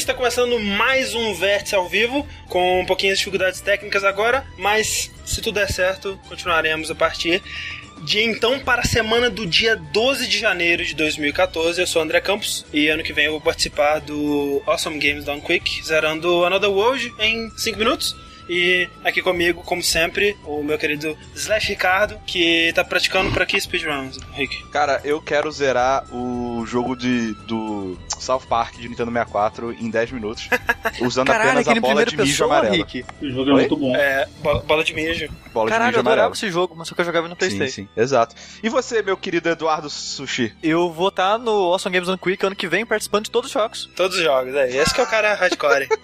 Está começando mais um Vértice ao vivo, com um pouquinho de dificuldades técnicas agora, mas se tudo der certo, continuaremos a partir de então para a semana do dia 12 de janeiro de 2014. Eu sou André Campos e ano que vem eu vou participar do Awesome Games Done Quick, zerando Another World em 5 minutos. E aqui comigo, como sempre, o meu querido Slash Ricardo, que tá praticando por aqui speedruns, Rick. Cara, eu quero zerar o jogo de, do South Park de Nintendo 64 em 10 minutos, usando Caralho, apenas a bola de mijo pessoa, amarela. Rick. O jogo é Oi? muito bom. É, bola, bola de mijo. Bola Caralho, de eu mijo amarela. adorava esse jogo, mas só que eu jogava no Sim, Playstation. sim, exato. E você, meu querido Eduardo Sushi? Eu vou estar no Awesome Games on Quick ano que vem participando de todos os jogos. Todos os jogos, é. Esse que é o cara hardcore.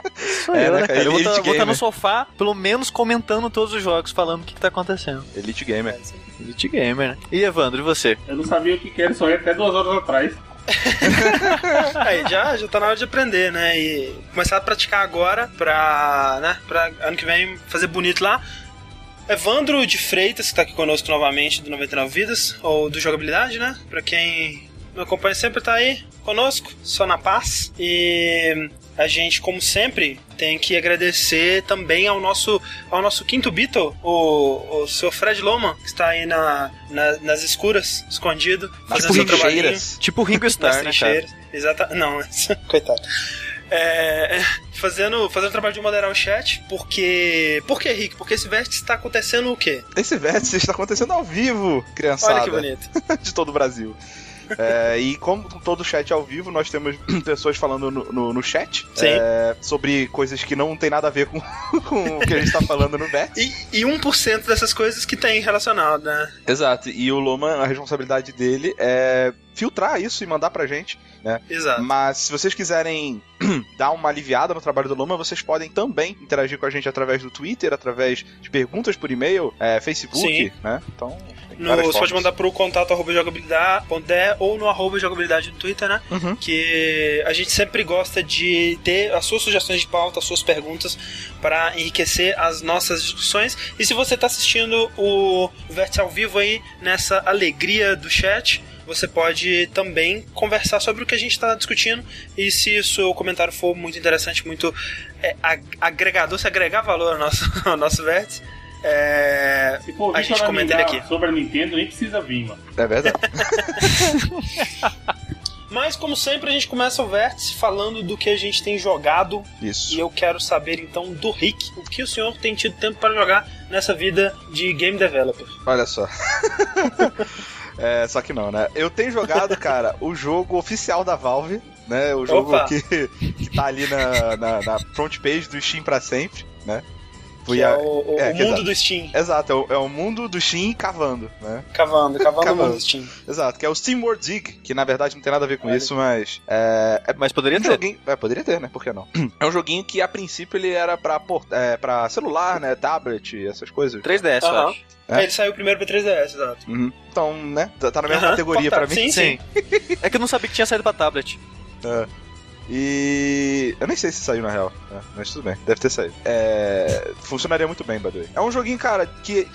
É, eu, né, né, cara? Eu vou Elite estar gamer. no sofá, pelo menos comentando todos os jogos, falando o que, que tá acontecendo. Elite Gamer. Elite Gamer, né? E Evandro, e você? Eu não sabia o que que era, só ia até duas horas atrás. Aí já, já tá na hora de aprender, né? E começar a praticar agora pra, né, pra ano que vem fazer bonito lá. Evandro de Freitas, que tá aqui conosco novamente do 99 Vidas, ou do Jogabilidade, né? Pra quem me acompanha sempre tá aí conosco, só na paz. E a gente, como sempre, tem que agradecer também ao nosso, ao nosso quinto Beatle, o, o seu Fred Loman, que está aí na, na- nas escuras, escondido, Nas fazendo seu trabalhinho. trincheiras. Tipo o Ringo Starr, né, cara? Exata. Não, coitado. É, fazendo, fazendo trabalho de moderar o chat, porque. Por que, Rick? Porque esse vértice está acontecendo o quê? Esse vértice está acontecendo ao vivo, criançada. Olha que bonito. de todo o Brasil. É, e como todo chat ao vivo, nós temos pessoas falando no, no, no chat é, sobre coisas que não tem nada a ver com, com o que a gente tá falando no vértice. E, e 1% dessas coisas que tem relacionado, né? Exato. E o Loma, a responsabilidade dele é filtrar isso e mandar pra gente. Exato. Mas se vocês quiserem dar uma aliviada no trabalho do Loma, vocês podem também interagir com a gente através do Twitter, através de perguntas por e-mail, é, Facebook, Sim. né? Então, No, você pode formas. mandar pro contato arroba jogabilidade.de ou no arroba jogabilidade no Twitter, né? Uhum. Que a gente sempre gosta de ter as suas sugestões de pauta, as suas perguntas para enriquecer as nossas discussões. E se você está assistindo o Vértice ao vivo aí, nessa alegria do chat, você pode também conversar sobre o que a gente está discutindo. E se o seu comentário for muito interessante, muito é, ag- agregador, se agregar valor ao nosso, ao nosso vértice, é, Se for a gente comenta ele aqui. sobre a Nintendo, nem precisa vir, mano. É verdade. Mas, como sempre, a gente começa o vértice falando do que a gente tem jogado. Isso. E eu quero saber então do Rick, o que o senhor tem tido tempo para jogar nessa vida de game developer. Olha só. é, só que não, né? Eu tenho jogado, cara, o jogo oficial da Valve, né? O jogo Opa. que, que tá ali na, na, na front page do Steam pra sempre, né? Fui que é a- o, o é, mundo exato. do Steam. Exato, é o, é o mundo do Steam cavando, né? Cavando, cavando o Cavando. mundo do Steam. Exato, que é o Steam World Dig, que na verdade não tem nada a ver com isso, mas é, é Mas poderia um ter. joguinho. É, poderia ter, né? Por que não? É um joguinho que a princípio ele era pra, port- é, pra celular, né? Tablet, essas coisas. 3DS, eu Aham. acho. É. Ele saiu primeiro pra 3DS, exato. Uhum. Então, né? Tá tá na mesma Aham, categoria pra portátil, mim. Sim, sim. É que eu não sabia que tinha saído pra tablet. E. Eu nem sei se saiu na real, né? mas tudo bem, deve ter saído. É... Funcionaria muito bem, by the way. É um joguinho, cara, que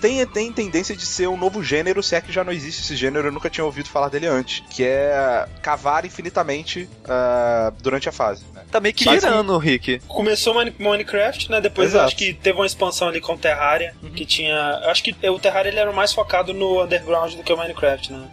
tem, tem tendência de ser um novo gênero, se é que já não existe esse gênero, eu nunca tinha ouvido falar dele antes. Que é cavar infinitamente ah, durante a fase. Né? Tá meio que Mas virando, Rick. Começou Mine- Minecraft, né? Depois Exato. acho que teve uma expansão ali com o Terraria, que tinha. eu Acho que o Terraria ele era mais focado no underground do que o Minecraft, né?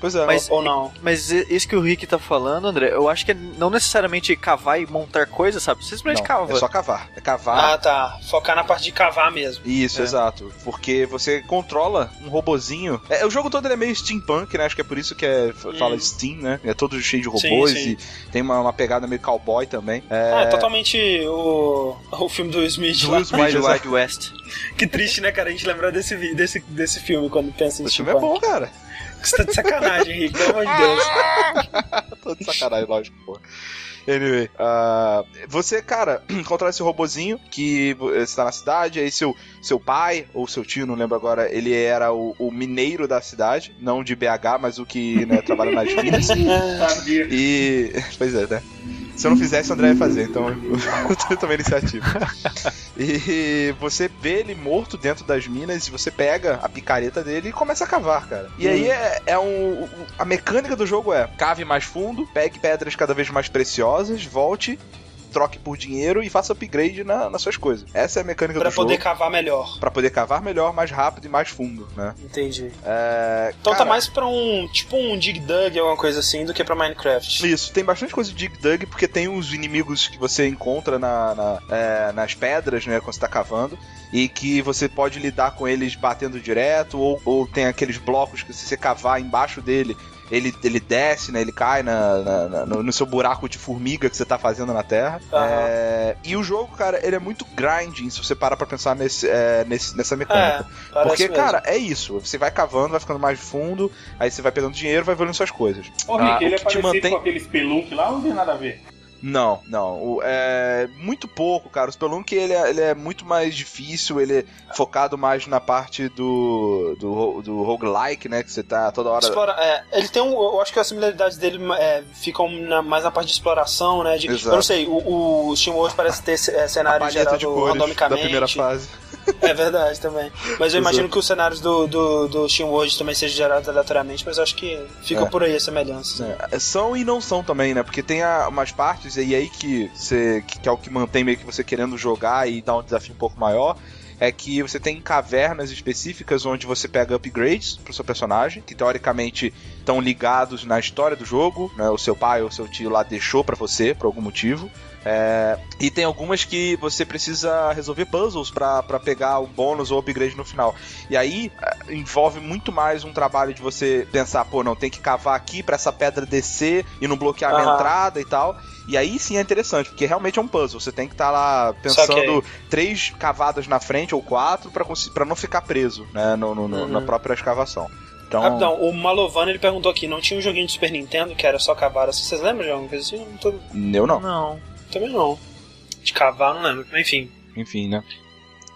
Pois é, Mas- Ou, ou não? Mas isso que o Rick tá falando, André, eu acho que é não necessariamente cavar e montar coisas, sabe? Você simplesmente não, cava. é só cavar. É cavar. Ah, tá. Focar na parte de cavar mesmo. Isso, É. exato. Porque você controla um robozinho. É, o jogo todo ele é meio steampunk, né? Acho que é por isso que é, f- fala Hum. Steam, né? É todo cheio de Sim, robôs sim. e tem uma, uma pegada meio cowboy também. É, Ah, é totalmente o, o filme do Smith Do lá. Smith. Wild West. Que triste, né, cara? A gente lembrar desse, desse, desse filme quando pensa em Esse filme é bom, cara. Você tá de sacanagem, Rick, pelo amor de Deus. Tô de sacanagem, lógico, pô. Anyway, ah, você, cara, controla esse robozinho que você tá na cidade, aí seu, seu pai, ou seu tio, não lembro agora, ele era o, o mineiro da cidade, não de BH, mas o que né, trabalha nas minas. Sabia. E. Pois é, né? Se eu não fizesse, o André ia fazer, então eu tomei iniciativa. E você vê ele morto dentro das minas, e você pega a picareta dele e começa a cavar, cara. E aí é, é um. A mecânica do jogo é cave mais fundo, pegue pedras cada vez mais preciosas, volte troque por dinheiro e faça upgrade na, nas suas coisas. Essa é a mecânica Pra do poder jogo. cavar melhor. Pra poder cavar melhor, mais rápido e mais fundo, né? Entendi. É, Então tá cara, mais pra um. Tipo um Dig Dug, alguma coisa assim, do que pra Minecraft. Isso, tem bastante coisa de Dig Dug, porque tem os inimigos que você encontra na, na- é, nas pedras, né, quando você tá cavando, e que você pode lidar com eles batendo direto, ou, ou tem aqueles blocos que se você cavar embaixo dele, ele, ele desce, né, ele cai na, na- na- no, seu buraco de formiga que você tá fazendo na terra. Aham. É, e o jogo, cara, ele é muito grinding, se você parar pra pensar nesse, é, nesse- nessa mecânica. É, Porque, mesmo. cara, é isso. Você vai cavando, vai ficando mais fundo, aí você vai pegando dinheiro, vai evoluindo suas coisas. Ô, Rick, Ah, ele é parecido mantém- com aquele Spelunk lá ou não tem nada a ver? Não, não. O- é muito pouco, cara. O Spelunk ele é, ele é muito mais difícil, ele é focado mais na parte do, do, do roguelike, né? Que você tá toda hora. Explora- é, ele tem um. Eu acho que as similaridades dele é, ficam na- mais na parte de exploração, né? De, eu Exato. não sei, o, o SteamWorld parece ter é, cenário gerado cores da randomicamente. primeira fase. É verdade também. Mas eu imagino que os cenários do, do, do SteamWorld também sejam gerados aleatoriamente, mas eu acho que fica É. por aí a semelhança. É, são e não são também, né? Porque tem a- umas partes, e aí que, você, que, é o que mantém meio que você querendo jogar e dá um desafio um pouco maior. É que você tem cavernas específicas onde você pega upgrades pro seu personagem, que teoricamente estão ligados na história do jogo, né? O seu pai ou seu tio lá deixou pra você, por algum motivo. É, e tem algumas que você precisa resolver puzzles pra pra pegar o bônus ou upgrade no final. E aí é, envolve muito mais um trabalho de você pensar, pô, não, tem que cavar aqui pra essa pedra descer e não bloquear a minha entrada e tal. E aí sim é interessante, porque realmente é um puzzle. Você tem que estar lá pensando três cavadas na frente ou quatro pra conseguir- pra não ficar preso, né, no, no- no- Uhum. na própria escavação. Então, Rapidão, o Malovano ele perguntou aqui: não tinha um joguinho de Super Nintendo que era só cavar assim? Vocês lembram de alguma coisa assim? Eu não tô- eu não. Não. também não. De cavar, não lembro. Enfim. enfim, né?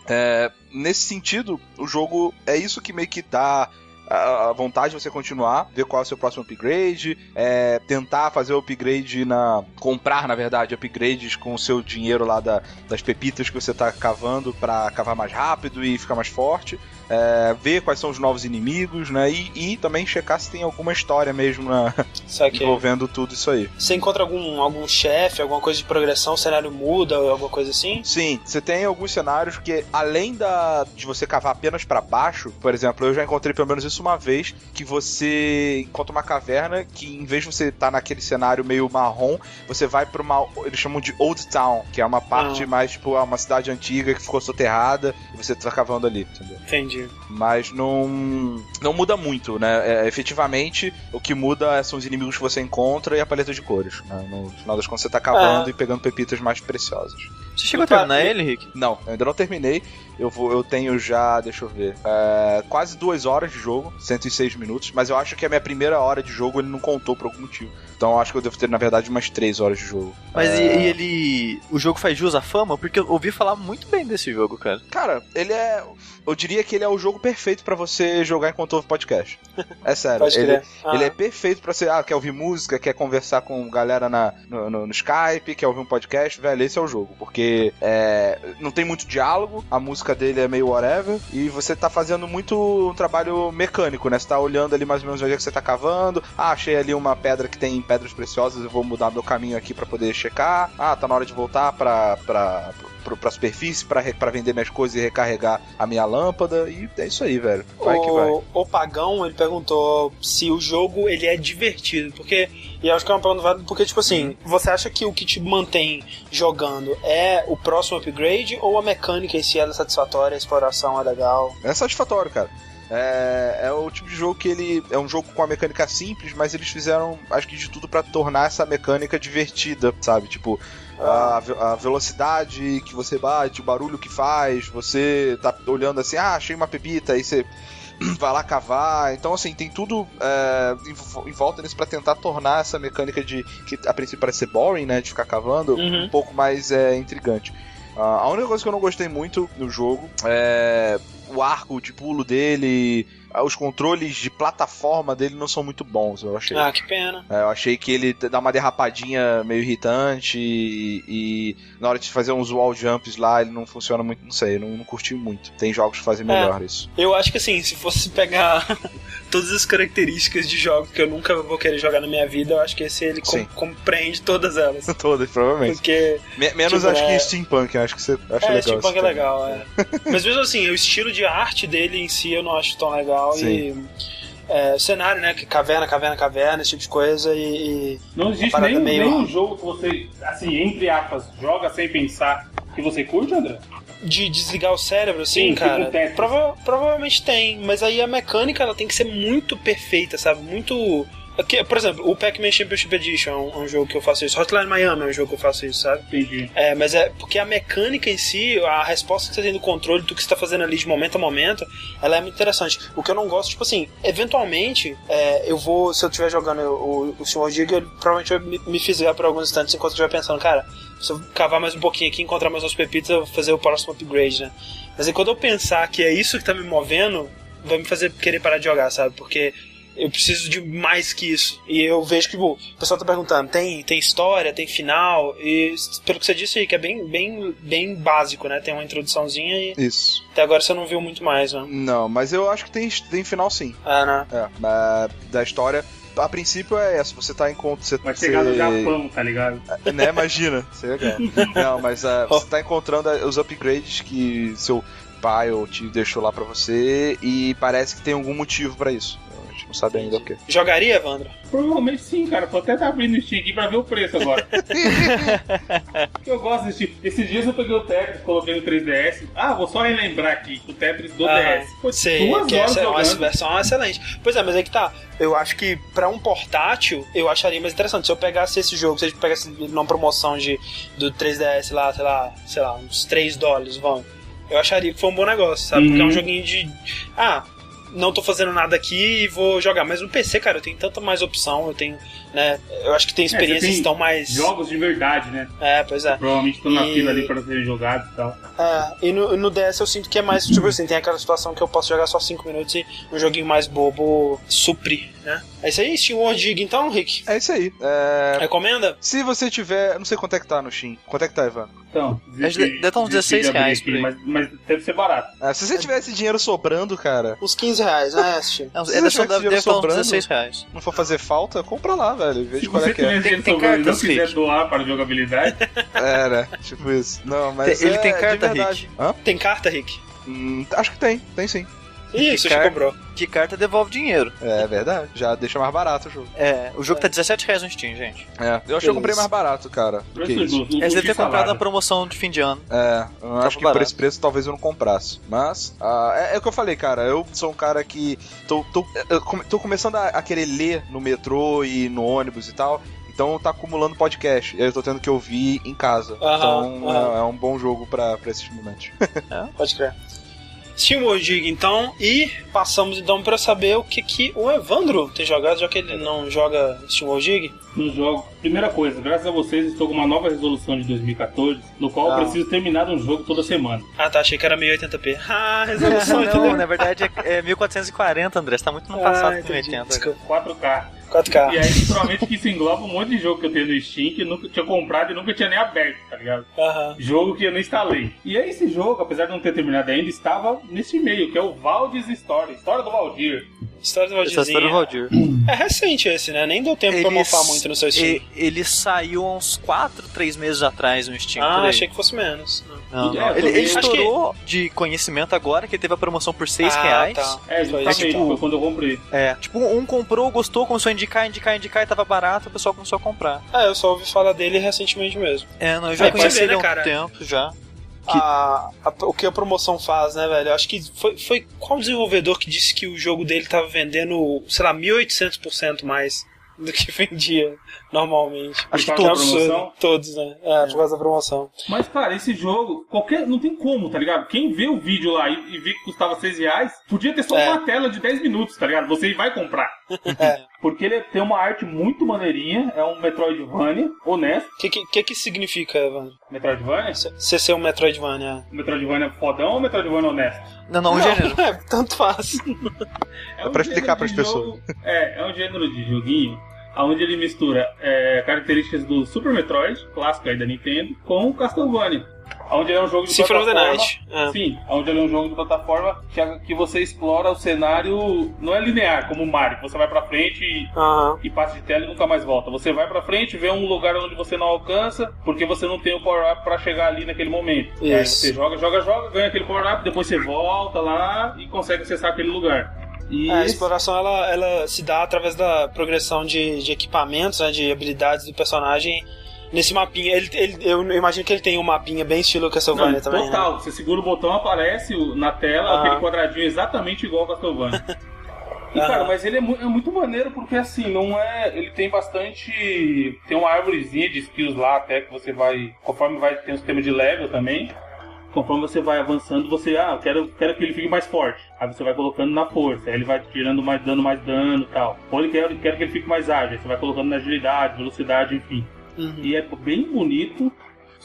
É, nesse sentido, o jogo é isso que meio que dá a a vontade de você continuar, ver qual é o seu próximo upgrade, é, tentar fazer o upgrade na. comprar, na verdade, upgrades com o seu dinheiro lá da- das pepitas que você tá cavando pra cavar mais rápido e ficar mais forte. É, ver quais são os novos inimigos, né? E, e também checar se tem alguma história mesmo na- Saquei. envolvendo tudo isso aí. Você encontra algum, algum chefe, alguma coisa de progressão, o cenário muda ou alguma coisa assim? Sim, você tem alguns cenários que, além da, de você cavar apenas pra baixo, por exemplo, eu já encontrei pelo menos isso uma vez, que você encontra uma caverna que, em vez de você estar naquele cenário meio marrom, você vai pra uma. Eles chamam de Old Town, que é uma parte Ah. mais, tipo, uma cidade antiga que ficou soterrada e você tá cavando ali, entendeu? Entendi. Mas não. Não muda muito, né? É, efetivamente, o que muda são os inimigos que você encontra e a paleta de cores. né? No final das contas, você tá cavando Ah. e pegando pepitas mais preciosas. Você chegou a terminar e- ele, Rick? Não, eu ainda não terminei. Eu, vou, eu tenho já, deixa eu ver, é, quase duas horas de jogo, 106 minutos, mas eu acho que a minha primeira hora de jogo ele não contou por algum motivo. Então eu acho que eu devo ter, na verdade, umas três horas de jogo. Mas e, É, e ele. O jogo faz jus à fama? Porque eu ouvi falar muito bem desse jogo, cara. Cara, ele é. Eu diria que ele é o jogo perfeito pra você jogar enquanto ouve podcast. É sério. Pode ele. Ah, Ele é perfeito pra você, ah, quer ouvir música, quer conversar com galera na, no, no- no Skype, quer ouvir um podcast, velho, esse é o jogo. Porque é, não tem muito diálogo, a música dele é meio whatever, e você tá fazendo muito um trabalho mecânico, né? Você tá olhando ali mais ou menos onde é que você tá cavando, ah, achei ali uma pedra que tem pedras preciosas, eu vou mudar meu caminho aqui pra poder checar, ah, tá na hora de voltar pra, pra, pra, pra superfície pra vender minhas coisas e recarregar a minha lâmpada, e é isso aí, velho. Vai que vai. o, o Pagão, ele perguntou se o jogo ele é divertido, porque e eu acho que é uma pergunta válida, porque tipo assim, Uhum. você acha que o que te mantém jogando é o próximo upgrade ou a mecânica em si ela é satisfatória, a exploração é legal? É satisfatório, cara. É, é o tipo de jogo que ele é um jogo com a mecânica simples, mas eles fizeram, acho que de tudo pra tornar essa mecânica divertida, sabe? Tipo, a, ve- a velocidade que você bate, o barulho que faz, você tá olhando assim, ah, achei uma pepita, aí você vai lá cavar. Então, assim, tem tudo é, em, vo- em volta nisso pra tentar tornar essa mecânica de que a princípio parece ser boring, né? De ficar cavando, Uhum. um pouco mais é, intrigante. Ah, a única coisa que eu não gostei muito no jogo é o arco de pulo dele ah, os controles de plataforma dele não são muito bons, eu achei. Ah, que pena. É, eu achei que ele dá uma derrapadinha meio irritante e, e na hora de fazer uns wall jumps lá ele não funciona muito, não sei, não, não curti muito. Tem jogos que fazem melhor isso. Eu acho que assim, se fosse pegar todas as características de jogos que eu nunca vou querer jogar na minha vida, eu acho que esse ele com- compreende todas elas. Todas, provavelmente. Porque Me- menos Tipo, acho é- que Steampunk, acho que você acha é, legal. Steampunk é legal, é. Mas mesmo assim, o estilo de arte dele em si eu não acho tão legal. Sim. E é, o cenário, né? que Caverna, caverna, caverna, esse tipo de coisa. E, e Não existe nenhum, meio- nenhum jogo que você, assim, entre aspas, joga sem pensar que você curte, André? de desligar o cérebro, assim, Sim, cara. Prova- provavelmente tem, mas aí a mecânica ela tem que ser muito perfeita, sabe? Muito. Aqui, por exemplo, o Pac-Man Championship Edition é um, é um jogo que eu faço isso. Hotline Miami é um jogo que eu faço isso, sabe? Entendi. É, mas é porque a mecânica em si, a resposta que você tem do controle do que você tá fazendo ali de momento a momento, ela é muito interessante. O que eu não gosto, tipo assim, eventualmente, é, eu vou, se eu estiver jogando o, o Senhor Diga, eu provavelmente vai me, me fizer por alguns instantes enquanto eu estiver pensando, cara, se eu cavar mais um pouquinho aqui, encontrar mais uns pepitas, eu vou fazer o próximo upgrade, né? Mas aí quando eu pensar que é isso que tá me movendo, vai me fazer querer parar de jogar, sabe? Porque eu preciso de mais que isso. E eu vejo que tipo, o pessoal tá perguntando, tem, tem história, tem final, e pelo que você disse aí, que é bem, bem, bem básico, né? Tem uma introduçãozinha e Isso. até agora você não viu muito mais, né? Não, mas eu acho que tem, tem final sim. Ah, né? É, mas da história. A princípio é essa, você tá em conta. Você, Vai você, chegar no Japão, tá ligado? Né, imagina. É legal. Não, mas ah, você tá encontrando os upgrades que seu pai ou tio deixou lá pra você e parece que tem algum motivo pra isso. Gente não sabe ainda o que. Jogaria, Evandro? Provavelmente sim, cara. Tô até tá abrindo o Steam aqui pra ver o preço agora. Eu gosto desse tipo. Esses dias eu peguei o Tetris, coloquei no 3DS. Ah, vou só relembrar aqui. O Tetris do Aham. DS. Pô, Sei, duas que horas essa é uma versão excelente. Pois é, mas aí que tá. Eu acho que pra um portátil, eu acharia mais interessante. Se eu pegasse esse jogo, se eu pegasse numa promoção de, do 3DS lá, sei lá, sei lá, uns 3 dólares, vão. Eu acharia que foi um bom negócio, sabe? Porque é um Uhum. joguinho de. Ah, não tô fazendo nada aqui e vou jogar. Mas no PC, cara, eu tenho tanta mais opção, eu tenho, né? Eu acho que tem É, experiências que estão mais. Jogos de verdade, né? É, pois é. Provavelmente estão na E- fila ali para serem jogados e tal. É, e no, no DS eu sinto que é mais, tipo assim, tem aquela situação que eu posso jogar só 5 minutos e um joguinho mais bobo supre, né? É isso aí, Steam World Dig então, Rick? É isso aí. É, Recomenda? Se você tiver. Não sei quanto é que tá no Steam. Quanto é que tá, Ivan? Então, deve estar uns 16 reais aí. mas, mas deve ser barato. É, se você tivesse dinheiro sobrando, cara, Uns 15 reais, né, Steam? Não, Se é você deve, estar uns sobrando, 16 reais. não for fazer falta, compra lá, velho. Veja Se qual é que é. tiver dinheiro Tem- tem sobrando e não quiser Rick. doar para a jogabilidade, É, né? Tipo isso. Não, mas. Ele é, tem carta, verdade. Hã? Tem carta, Rick? Hum, acho que tem, tem sim. Ih, você já Car- cobrou. De carta devolve dinheiro. É verdade. Já deixa mais barato o jogo. É, o jogo tá 17 reais no Steam, gente. É, eu acho que eu comprei mais barato, cara. do que isso. É, você deve ter comprado na promoção de fim de ano. É, eu acho que por barato. esse preço talvez eu não comprasse. Mas, ah, é, é o que eu falei, cara. Eu sou um cara que. tô, tô, tô começando a, a querer ler no metrô e no ônibus e tal. Então tá acumulando podcast. E aí eu tô tendo que ouvir em casa. Aham, então aham. É, é um bom jogo pra, pra esses momentos. Pode crer. Steam World Dig, então, e passamos então pra saber o que, que o Evandro tem jogado, já que ele não joga Steam World Dig. no jogo. Primeira coisa, graças a vocês estou com uma nova resolução de 2014, no qual Ah. eu preciso terminar um jogo toda semana. Ah tá, achei que era 1080p. Ah, resolução, não, entendeu? na verdade é, é 1440, André. Você tá muito no Ah, passado com entendi, 80. desculpa. 4K. 4K. E aí, provavelmente que isso engloba um monte de jogo que eu tenho no Steam que eu nunca tinha comprado e nunca tinha nem aberto, tá ligado? Aham. Jogo que eu não instalei. E aí esse jogo, apesar de não ter terminado ainda, estava nesse e-mail, que é o Valdes Story, História do Valdir. História do é a história do. Valdir. É recente esse, né? Nem deu tempo pra mofar muito no seu Steam. Ele saiu há uns 4, 3 meses atrás no Steam. por Ah, aí. achei que fosse menos. Não, não. É, Ele, ele estourou de conhecimento agora, que ele teve a promoção por 6 ah, reais. Tá. É, Foi, justamente, tipo, foi quando eu comprei. É, tipo, um comprou, gostou, começou a indicar, indicar, indicar e tava barato, o pessoal começou a comprar. Ah, eu só ouvi falar dele recentemente mesmo. É, não, eu já É, conheci ele há né, um cara? tempo já. A, a- o que a promoção faz, né, velho? Eu acho que foi, foi qual desenvolvedor que disse que o jogo dele tava vendendo, sei lá, 1800% mais do que vendia normalmente. Por que é da absurdo. Todos, né? É, por causa da promoção. Mas, cara, esse jogo, qualquer. Não tem como, tá ligado? Quem vê o vídeo lá e, e vê que custava 6 reais, podia ter só É. uma tela de 10 minutos, tá ligado? Você vai comprar. É. porque ele tem uma arte muito maneirinha, é um Metroidvania, honesto. O que, que, que que significa, Evandro? Metroidvania? Você ser um Metroidvania? Metroidvania fodão ou Metroidvania honesto? Não, não, o gênero. é, tanto faz. É um pra explicar gênero pras de jogo- É, é um gênero de joguinho onde ele mistura é, características do Super Metroid, clássico aí da Nintendo, com o Castlevania. Onde ele é um jogo de Symphony of the plataforma. Night. É. Sim, onde ele é um jogo de plataforma que, é- que você explora o cenário. Não é linear, como o Mario, você vai pra frente e, e passa de tela e nunca mais volta. Você vai pra frente, vê um lugar onde você não alcança, porque você não tem o power-up pra chegar ali naquele momento. E Aí Isso. você joga, joga, joga, ganha aquele power-up, depois você volta lá e consegue acessar aquele lugar. E É, a exploração ela, ela se dá através da progressão de, de equipamentos, né, de habilidades do personagem nesse mapinha. Ele, ele- eu imagino que ele tem um mapinha bem estilo Castlevania Não, também. né? total. Você segura o botão, aparece na tela Ah. aquele quadradinho exatamente igual ao Castlevania. E, Ah. cara, mas ele é, mu- é muito maneiro porque assim, não é. Ele tem bastante. Tem uma árvorezinha de skills lá até que você vai. Conforme vai ter um sistema de level também. Conforme você vai avançando, você, ah, eu quero, quero que ele fique mais forte. Aí você vai colocando na força, aí ele vai tirando mais, dando mais dano e tal. Ou ele quer, quer que ele fique mais ágil, aí você vai colocando na agilidade, velocidade, enfim. Uhum. E é bem bonito.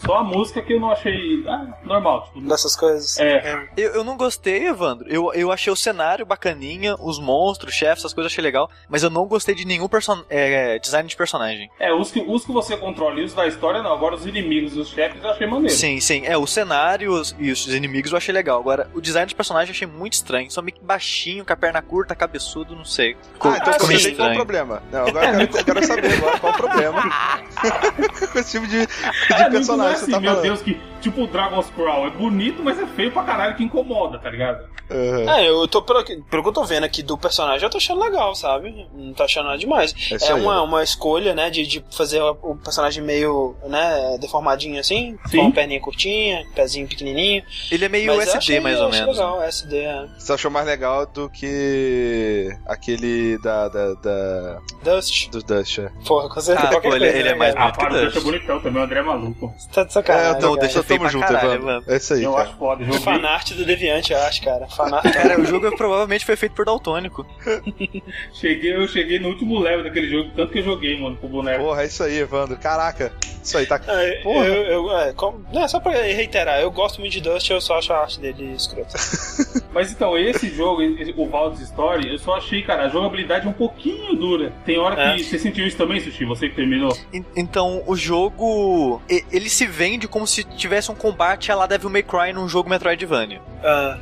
Só a música que eu não achei. Ah, normal. Tipo, Dessas coisas. é, Eu, eu não gostei, Evandro. Eu, eu achei o cenário bacaninha, os monstros, chefes, essas coisas eu achei legal, mas eu não gostei de nenhum person é, design de personagem. é os, que, os que você controla e os da história não. Agora os inimigos e os chefes eu achei maneiro. Sim, sim. É, o cenário os- e os inimigos eu achei legal. Agora, o design de personagem eu achei muito estranho. Só meio que baixinho, com a perna curta, cabeçudo, não sei. Ficou, Ah, então ficou eu meio qual é o problema. Não, agora eu quero, eu quero saber agora qual é o problema com esse tipo de, de É, não- personagem é assim, tá meu falando. Deus, que tipo o Dragon's Crawl é bonito, mas é feio pra caralho que incomoda, tá ligado? Aham. É, eu tô pelo, que- pelo que eu tô vendo aqui do personagem, eu tô achando legal, sabe? Não tô achando nada demais. É É aí. uma, uma escolha, né, de, de fazer o personagem meio, né, deformadinho assim, Sim. com uma perninha curtinha, pezinho pequenininho. Ele é meio Mas SD, achei- mais ou menos. legal, SD, é. Você achou mais legal do que aquele da, da, da- Dust. do Dust, é. Porra, com certeza. Ah, ele- coisa, ele é né, mais cara? Ah, bonito que para, o Dust é Dust. bonitão também, o André é maluco. Tá de sacanagem. É, Não, deixa eu feio tamo pra junto, caralho, Evandro. Evandro. É isso aí, Eu cara. acho foda, O joguei. fanart do Deviante, eu acho, cara. Fanart. Cara, o jogo provavelmente foi feito por Daltônico. Cheguei, eu cheguei no último level daquele jogo, tanto que eu joguei, mano, com o boneco. Porra, é isso aí, Evandro. Caraca. Isso aí, tá. É, Porra. eu, eu, é, como- não, só pra reiterar, eu gosto muito de Dust, eu só acho a arte dele escrota. Mas então, esse jogo, esse- o Valdes Story, eu só achei, cara, a jogabilidade é um pouquinho dura. Tem hora que. É. Você sentiu isso também, Sushi? Você que terminou? En- Então, o jogo. Ele se vende como se tivesse um combate a la Devil May Cry num jogo Metroidvania. Ah,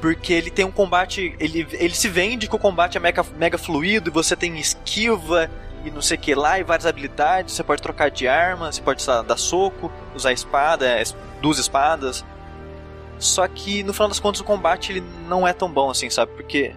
Porque ele tem um combate. Ele, ele se vende que o combate é mega, mega fluido e você tem esquiva e não sei o que lá, e várias habilidades. Você pode trocar de arma, você pode dar soco, usar espada, é, duas espadas. Só que no final das contas o combate ele não é tão bom assim, sabe? Porque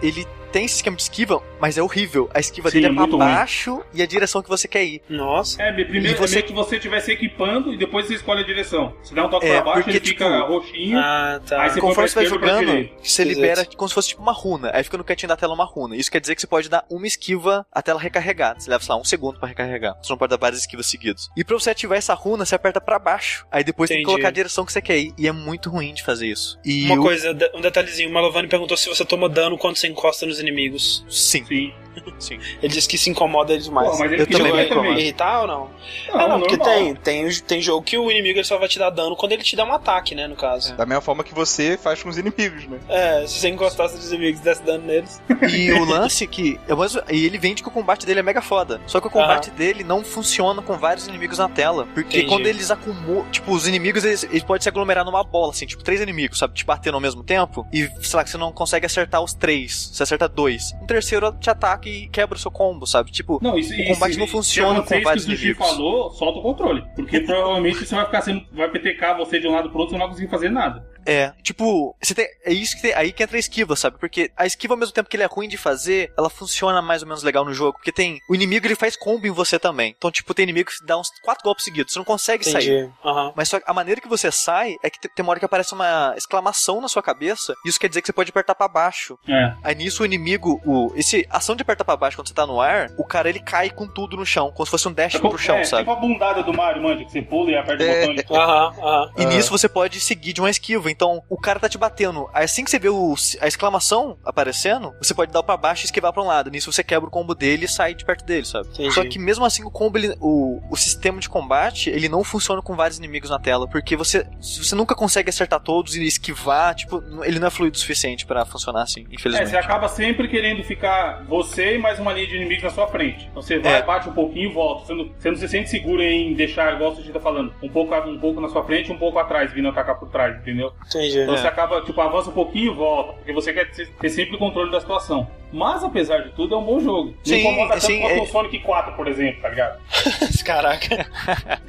ele tem esse esquema de esquiva, mas é horrível. A esquiva Sim, dele é é pra muito ruim. baixo e a direção que você quer ir. nossa. É, primeiro E você- é meio que você estivesse equipando e depois você escolhe a direção. Você dá um toque É, pra baixo, porque, ele fica tipo, roxinho. Ah, tá. Aí você Conforme você vai jogando, você libera como se fosse tipo uma runa. Aí fica no cantinho da tela uma runa. Isso quer dizer que você pode dar uma esquiva até ela recarregar. Você leva, sei lá, um segundo pra recarregar. Você não pode dar várias esquivas seguidas. E pra você ativar essa runa, você aperta pra baixo. Aí depois tem que Entendi. colocar a direção que você quer ir. E é muito ruim de fazer isso. E Uma o- coisa, um detalhezinho, o Malovani perguntou se você toma dano quando você encosta nos inimigos. Sim, Sim. Sim. Ele disse que se incomoda ele demais. Pô, mas ele Eu também me incomodo. Irritar ou não? Não, ah, não, porque tem, tem, tem jogo que o inimigo só vai te dar dano quando ele te dá um ataque, né, no caso. Da mesma forma que você faz com os inimigos, né? É, se você encostasse nos inimigos e desse dano neles. E o lance que. é mais- E ele vende que o combate dele é mega foda. Só que o combate dele não funciona com vários inimigos na tela. Porque Entendi. quando eles acumulam. Tipo, os inimigos eles, eles podem se aglomerar numa bola, assim, tipo, três inimigos, sabe? Te batendo ao mesmo tempo. E, sei lá, que você não consegue acertar os três. Você acerta dois. Um terceiro te ataca e quebra o seu combo, sabe? Tipo, Não, isso, O combate não funciona com vários Se o Sushi inimigos. falou, solta o controle. Porque provavelmente você vai ficar sendo. Vai PTK você de um lado pro outro e você não vai conseguir fazer nada. É, tipo, você tem, é isso que tem, aí que entra a esquiva, sabe? Porque a esquiva, ao mesmo tempo que ele é ruim de fazer, ela funciona mais ou menos legal no jogo. Porque tem. O inimigo ele faz combo em você também. Então, tipo, tem inimigo que dá uns quatro golpes seguidos. Você não consegue sair. Entendi. Aham. Mas só que a maneira que você sai é que te- tem uma hora que aparece uma exclamação na sua cabeça. E isso quer dizer que você pode apertar pra baixo. É. Aí nisso o inimigo, o, esse ação de apertar pra baixo quando você tá no ar, o cara ele cai com tudo no chão, como se fosse um dash É, pro chão, é, sabe? tipo a bundada do Mario, manja, que você pula e aperta É. o botão. Ele... Aham, aham. E nisso você pode seguir de uma esquiva. Então o cara tá te batendo. Aí assim que você vê o, a exclamação aparecendo, você pode dar pra baixo e esquivar pra um lado. Nisso você quebra o combo dele e sai de perto dele, sabe? Entendi. Só que mesmo assim o combo, ele- o, o sistema de combate, ele não funciona com vários inimigos na tela, porque você, você nunca consegue acertar todos e esquivar, tipo, ele não é fluido o suficiente pra funcionar assim, É, infelizmente. você acaba sempre querendo ficar você e mais uma linha de inimigos na sua frente. Então você vai, É. bate um pouquinho e volta. Você não, você não se sente seguro em deixar, igual o Sushi tá falando, um pouco, um pouco na sua frente e um pouco atrás, vindo atacar por trás, entendeu? Entendi. Então É. você acaba, tipo, avança um pouquinho e volta, porque você quer ter, sempre o controle da situação. Mas, apesar de tudo, é um bom jogo. Não Sim, incomoda tanto sim, quanto é- o Sonic 4, por exemplo, tá ligado? Caraca.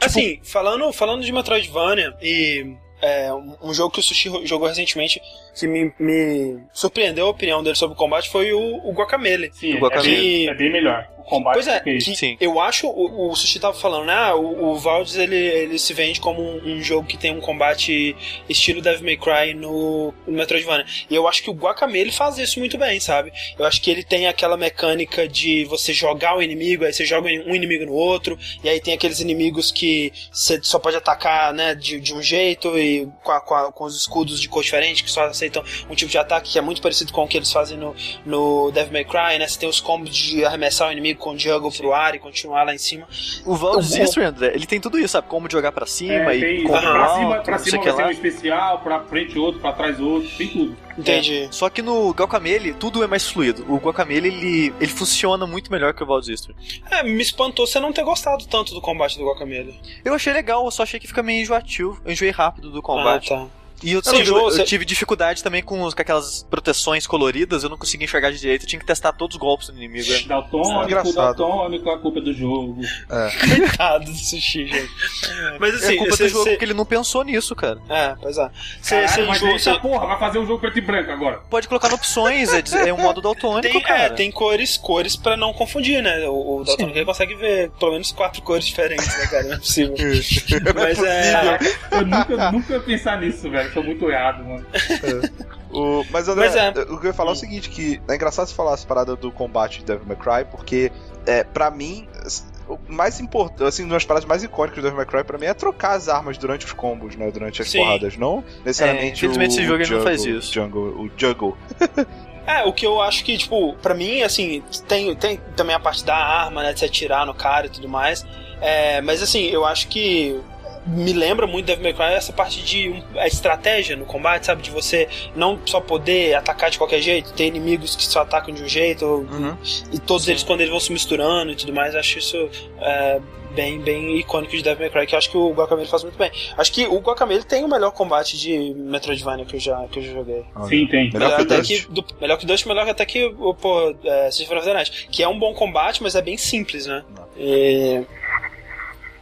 assim, falando, falando de Metroidvania e é, um, um jogo que o Sushi jogou recentemente que me, me surpreendeu a opinião dele sobre o combate foi o, o Guacamele. Sim, O é, Guacamele. bem, é bem melhor. O combate Pois é, que Sim. eu acho, o, o Sushi tava falando, né? O, o Valdes ele, ele se vende como um, um jogo que tem um combate estilo Devil May Cry no, no Metroidvania. E eu acho que o Guacamele faz isso muito bem, sabe? Eu acho que ele tem aquela mecânica de você jogar o inimigo, aí você joga um inimigo no outro, e aí tem aqueles inimigos que você só pode atacar, né, de, de um jeito e com, a- com, a- com os escudos de cor diferente, que só aceitam um tipo de ataque que é muito parecido com o que eles fazem no, no Devil May Cry, né? Você tem os combos de arremessar o inimigo com o juggle pro ar e continuar lá em cima. O Valdes History, André, ele tem tudo isso, sabe? Como jogar pra cima É, e tem, como pra alto, cima, pra cima vai ser um especial, pra frente outro, pra trás outro, tem tudo. Entendi. Só que no Guacamele, tudo é mais fluido. O Guacamele, ele, ele funciona muito melhor que o Valdes. É, me espantou você não ter gostado tanto do combate do Guacamele. Eu achei legal, eu só achei que fica meio enjoativo. Eu enjoei rápido do combate. Ah, tá. E eu, tive, enjoou, eu você- tive dificuldade também com, os- com aquelas proteções coloridas, eu não conseguia enxergar de direito, eu tinha que testar todos os golpes do inimigo. é. Daltônico, daltônico, a culpa é do jogo. Coitado do sushi, gente. Mas assim, é culpa você, do jogo você- porque ele não pensou nisso, cara. É, pois é. Você, Caralho, você mas você- tá, porra, vai fazer um jogo preto e branco agora. Pode colocar no opções, é, é um modo daltônico, Tem, cara. é, tem cores, cores pra não confundir, né? O, o Dalton Sim. ele consegue ver pelo menos quatro cores diferentes, né, cara? Não é possível. Mas é. Eu nunca, nunca ia pensar nisso, velho. Tô muito errado, mano. O- mas, André, Mas é. o que eu ia falar é o seguinte, que é engraçado você falar essa parada do combate de Devil May Cry, porque, é, pra mim, o mais importante, assim, uma das paradas mais icônicas do Devil May Cry pra mim é trocar as armas durante os combos, né, durante as Sim. porradas, não necessariamente infelizmente o, esse jogo o ele não faz isso. Jungle, o juggle. É, o que eu acho que, tipo, pra mim, assim, tem, tem também a parte da arma, né? De você atirar no cara e tudo mais. É, mas assim, eu acho que me lembra muito Devil May Cry essa parte de um- a estratégia no combate, sabe? De você não só poder atacar de qualquer jeito, ter inimigos que só atacam de um jeito, Uhum. e todos Sim. eles quando eles vão se misturando e tudo mais, acho isso é, bem, bem icônico de Devil May Cry, que eu acho que o Guacamele faz muito bem. Acho que o Guacamele tem o melhor combate de Metroidvania que eu já, que eu já joguei. Sim, tem. Melhor que o até Dust. que, do, melhor que o Dust, melhor até que o pô, é, Symphony of the Night, que é um bom combate, mas é bem simples, né? E-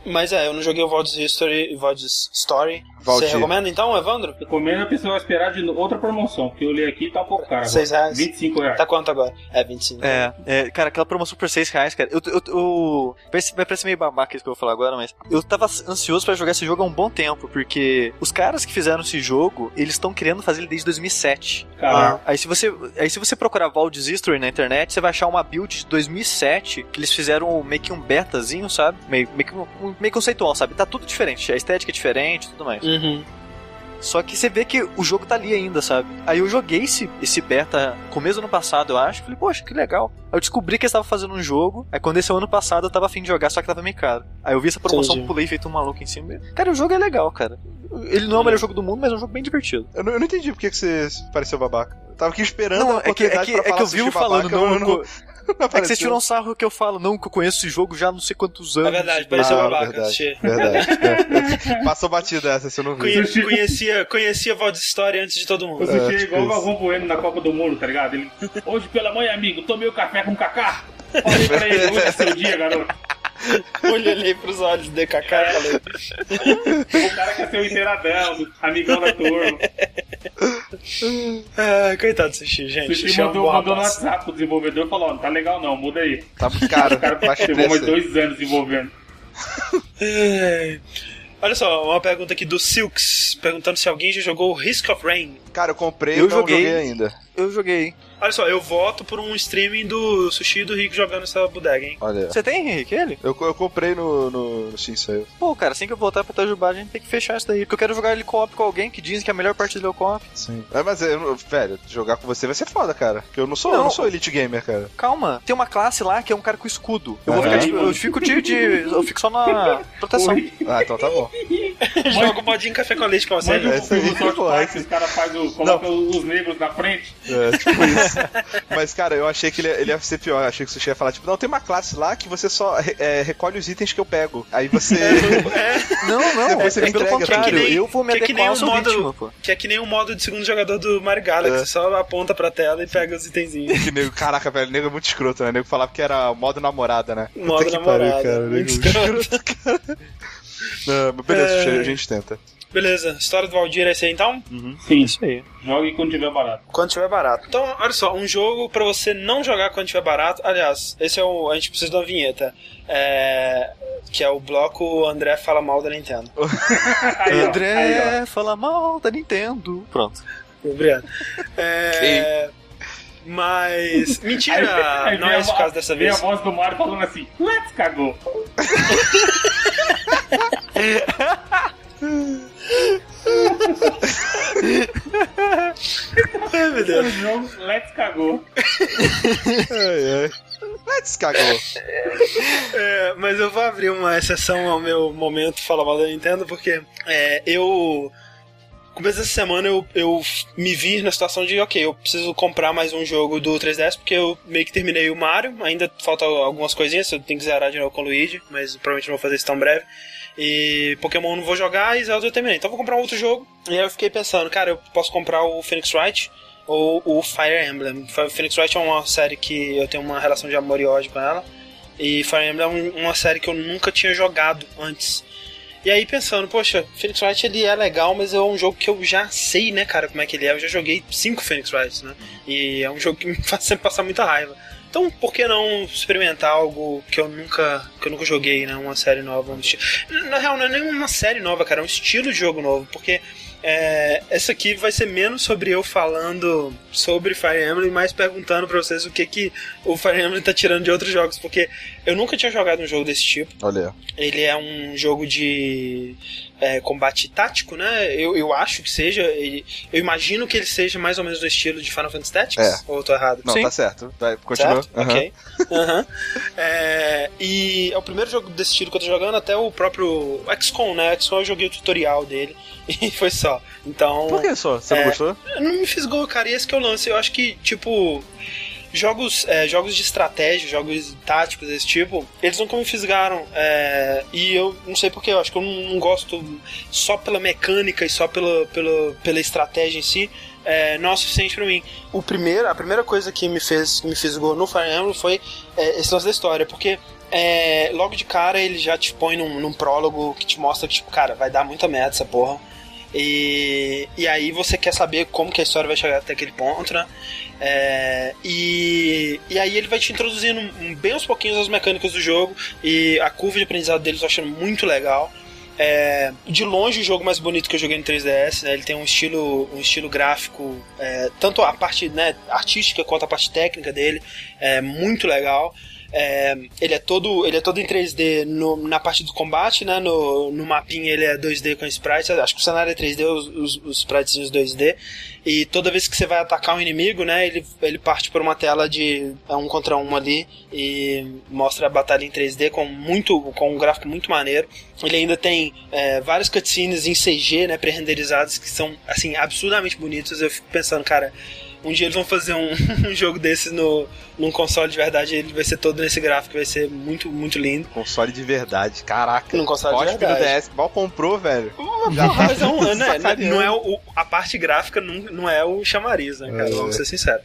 Mas é, eu não joguei o Vold's History Vold's Story. Valdir. Você recomenda então, Evandro? Recomendo a pessoa esperar de outra promoção, porque eu olhei aqui e tá um pouco caro. Seis reais. 25 reais. Tá quanto agora? É, 25. É, é, cara, aquela promoção por 6 reais, cara. Eu, eu, eu- vai, parecer meio babaca isso que eu vou falar agora, mas eu tava ansioso pra jogar esse jogo há um bom tempo, porque os caras que fizeram esse jogo, eles estão querendo fazer ele desde 2007. Caralho. Aí se você, aí se você procurar Valdes History na internet, você vai achar uma build de 2007 que eles fizeram meio que um betazinho, sabe? Meio, meio, que, meio conceitual, sabe? Tá tudo diferente, a estética é diferente, e tudo mais. Uhum. Só que você vê que o jogo tá ali ainda, sabe? Aí eu joguei esse, esse beta começo do ano passado, eu acho. Falei, poxa, que legal. Aí eu descobri que eles estavam fazendo um jogo. Aí quando esse ano passado eu tava afim de jogar, só que tava meio caro. Aí eu vi essa promoção, Entendi. pulei feito um maluco em cima. Cara, o jogo é legal, cara. Ele não é o melhor jogo do mundo, mas é um jogo bem divertido. Eu não, eu não entendi por que que você pareceu babaca. Eu tava aqui esperando Não, a é que, é oportunidade que, pra é que falar eu vivo sushi falando, babaca, não, eu não, não, é que vocês tiram um sarro que eu falo, não, que eu conheço esse jogo já há não sei quantos anos. É verdade, pareceu Ah, babaca. verdade. Sushi. Verdade. é. Passou batida essa, você não viu. Conhe- conhecia, conhecia Vold's Story antes de todo mundo. sushi É, é tipo igual o. Galvão Bueno na Copa do Mundo, tá ligado? Ele, hoje pela manhã, amigo, tomei o café com cacá. Falei pra ele, hoje é seu dia, garoto. Olhei ali pros olhos do DKK e falei. O cara quer ser o inteiradão, amigão da turma. Ah, coitado do Sushi, gente. sushi Sushi é mandou, mandou no. WhatsApp pro desenvolvedor e falou, não tá legal não, muda aí. Tá caro, O cara o levou mais dois anos desenvolvendo. Olha só, uma pergunta aqui do Silks, perguntando se alguém já jogou Risk of Rain. Cara, eu comprei Eu e não joguei. joguei ainda. Eu joguei. Olha só, eu voto por um streaming do Sushi e do Rick jogando essa bodega, hein? Olha. Você tem, Henrique, ele? Eu, eu comprei no, no, no Steam Sale. Pô, cara, assim que eu voltar pra Tajubá, a gente tem que fechar isso daí. Porque eu quero jogar ele co-op com alguém que dizem que é a melhor partida é o co-op. Sim. É, mas, eu, velho, jogar com você vai ser foda, cara. Porque eu não sou, eu Não. não sou elite gamer, cara. Calma, tem uma classe lá que é um cara com escudo. Eu vou Aham. ficar de, Eu fico de, de. Eu fico só na proteção. Oi. Ah, então tá bom. Joga o modinho café com leite com você. Essa aí, filme do South pô, Park, essa- os caras fazem os negros na frente. É, tipo isso. Mas, cara, eu achei que ele, ele ia ser pior. Eu achei que o Sushi ia falar, tipo, não, tem uma classe lá que você só é, recolhe os itens que eu pego. Aí você. Não, não, Depois você é me pelo entrega, contrário. que nem- eu vou me que é que nem adequar ao o seu modo- ritmo, pô. Que é que nem o modo de segundo jogador do Mario Galaxy. É. Você só aponta pra tela e pega os itenzinhos. que nego, caraca, velho, nego é muito escroto, né? Nego falava que era modo namorada, né? Modo namorada, Pariu, cara. muito Nego escroto, cara. Não, mas beleza, É. A gente tenta. Beleza, história do Valdir é esse aí então? Sim, Isso aí. jogue quando tiver barato. Quando tiver barato. Então, olha só, um jogo pra você não jogar quando tiver barato. Aliás, esse é o. A gente precisa de uma vinheta. É, que é o bloco André fala mal da Nintendo. Aí, ó, aí, André, fala mal da Nintendo. Pronto. Obrigado. É, mas. Mentira! Aí não é esse o caso dessa vem vez. a voz do Mario falando assim, let's cagou. Ai, meu Deus. O jogo, let's cagou. Ai, ai. Let's cagou. É, mas eu vou abrir uma exceção ao meu momento Fala Mal da Nintendo, porque é, eu. Começo dessa semana eu, eu me vi na situação de, ok, eu preciso comprar mais um jogo do 3DS, porque eu meio que terminei o Mario, ainda faltam algumas coisinhas, eu tenho que zerar de novo com o Luigi, mas provavelmente não vou fazer isso tão breve. E Pokémon não vou jogar e Zelda eu terminei. Então vou comprar um outro jogo. E aí eu fiquei pensando, cara, eu posso comprar o Phoenix Wright ou o Fire Emblem. Phoenix Wright é uma série que eu tenho uma relação de amor e ódio com ela. E Fire Emblem é um- uma série que eu nunca tinha jogado antes. E aí pensando, poxa, Phoenix Wright ele é legal, mas é um jogo que eu já sei, né, cara, como é que ele é. Eu já joguei cinco Phoenix Wrights, né? E é um jogo que me faz sempre passar muita raiva. Então, por que não experimentar algo que eu nunca, que eu nunca joguei, né? Uma série nova, um estilo. Na real, não é nem uma série nova, cara, é um estilo de jogo novo, porque é, essa aqui vai ser menos sobre eu falando sobre Fire Emblem, mais perguntando pra vocês o que que o Fire Emblem tá tirando de outros jogos, porque eu nunca tinha jogado um jogo desse tipo. Olha, Ele é um jogo de é, combate tático, né? Eu, eu acho que seja. ele- eu imagino que ele seja mais ou menos do estilo de Final Fantasy Tactics. É. Ou eu tô errado? não, Sim. tá certo. Vai, continua. Certo? Aham. Ok. Aham. É, e é o primeiro jogo desse estilo que eu tô jogando, até o próprio XCOM, né? XCOM eu joguei o tutorial dele e foi só. Então. Por que só? Você não É. gostou? Não me fisgou, cara, e esse que eu lance. Eu acho que, tipo. Jogos, é, jogos de estratégia, jogos táticos desse tipo, eles nunca me fisgaram. é, e eu não sei porquê, eu acho que eu não, não gosto só pela mecânica e só pela, pela, pela estratégia em si. É, não é o suficiente pra mim. O primeiro, a primeira coisa que me fez que me fisgou no Fire Emblem foi é, esse lance da história, porque é, logo de cara ele já te põe num, num prólogo que te mostra que, tipo, cara, vai dar muita merda essa porra. E, e aí você quer saber como que a história vai chegar até aquele ponto, né? É, e, e aí ele vai te introduzindo bem aos pouquinhos as mecânicas do jogo e a curva de aprendizado deles eu achando muito legal. É, de longe o jogo mais bonito que eu joguei no 3DS, né? Ele tem um estilo, um estilo gráfico, é, tanto a parte né, artística quanto a parte técnica dele, é muito legal. É, ele é todo ele é todo em 3D no- na parte do combate, né? No, no mapinha ele é 2D com sprites. Acho que o cenário é 3D, os, os, os sprites 2D. E toda vez que você vai atacar um inimigo, né? Ele, ele parte por uma tela de é um contra um ali e mostra a batalha em 3D com muito com um gráfico muito maneiro. Ele ainda tem é, várias cutscenes em CG, né? Pré-renderizadas que são assim absurdamente bonitos. Eu fico pensando, cara. Um dia eles vão fazer um, um jogo desses no, num console de verdade, ele vai ser todo nesse gráfico, vai ser muito, muito lindo. Console de verdade, caraca. Num console de Cospe verdade. DS, mal comprou, velho. Já tá Mas é um, né, sacaneando. não é o, a parte gráfica não, não é o chamariz, né, cara? É. Vamos ser sinceros.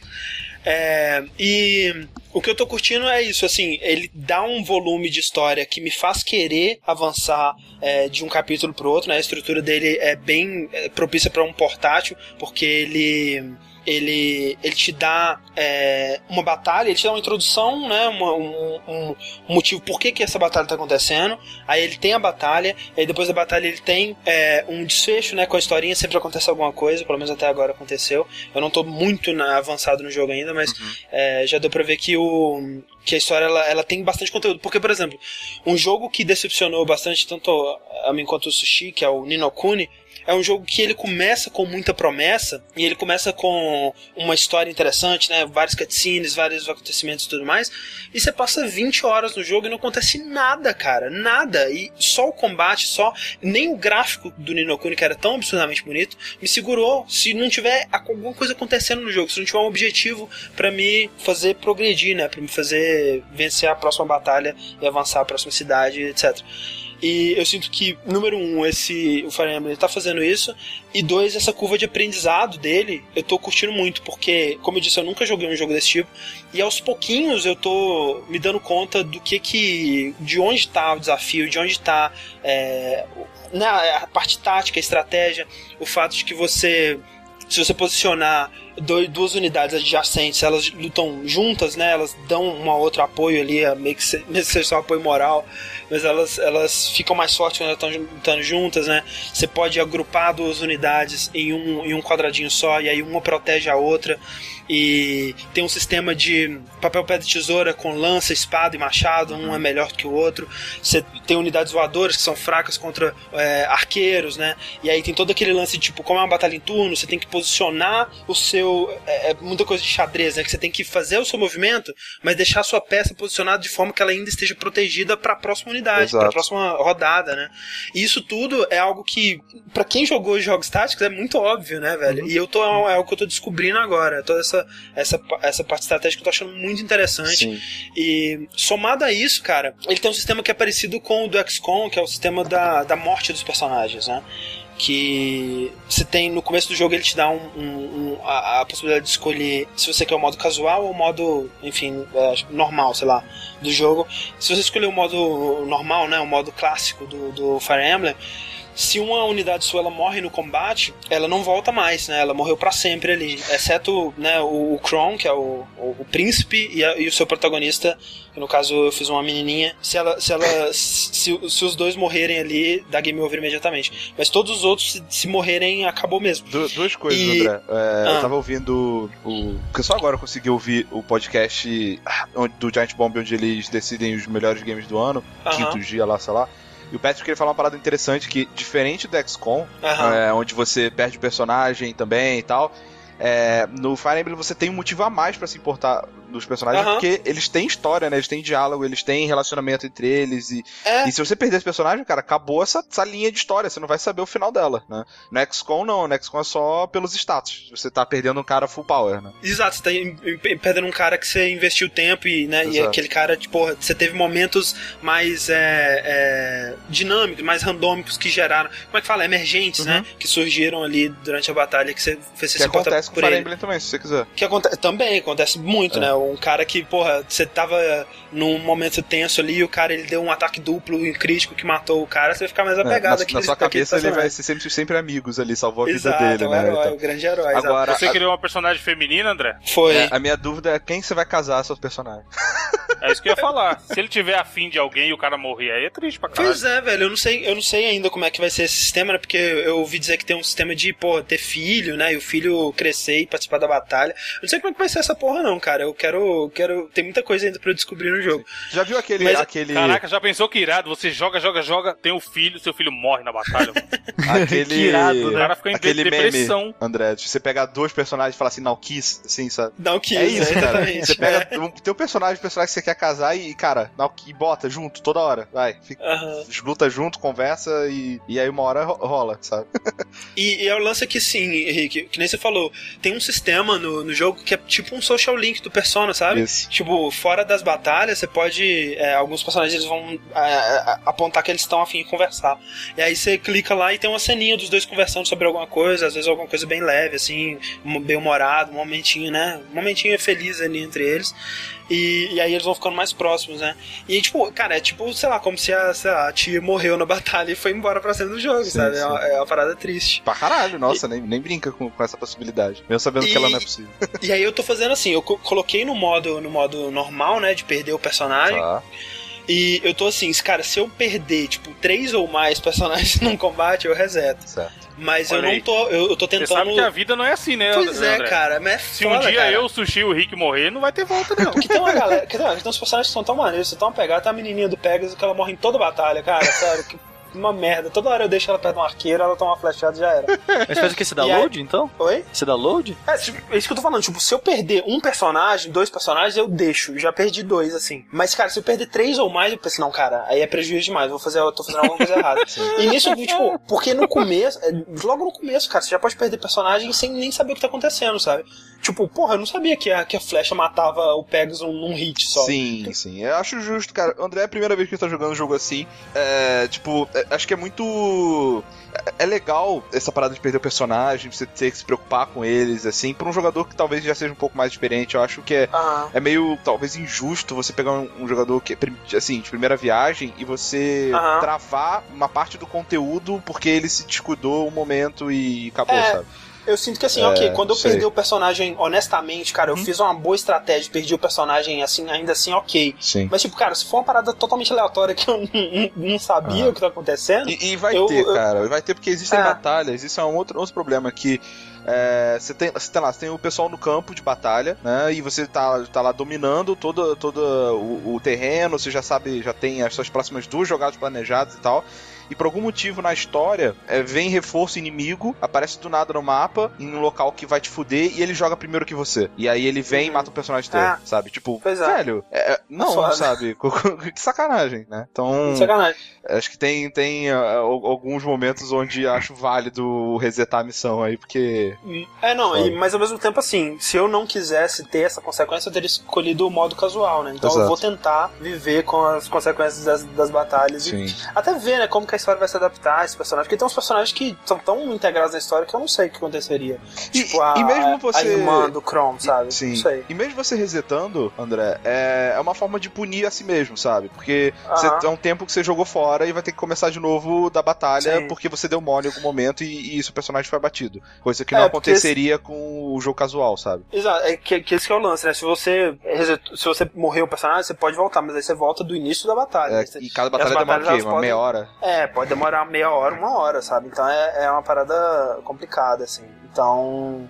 É, e o que eu tô curtindo é isso, assim, ele dá um volume de história que me faz querer avançar é, de um capítulo pro outro, né? A estrutura dele é bem é, propícia para um portátil, porque ele ele, ele te dá é, uma batalha, ele te dá uma introdução, né? Uma, um, um, motivo por que, que essa batalha tá acontecendo. Aí ele tem a batalha, aí depois da batalha ele tem é, um desfecho, né? Com a historinha, sempre acontece alguma coisa, pelo menos até agora aconteceu. Eu não tô muito na, avançado no jogo ainda, mas uhum. é, já deu pra ver que o que a história ela, ela tem bastante conteúdo. Porque, por exemplo, um jogo que decepcionou bastante tanto a mim quanto o Sushi, que é o Nino Kuni, é um jogo que ele começa com muita promessa e ele começa com uma história interessante, né? Vários cutscenes, vários acontecimentos e tudo mais. E você passa 20 horas no jogo e não acontece nada, cara. Nada. E só o combate, só. Nem o gráfico do Ninokuni, que era tão absurdamente bonito, me segurou. Se não tiver alguma coisa acontecendo no jogo, se não tiver um objetivo para me fazer progredir, né? Pra me fazer vencer a próxima batalha e avançar a próxima cidade, etc. E eu sinto que, número um, esse, o Fire Emblem tá fazendo isso, e dois, essa curva de aprendizado dele, eu tô curtindo muito, porque, como eu disse, eu nunca joguei um jogo desse tipo, e aos pouquinhos eu tô me dando conta do que que. de onde tá o desafio, de onde tá é, né, a parte tática, a estratégia, o fato de que você. Se você posicionar duas unidades adjacentes, elas lutam juntas, né? Elas dão um outro apoio ali, meio que mesmo que seja só apoio moral mas elas, elas ficam mais fortes quando elas estão lutando juntas, né? Você pode agrupar duas unidades em um, em um quadradinho só, e aí uma protege a outra e tem um sistema de papel, pedra e tesoura com lança, espada e machado, um é melhor que o outro. Você tem unidades voadoras que são fracas contra é, arqueiros, né? E aí tem todo aquele lance de tipo, como é uma batalha em turno, você tem que posicionar o seu. É, é muita coisa de xadrez, né? Que você tem que fazer o seu movimento, mas deixar a sua peça posicionada de forma que ela ainda esteja protegida para a próxima unidade, para a próxima rodada, né? E isso tudo é algo que, para quem jogou jogos táticos, é muito óbvio, né, velho? Uhum. E eu tô, é algo que eu tô descobrindo agora. Toda essa essa, essa, essa parte estratégica que eu tô achando muito interessante. Sim. E somado a isso, cara, ele tem um sistema que é parecido com o do XCOM, que é o sistema da, da morte dos personagens, né? que você tem no começo do jogo ele te dá um, um, um, a, a, possibilidade de escolher se você quer o modo casual ou o modo, enfim, é, normal, sei lá, do jogo. Se você escolher o modo normal, né, o modo clássico do, do Fire Emblem, se uma unidade sua ela morre no combate, ela não volta mais, né? Ela morreu para sempre ali. Exceto né, o, o Kron, que é o, o, o príncipe, e, a, e, o seu protagonista, que no caso eu fiz uma menininha. Se, ela, se, ela, se, se os dois morrerem ali, dá game over imediatamente. Mas todos os outros, se, se morrerem, acabou mesmo. Du duas coisas, e... André. É, ah. Eu tava ouvindo o. Porque só agora eu consegui ouvir o podcast ah, do Giant Bomb, onde eles decidem os melhores games do ano, uh -huh. quinto dia lá, sei lá. E o Patrick queria falar uma parada interessante que, diferente do XCOM, uhum. é, onde você perde o personagem também e tal, é, no Fire Emblem você tem um motivo a mais para se importar dos personagens, uhum. porque eles têm história, né? Eles têm diálogo, eles têm relacionamento entre eles. E, é. e se você perder esse personagem, cara, acabou essa, essa linha de história. Você não vai saber o final dela, né? No XCOM, não. No XCOM é só pelos status. Você tá perdendo um cara full power, né? Exato, você tá perdendo um cara que você investiu tempo e, né? E aquele cara, tipo, você teve momentos mais é, é, dinâmicos, mais randômicos que geraram. Como é que fala? Emergentes, né? uhum. né? Que surgiram ali durante a batalha que você fez que se acontece com o Fire Emblem também, se você quiser. Que acontece também, acontece muito, é. né? Um cara que, porra, você tava num momento tenso ali e o cara ele deu um ataque duplo e crítico que matou o cara, você vai ficar mais apegado é, aqui. Na sua cabeça ele vai ser sempre, sempre amigos ali, salvou a exato, vida dele, é né? Herói, então. o grande herói. Agora, você a... criou uma personagem feminina, André? Foi. É, a minha dúvida é quem você vai casar seu personagem. É isso que eu ia falar. Se ele tiver afim de alguém e o cara morrer, aí é triste pra caralho. Pois é, velho. Eu não sei, eu não sei ainda como é que vai ser esse sistema, né? Porque eu ouvi dizer que tem um sistema de, pô, ter filho, né? E o filho crescer e participar da batalha. Eu não sei como é que vai ser essa porra, não, cara. Eu quero. quero tem muita coisa ainda pra eu descobrir no jogo. Já viu aquele. Mas, aquele... Caraca, já pensou que irado? Você joga, joga, joga, tem o um filho, seu filho morre na batalha. aquele. que irado, né? O cara fica em aquele depressão. Meme, André, você pegar dois personagens e falar assim, não quis, assim, sabe? Não quis, é isso, né? cara. Você pega é. um, teu personagem, personagem que você quer casar e, cara, não, e bota junto toda hora. Vai. Fica, uhum. Luta junto, conversa e, e aí uma hora rola, sabe? e, e é o lance aqui, sim, Henrique, que nem você falou, tem um sistema no, no jogo que é tipo um social link do Persona, sabe? Isso. Tipo, fora das batalhas, você pode. É, alguns personagens vão é, é apontar que eles estão afim de conversar. E aí você clica lá e tem uma ceninha dos dois conversando sobre alguma coisa, às vezes alguma coisa bem leve, assim, bem humorado, um momentinho, né? Um momentinho feliz ali entre eles. E, e, aí eles vão ficando mais próximos, né? E, tipo, cara, é tipo, sei lá, como se a, lá, a tia morreu na batalha e foi embora pra cima do jogo, Sim, sabe? sim. É, uma, é uma parada triste. Pra caralho, nossa, nem, nem brinca com, com essa possibilidade. Mesmo sabendo E- que ela não é possível. E aí eu tô fazendo assim, eu co- coloquei no modo, no modo normal, né, de perder o personagem. Tá. E eu tô assim, cara, se eu perder, tipo, três ou mais personagens num combate, eu reseto. Certo. Mas Olha eu não aí. tô, eu, eu tô Você tentando... sabe que a vida não é assim, né, Pois é, André? cara, mas é Se foda, um dia cara. eu, o Sushi e o Rick morrer, não vai ter volta, não. Porque tem uma galera. Que, tem uns personagens que são tão maneiros, são tão pegados. Tem a menininha do Pegasus que ela morre em toda batalha, cara. Sério, que uma merda. Toda hora eu deixo ela perto de um arqueiro, ela toma uma flechada e já era. Mas faz o que? Você dá E aí- load, então? Oi? Você dá load? É, tipo, é isso que eu tô falando. Tipo, se eu perder um personagem, dois personagens, eu deixo. Já perdi dois, assim. Mas, cara, se eu perder três ou mais, eu penso, não, cara, aí é prejuízo demais. Vou fazer, eu tô fazendo alguma coisa errada. E nisso, tipo, porque no começo, é, logo no começo, cara, você já pode perder personagem sem nem saber o que tá acontecendo, sabe? Tipo, porra, eu não sabia que a, que a flecha matava o Pegasus num hit só. Sim, sim. Eu acho justo, cara. André é a primeira vez que ele tá jogando um jogo assim. É, tipo, é, acho que é muito. É, é legal essa parada de perder o personagem, você ter que se preocupar com eles, assim. Pra um jogador que talvez já seja um pouco mais experiente, eu acho que é. É meio, talvez, injusto você pegar um, um jogador que é, assim, de primeira viagem e você travar uma parte do conteúdo porque ele se descuidou um momento e acabou, É, sabe? Eu sinto que assim, É, ok, quando eu sei. perdi o personagem honestamente, cara, eu fiz uma boa estratégia, perdi o personagem assim, ainda assim, ok. Sim. Mas, tipo, cara, se for uma parada totalmente aleatória que eu não, não sabia Ah. o que tá acontecendo. E, e vai Eu- ter, eu- cara. Vai ter porque existem É. batalhas. Isso é um outro, outro problema que é, você tem, você tem lá, você tem o pessoal no campo de batalha, né? E você tá, tá lá dominando todo, todo o, o terreno, você já sabe, já tem as suas próximas duas jogadas planejadas e tal. E por algum motivo na história, é, vem reforço inimigo, aparece do nada no mapa, em um local que vai te fuder, e ele joga primeiro que você. E aí ele vem e Uhum. mata o personagem teu, Ah. sabe? Tipo, é. velho, é, é, não, Foda. sabe? que sacanagem, né? Então. Sacanagem. Acho que tem, tem al- alguns momentos onde acho válido resetar a missão aí, porque. É, não, e- mas ao mesmo tempo, assim, se eu não quisesse ter essa consequência, eu teria escolhido o modo casual, né? Então eu Exato. vou tentar viver com as consequências das, das batalhas e Sim. até ver, né, como que a história vai se adaptar a esse personagem. Porque tem uns personagens que são tão integrados na história que eu não sei o que aconteceria. E, tipo, a, e mesmo você. a irmã do Chrome, sabe? Sim. Não sei. E mesmo você resetando, André, é, é uma forma de punir a si mesmo, sabe? Porque você Aham. é um tempo que você jogou fora e vai ter que começar de novo da batalha Sim. porque você deu mole em algum momento e, e isso o personagem foi abatido. Coisa que É, não aconteceria com o jogo casual, sabe? Exato, é que, que esse que é o lance, né? Se você, se você morreu o personagem, você pode voltar, mas aí você volta do início da batalha. É, né? E cada batalha demora o quê? Uma podem- meia hora? É, pode demorar meia hora, uma hora, sabe? Então é, é uma parada complicada, assim. Então.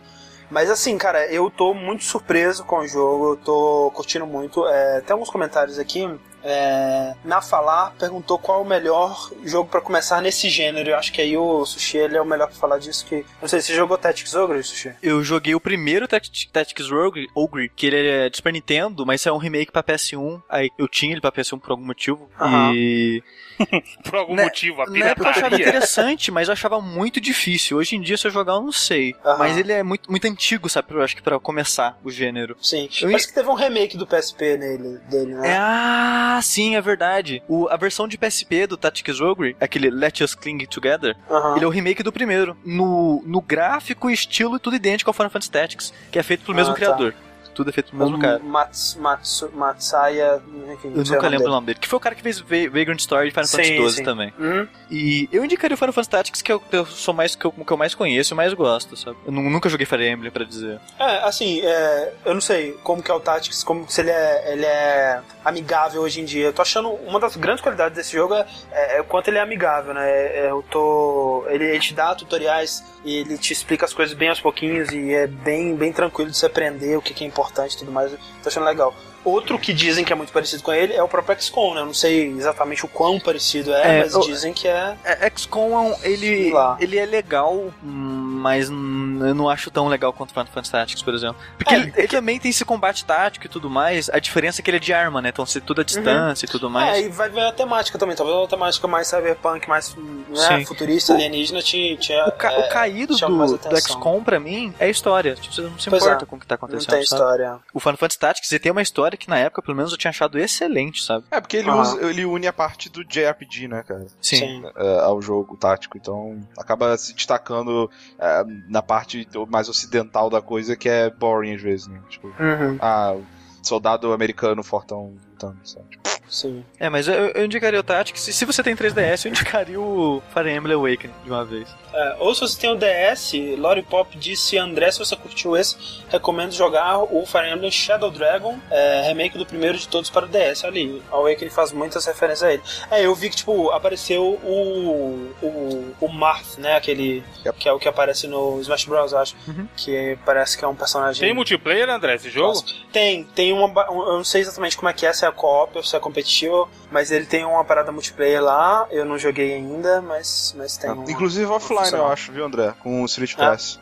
Mas assim, cara, eu tô muito surpreso com o jogo, eu tô curtindo muito. É, tem alguns comentários aqui. É, na Falar perguntou qual o melhor jogo pra começar nesse gênero. Eu acho que aí o Sushi ele é o melhor pra falar disso. Que não sei, você jogou Tactics Ogre, Sushi? Eu joguei o primeiro Tact- Tactics Ogre, Ogre, que ele é de Super Nintendo, mas é um remake pra PS1. Aí eu tinha ele pra PS1 por algum motivo. Aham. E. Por algum Né- motivo, a Na época eu achava pirataria. interessante, mas eu achava muito difícil. Hoje em dia, se eu jogar, eu não sei. Aham. Mas ele é muito, muito antigo, sabe? Eu acho que pra começar o gênero. Sim. Eu- Parece que teve um remake do PSP nele, dele, né? É, ah, sim, é verdade. O, a versão de PSP do Tactics Ogre, aquele Let Us Cling Together, Aham. ele é o remake do primeiro. No, no gráfico, estilo, tudo idêntico ao Final Fantasy Tactics, que é feito pelo mesmo Ah, tá. criador. Tudo é feito pelo mesmo cara. Mats, Matsu, Matsaya, enfim. Eu nunca lembro o nome dele. Que foi o cara que fez Va- Vagrant Story e Final Sim, Fantasy XII também. Uhum. E eu indicaria o Final Fantasy Tactics, que eu, eu sou mais que eu, que eu mais conheço e mais gosto, sabe? Eu nu- nunca joguei Fire Emblem, pra dizer. É, assim, é, eu não sei como que é o Tactics, como se ele é, ele é amigável hoje em dia. Eu tô achando uma das grandes qualidades desse jogo é, é- é o quanto ele é amigável, né? É, eu tô. Ele, ele te dá tutoriais e ele te explica as coisas bem aos pouquinhos e é bem, bem tranquilo de você aprender o que, que é importante e tudo mais. Tô achando legal. Outro que dizem que é muito parecido com ele é o próprio XCOM, né? Eu não sei exatamente o quão parecido é, É, mas eu- dizem que é. É, XCOM, é um- ele, ele é legal, mas eu não acho tão legal quanto Final Fantasy Tactics, por exemplo. Porque É, ele, ele também tem esse combate tático e tudo mais, a diferença é que ele é de arma, né? Então você tudo à distância e tudo mais. É, e vai ver a temática também. Talvez uma temática mais cyberpunk, mais né, futurista, alienígena, te, te, O, ca- é, o caído do, do. XCOM, pra mim, é a história. Tipo, você não se Pois importa é. com o que tá Não acontecendo, tem sabe? história. O Final Fantasy Tactics, ele tem uma história que na época, pelo menos, eu tinha achado excelente, sabe? É, porque ele, usa- ele une a parte do JRPG, né, cara? Sim. é, ao jogo tático, então acaba se destacando é, na parte mais ocidental da coisa que é boring às vezes, né? Tipo, Uhum. ah, soldado americano fortão lutando, sabe? Sim. É, mas eu, eu indicaria o Tactics. Se, se você tem 3DS, eu indicaria o Fire Emblem Awakening de uma vez. É, ou se você tem o DS, Lori Pop disse, André, se você curtiu esse, recomendo jogar o Fire Emblem Shadow Dragon, é, remake do primeiro de todos para o DS. Olha aí, a Awakening faz muitas referências a ele. É, eu vi que, tipo, apareceu o, o, o Marth, né, aquele Yep. que é o que aparece no Smash Bros, eu acho, Uhum. que parece que é um personagem... Tem multiplayer, André, esse jogo? Tem, tem uma. um- Eu não sei exatamente como é que é, se é co-op ou se é competitivo, mas ele tem uma parada multiplayer lá. Eu não joguei ainda, mas, mas tem. Ah, uma- Inclusive offline, eu acho, viu, André? Com o Street Ah. Pass.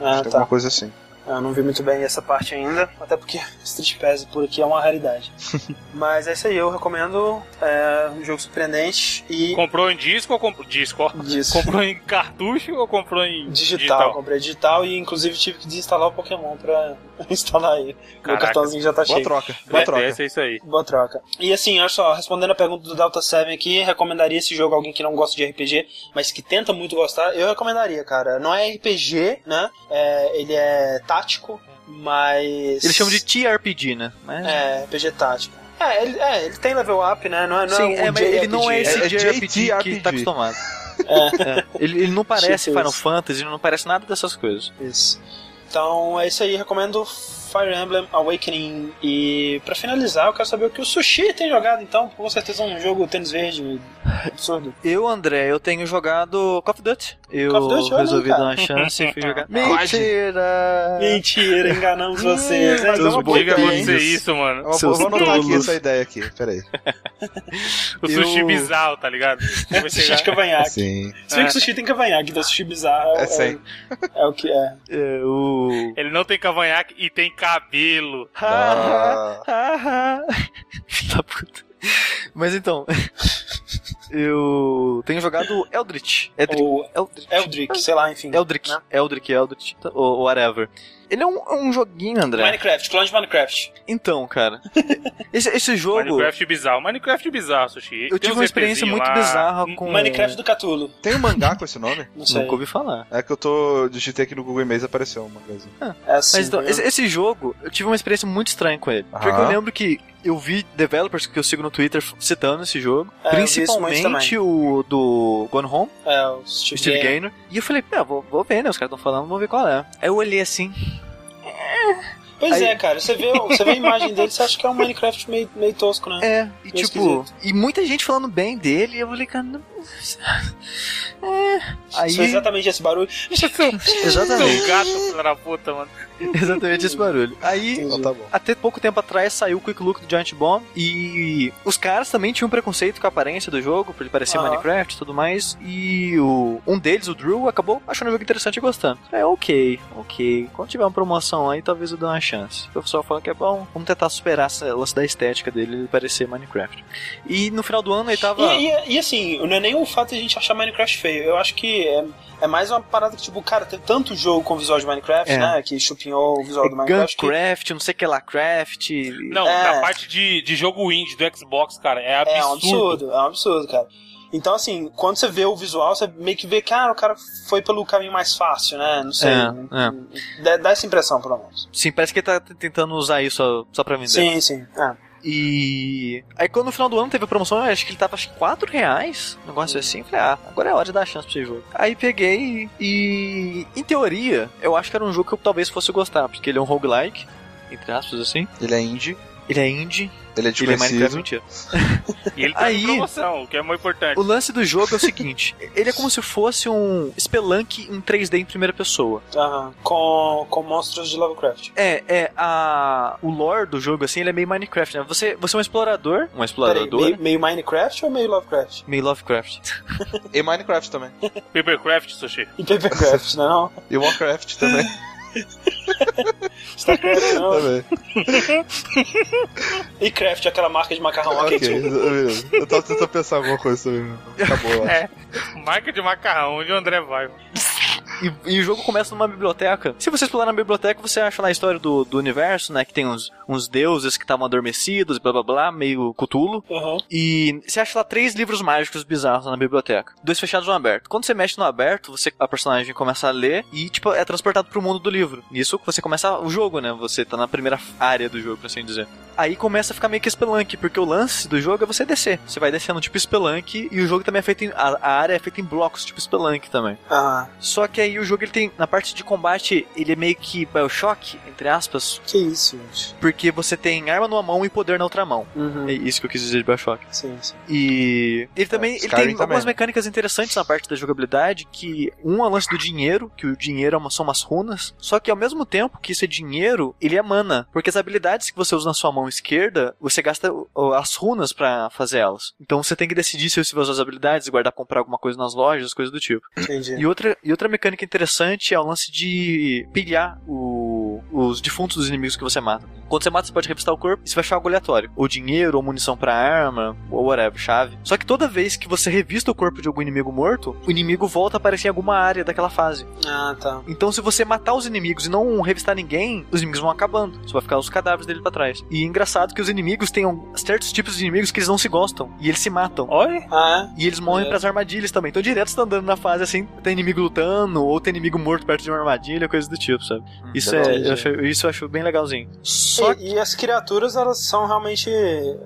Ah, Tem tá. alguma coisa assim. Eu não vi muito bem essa parte ainda, até porque Street Pass por aqui é uma raridade. mas é isso aí, eu recomendo. É um jogo surpreendente e. Comprou em disco ou comprou disco? ó. Disso. Comprou em cartucho ou comprou em Digital, comprei digital e inclusive tive que desinstalar o Pokémon pra instalar ele. Meu cartãozinho já tá Boa cheio. troca, boa É, troca. é isso aí. Boa troca. E assim, olha só, respondendo a pergunta do Delta 7 aqui, recomendaria esse jogo a alguém que não gosta de RPG, mas que tenta muito gostar? Eu recomendaria, cara. Não é RPG, né? É, ele é tático, mas. Eles chamam de TRPG, né? Mas... É, RPG tático. É ele, é, ele tem level up, né? Não é, não Sim, é, é, um mas ele não é esse É- é JRPG que tá acostumado. É, Ele, ele não parece Final. Fantasy, ele não parece nada dessas coisas. Isso. Então é isso aí, recomendo Fire Emblem Awakening. E pra finalizar, eu quero saber o que o Sushi tem jogado, então. Com certeza um jogo tênis verde absurdo. Eu, André, eu tenho jogado Call of Duty. Eu Call of Duty, resolvi dar uma chance e fui jogar. Mentira! Mentira, enganamos vocês, hein? mas é uma boa Diga ideia, você isso, mano. Eu vou, Seus vou anotar aqui essa ideia aqui, peraí. O sushi Eu- bizarro, tá ligado? Vai Sushi chegar- de cavanhaque. Sim. Se bem É. que sushi tem cavanhaque, então sushi bizarro É sem. é o que é. É, o... Não tem cavanhaque e tem cabelo. Ah, Filho da puta. Mas então, eu tenho jogado Eldritch. Eldritch. Ou Eldritch. Eldrick, sei lá, enfim. Eldritch. Né? Eldritch, Eldritch, tá- ou whatever. Ele é um, é um joguinho, André. Minecraft, clone de Minecraft. Então, cara. Esse, esse jogo. Minecraft bizarro. Minecraft bizarro, sushi. Eu Tem tive uma experiência muito lá. bizarra com. Minecraft do Catulo. tem um mangá com esse nome? Não sei. Nunca ouvi falar. É que eu tô. Digitei aqui no Google Images e apareceu um mangazinho. É assim. Mas então, viu? esse, esse jogo, eu tive uma experiência muito estranha com ele. Porque Aham. eu lembro que eu vi developers que eu sigo no Twitter citando esse jogo. É, principalmente o do Gone Home, É, o Steve, Steve Gaynor. Gaynor. E eu falei, ah, vou, vou ver, né? Os caras estão falando, vou ver qual é. Aí eu olhei assim. Pois Aí- é, cara. Você vê, você vê a imagem dele, você acha que é um Minecraft meio, meio tosco, né? É, e Meio tipo, e muita gente falando bem dele, e eu falei, cara. É. Aí, Foi exatamente esse barulho. exatamente, gato, filho da puta, mano. exatamente esse barulho. Aí, Então tá bom. até pouco tempo atrás saiu o Quick Look do Giant Bomb e os caras também tinham preconceito com a aparência do jogo, por ele parecer Aham. Minecraft e tudo mais. E o, um deles, o Drew, acabou achando o jogo interessante e gostando. É ok, ok. Quando tiver uma promoção aí, talvez eu dê uma chance. O pessoal fala que é bom, vamos tentar superar essa lance da estética dele ele parecer Minecraft. E no final do ano ele tava. E, e- e, assim, não é nem o fato de a gente achar Minecraft feio. Eu acho que é, é mais uma parada que, tipo, cara, tem tanto jogo com visual de Minecraft, É. né? Que chupinhou o visual do Minecraft. que- Guncraft, não sei o que lá, Craft. Não, É. na parte de, de jogo indie do Xbox, cara, é absurdo. É um absurdo, é um absurdo, cara. Então, assim, quando você vê o visual, você meio que vê que, ah, o cara foi pelo caminho mais fácil, né? Não sei. É, Dá, dá essa impressão, pelo menos. Sim, parece que ele tá tentando usar isso só, só pra vender. Sim, sim. Ah, E aí quando no final do ano teve a promoção, acho que ele tava acho que 4 reais, um negócio assim, eu falei, ah, agora é hora de dar chance pra esse jogo. Aí peguei e, em teoria, eu acho que era um jogo que eu talvez fosse gostar, porque ele é um roguelike, entre aspas assim, Ele é indie, ele é indie, ele é ele é Minecraft, mentira. E ele tá Aí- em promoção, o que é muito importante. O lance do jogo é o seguinte, ele é como se fosse um Spelunk em 3D em primeira pessoa. aham. Com, com monstros de Lovecraft. É, é, a, o lore do jogo assim, ele é meio Minecraft, né? Você, você é um explorador, um Peraí, explorador, meio, meio Minecraft ou meio Lovecraft? meio Lovecraft. E Minecraft também. Papercraft, Sushi. E Papercraft, não é não? E Warcraft também. Starcraft, não? também. E Craft, aquela marca de macarrão. ok, ok, tipo, beleza. Eu tava tentando pensar alguma coisa sobre. Acabou, eu acho. É. Marca de macarrão, onde o André vai. E, e o jogo começa numa biblioteca. Se você explorar na biblioteca, você acha lá a história do, do universo, né? Que tem uns, uns deuses que estavam adormecidos, blá blá blá, meio Cthulhu. Aham. E você acha lá três livros mágicos bizarros na biblioteca. Dois fechados e um aberto. Quando você mexe no aberto, você, a personagem começa a ler e, tipo, é transportado pro mundo do livro. Nisso você começa o jogo, né? Você tá na primeira área do jogo, por assim dizer. Aí começa a ficar meio que Spelunk, porque o lance do jogo é você descer. Você vai descendo tipo Spelunk e o jogo também é feito em. A, a área é feita em blocos, tipo Spelunk também. Ah, Só que aí o jogo ele tem. Na parte de combate, ele é meio que Bioshock, entre aspas, que isso, gente. porque você tem arma numa mão e poder na outra mão. Uhum. É isso que eu quis dizer de Bioshock. Sim, sim. E ele também ele Skyrim tem também, algumas mecânicas interessantes na parte da jogabilidade, que um é o lance do dinheiro, que o dinheiro é uma- são umas runas, só que ao mesmo tempo que isso é dinheiro, ele é mana, porque as habilidades que você usa na sua mão esquerda, você gasta as runas pra fazer elas. Então você tem que decidir se você vai usar as habilidades, guardar pra comprar alguma coisa nas lojas, coisas do tipo. Entendi. E outra, e outra mecânica interessante é o lance de pilhar o- os defuntos dos inimigos que você mata. Quando você mata, você pode revistar o corpo e você vai achar algo aleatório. Ou dinheiro, ou munição pra arma, ou whatever, chave. Só que toda vez que você revista o corpo de algum inimigo morto, o inimigo volta a aparecer em alguma área daquela fase. Ah, tá. Então, se você matar os inimigos e não revistar ninguém, os inimigos vão acabando. Só vai ficar os cadáveres dele pra trás. E é engraçado que os inimigos tenham certos tipos de inimigos que eles não se gostam. E eles se matam. Oi? Ah, E eles morrem É. pras armadilhas também. Então direto você tá andando na fase assim, tem inimigo lutando, ou tem inimigo morto perto de uma armadilha, coisa do tipo, sabe? Isso, é, eu acho, isso eu acho bem legalzinho. Só é? E, e as criaturas, elas são realmente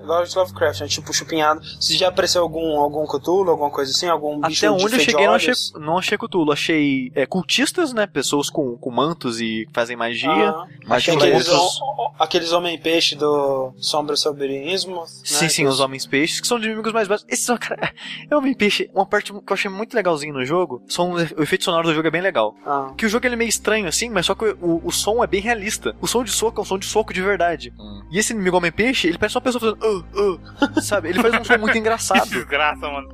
Lord Lovecraft, né? Tipo, chupinhado. Se já apareceu algum, algum Cthulhu, alguma coisa assim, algum bicho até de onde eu cheguei, não achei, não achei Cthulhu. Achei é, cultistas, né? Pessoas com, com mantos e que fazem magia. Ah, Achei aqueles, hom- aqueles homem-peixe do Sombra Soberismo. Sim, né? sim, os homens-peixes, que são de inimigos mais básicos. Esse só, cara, é homem-peixe. Uma parte que eu achei muito legalzinho no jogo, são, o efeito sonoro do jogo é bem legal. Ah, Que o jogo ele é meio estranho assim, mas só que o, o som é bem realista. O som de soco é um som de soco de verdade. Hum. E esse inimigo homem-peixe, ele parece uma pessoa fazendo. "Ah, ah", sabe? Ele faz um som muito Que engraçado. desgraça, mano.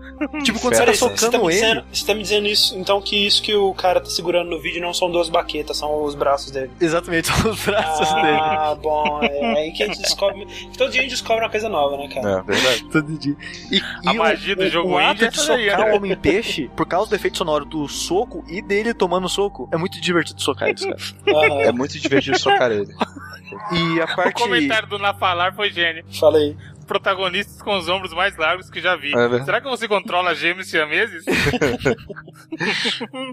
tipo, quando você tá Peraí, você tá, socando me ele. dizendo, você tá me dizendo isso, então que isso que o cara tá segurando no vídeo não são duas baquetas, são os braços dele. Exatamente, são os braços dele. Ah, bom, é aí que a gente descobre. Todo dia a gente descobre uma coisa nova, né, cara? É, verdade. Todo dia. E, A e magia o, do o- jogo o indie ato é de socar né? o homem-peixe, por causa do efeito sonoro do soco e dele tomando soco, é muito divertido socar eles, cara. É muito divertido socar ele. E a O parte. comentário do Na Falar foi gênio. falei. Protagonistas com os ombros mais largos que já vi. É verdade. Será que você controla gêmeos siameses?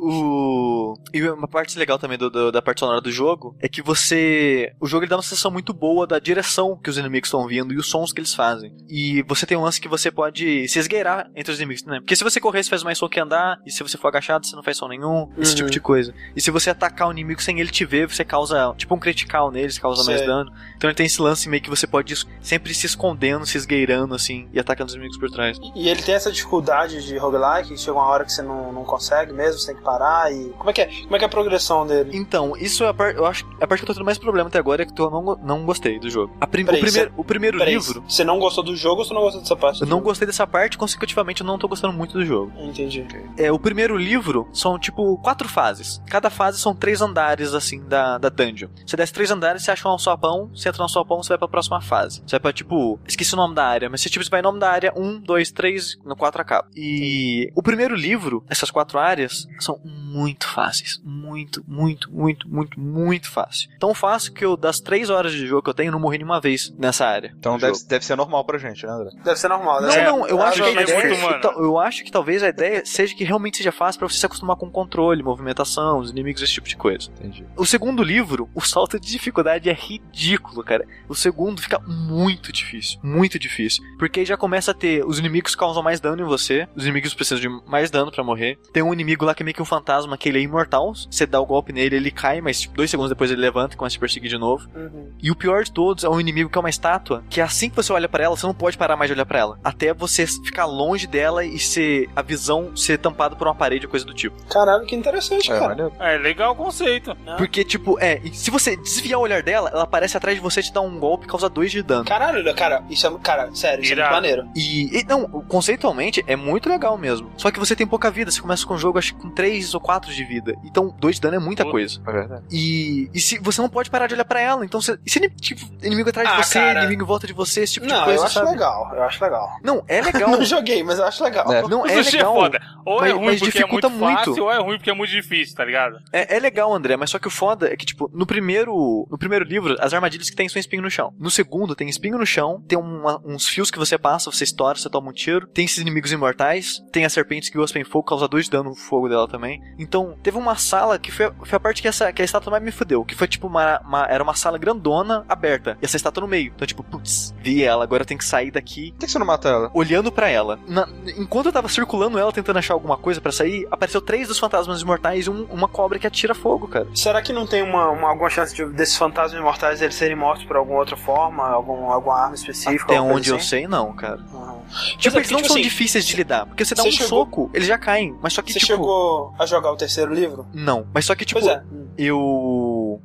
O... E uma parte legal também do, do- da parte sonora do jogo é que você. O jogo ele dá uma sensação muito boa da direção que os inimigos estão vindo e os sons que eles fazem. E você tem um lance que você pode se esgueirar entre os inimigos, né? Porque se você correr, você faz mais som que andar, e se você for agachado, você não faz som nenhum, esse Uhum. tipo de coisa. E se você atacar o inimigo sem ele te ver, você causa tipo um critical neles, causa mais Sei. dano. Então ele tem esse lance meio que você pode sempre se escondendo, se esgueirando assim, e atacando os inimigos por trás. E ele tem essa dificuldade de roguelike, chega uma hora que você não, não consegue mesmo, você tem que parar e. Como é que é? Como é que é a progressão dele? Então, isso é a parte. Eu acho a parte que eu tô tendo mais problema até agora é que eu não, não gostei do jogo. Prim- Peraí, o, primeiro, o primeiro Peraí, livro. Você não gostou do jogo ou você não gostou dessa parte? Eu não jogo? gostei dessa parte, consecutivamente eu não tô gostando muito do jogo. Entendi. É, o primeiro livro são tipo quatro fases. Cada fase são três andares assim da, da dungeon. Você desce três andares, você acha um alçapão, você entra no alçapão, você vai pra próxima fase. Você vai pra tipo, esqueci o nome da área, mas você tipo, vai no nome da área 1, 2, 3, no 4 acaba. E o primeiro livro, essas quatro áreas, são muito fáceis. Muito, muito, muito, muito, muito fácil. Tão fácil que eu, das três horas de jogo que eu tenho, eu não morri nenhuma vez nessa área. Então deve, deve ser normal pra gente, né, André? Deve ser normal, Não, deve ser- não, eu acho que, joguei a ideia- muito, mano. então, eu acho que talvez a ideia seja que realmente seja fácil pra você se acostumar com controle, movimentação, os inimigos, esse tipo de coisa. Entendi. O segundo livro, o salto de dificuldade é ridículo, cara. O segundo fica muito difícil, muito difícil, porque aí já começa a ter os inimigos causam mais dano em você, os inimigos precisam de mais dano pra morrer. Tem um inimigo lá que é meio que um fantasma, que ele é imortal. Você dá o golpe nele, ele cai, mas tipo, dois segundos depois ele levanta e começa a te perseguir de novo. Uhum. E o pior de todos é um inimigo que é uma estátua, que assim que você olha pra ela, você não pode parar mais de olhar pra ela. Até você ficar longe dela e ser a visão ser tampada por uma parede ou coisa do tipo. Caralho, que interessante, É, cara. É legal o conceito. Porque, tipo, é, se você desviar o olhar dela, ela aparece atrás de você e te dá um golpe e causa dois de dano. Caralho, cara, isso é. Cara, sério, isso é Irado. muito maneiro. E, e, não, conceitualmente é muito legal mesmo. Só que você tem pouca vida, você começa com o jogo acho que com 3 ou 4 de vida. Então, 2 de dano é muita Puta. coisa. É verdade. E, e se você não pode parar de olhar pra ela, então você, e se tipo, inimigo atrás Ah, de você, cara. inimigo em volta de você, esse tipo de Não, coisa, eu acho sabe? legal, eu acho legal. Não, é legal. Não joguei, mas eu acho legal. É. Não, é sushi legal. é foda. Ou Mas- é ruim mas porque é muito, dificulta muito. fácil, ou é ruim porque é muito difícil, tá ligado? É, é legal, André, mas só que o foda é que, tipo, no primeiro, no primeiro livro, as armadilhas que tem são espinho no chão. No segundo, tem espinho no chão, tem uma- uns fios que você passa, você estoura, você toma um tiro. Tem esses inimigos imortais, tem as serpentes que gospem fogo, causa dois de dano no fogo dela também. Então, teve uma sala que foi, foi a parte que, essa, que a estátua mais me fudeu. Que foi tipo uma, uma- Era uma sala grandona, aberta. E essa estátua no meio. Então, tipo, putz, vi ela, agora eu tenho que sair daqui. Por que você não mata ela? Olhando pra ela. Na- enquanto eu tava circulando ela, tentando achar alguma coisa pra sair, apareceu três dos fantasmas imortais e um- uma cobra que atira fogo, cara. Será que não tem uma, uma- alguma chance de, desses fantasmas imortais eles serem mortos por alguma outra forma, algum, alguma arma específica? Até onde coisa eu assim? sei, não, cara. Uhum. Tipo, é, eles não tipo são assim, difíceis de lidar. Porque você dá um chegou- soco, eles já caem. Mas só que, Você tipo. chegou a jogar o terceiro livro? Não. Mas só que, tipo, é. eu.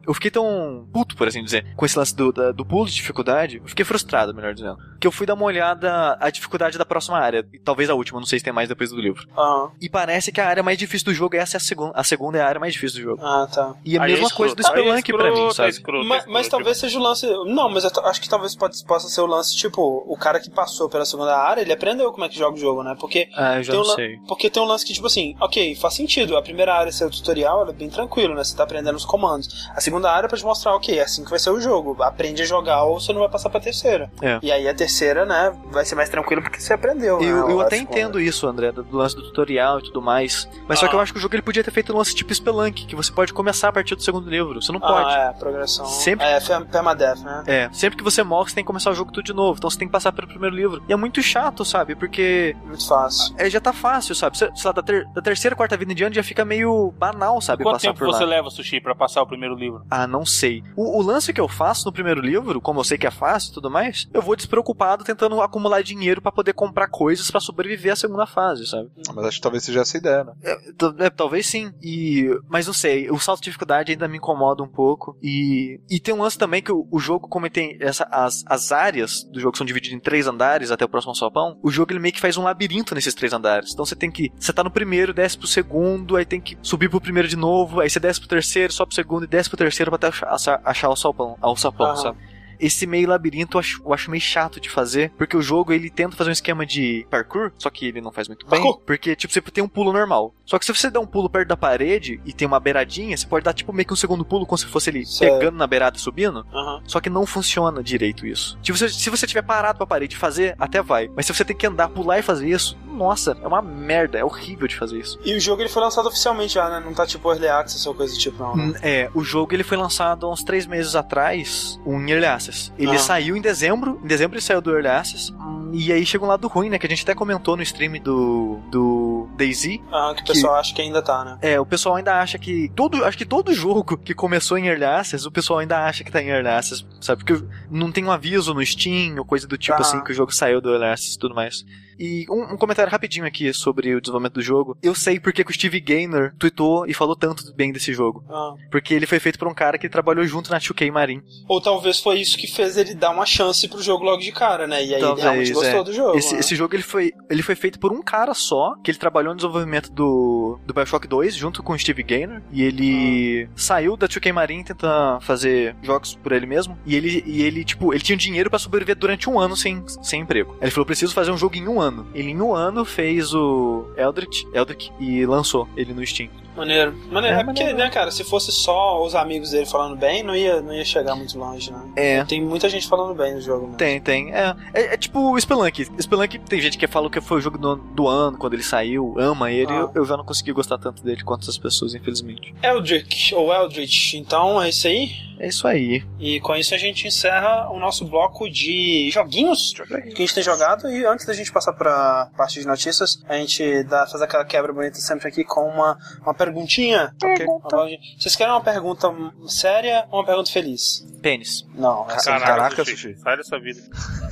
Eu fiquei tão puto, por assim dizer, com esse lance do, da- do pulo de dificuldade. Eu fiquei frustrado, melhor dizendo. Que eu fui dar uma olhada a dificuldade da próxima área. E talvez a última, não sei se tem mais depois do livro. Aham. E parece que a área mais difícil do jogo essa é a segunda. A segunda é a área mais difícil do jogo. Ah, tá. E a Aí é mesma coisa do aí é Spelunk pra mim, escroto, é sabe? escroto, é Mas, escroto, mas talvez seja o lance. Não, mas acho que talvez pode, possa ser o lance, tipo, o cara que passou pela segunda área, ele aprendeu como é que joga o jogo, né? Porque Ah, eu já tem não um sei. Porque tem um lance que, tipo assim, ok, faz sentido. A primeira área ser o tutorial, ela é bem tranquilo, né? Você tá aprendendo os comandos. A segunda área é pra te mostrar, ok, é assim que vai ser o jogo. Aprende a jogar ou você não vai passar pra terceira. É. E aí a terceira, né, vai ser mais tranquilo porque você aprendeu. né, Eu, eu a até segunda. entendo isso, André, do lance do tutorial e tudo mais. Mas só Ah. que eu acho que o jogo ele podia ter feito um lance tipo Spelunk, que você pode começar a partir do segundo livro. Você não pode. Ah, é, progressão. Sempre- É, per- permadeath, né? É, sempre que você morre, você tem que começar o jogo tudo de novo. Então você tem que passar pelo primeiro livro. E é muito chato, sabe? Porque Muito fácil. é, já tá fácil, sabe? Sei sei lá, da, ter- da terceira, quarta vida em diante já fica meio banal, sabe? Quanto passar tempo por lá. você leva, Sushi, pra passar o primeiro livro? Ah, não sei. O, o lance que eu faço no primeiro livro, como eu sei que é fácil e tudo mais, eu vou despreocupado tentando acumular dinheiro pra poder comprar coisas pra sobreviver à segunda fase, sabe? Mas acho que talvez seja essa ideia, né? É, é, talvez sim. E, mas não sei, o salto de dificuldade ainda me incomoda um pouco. E, e tem um lance também que o, o jogo, como tem essa, as, as áreas do jogo são divididas em três andares até o próximo salpão, o jogo ele meio que faz um labirinto nesses três andares. Então você tem que. Você tá no primeiro, desce pro segundo, aí tem que subir pro primeiro de novo, aí você desce pro terceiro, sobe pro segundo e desce pro terceiro pra até achar, achar- o salpão, ao salpão, Aham. sabe? Esse meio labirinto eu acho, eu acho meio chato de fazer, porque o jogo ele tenta fazer um esquema de parkour, só que ele não faz muito bem. Parkour. Porque, tipo, você tem um pulo normal. Só que se você der um pulo perto da parede e tem uma beiradinha, você pode dar, tipo, meio que um segundo pulo, como se fosse ele Certo. pegando na beirada e subindo. Aham. Só que não funciona direito isso. Tipo, se, se você tiver parado pra parede e fazer, até vai. Mas se você tem que andar, pular e fazer isso, nossa, é uma merda, é horrível de fazer isso. E o jogo ele foi lançado oficialmente já, né? Não tá tipo Early Access ou coisa do tipo, não. né? Hum, É, o jogo ele foi lançado há uns três meses atrás, um Early Access. Ele Ah. saiu em dezembro, em dezembro ele saiu do Early Access, e aí chega um lado ruim, né, que a gente até comentou no stream do, do DayZ, Ah, que o pessoal acha que ainda tá, né? É, o pessoal ainda acha que todo, acho que todo jogo que começou em Early Access, o pessoal ainda acha que tá em Early Access, sabe? Porque não tem um aviso no Steam ou coisa do tipo Aham. assim que o jogo saiu do Early Access e tudo mais. E um, um comentário rapidinho aqui sobre o desenvolvimento do jogo. Eu sei porque que o Steve Gaynor tweetou e falou tanto bem desse jogo. Ah. Porque ele foi feito por um cara que trabalhou junto na 2K Marine. Ou talvez foi isso que fez ele dar uma chance pro jogo logo de cara, né? E aí Talvez, ele realmente gostou é. do jogo. Esse, né? esse jogo ele foi, ele foi feito por um cara só, que ele trabalhou no desenvolvimento do, do Bioshock 2 junto com o Steve Gaynor. E ele saiu da 2K Marine tentando fazer jogos por ele mesmo. E ele, e ele tipo, ele tinha dinheiro pra sobreviver durante um ano sem, sem emprego. Ele falou: preciso fazer um jogo em um ano. Ele em um ano fez o Eldritch, Eldritch e lançou ele no Steam. Maneiro. Maneiro. É, É, porque, maneiro. né, cara, se fosse só os amigos dele falando bem, não ia, não ia chegar muito longe, né? É. Tem muita gente falando bem do jogo, né? Tem, tem. É, é, é tipo o Spelunk. Spelunk tem gente que falou que foi o jogo do, do ano, quando ele saiu, ama ele. Ah. Eu, eu já não consegui gostar tanto dele quanto as pessoas, infelizmente. Eldritch, ou Eldritch. Então é isso aí. É isso aí. E com isso a gente encerra o nosso bloco de joguinhos que a gente tem jogado. E antes da gente passar pra parte de notícias, a gente dá, faz aquela quebra bonita sempre aqui com uma, uma perguntinha. Pergunta. Vocês querem uma pergunta séria ou uma pergunta feliz? Pênis. Não, essa Caraca, Caraca, Sushi. Sushi. Sai dessa vida.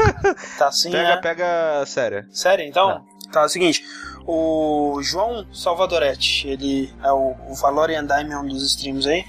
tá assim. Pega, é... pega séria. Sério, então? Tá, é o seguinte. O João Salvadoretti, ele é o, o Valorian Daimon dos streams aí.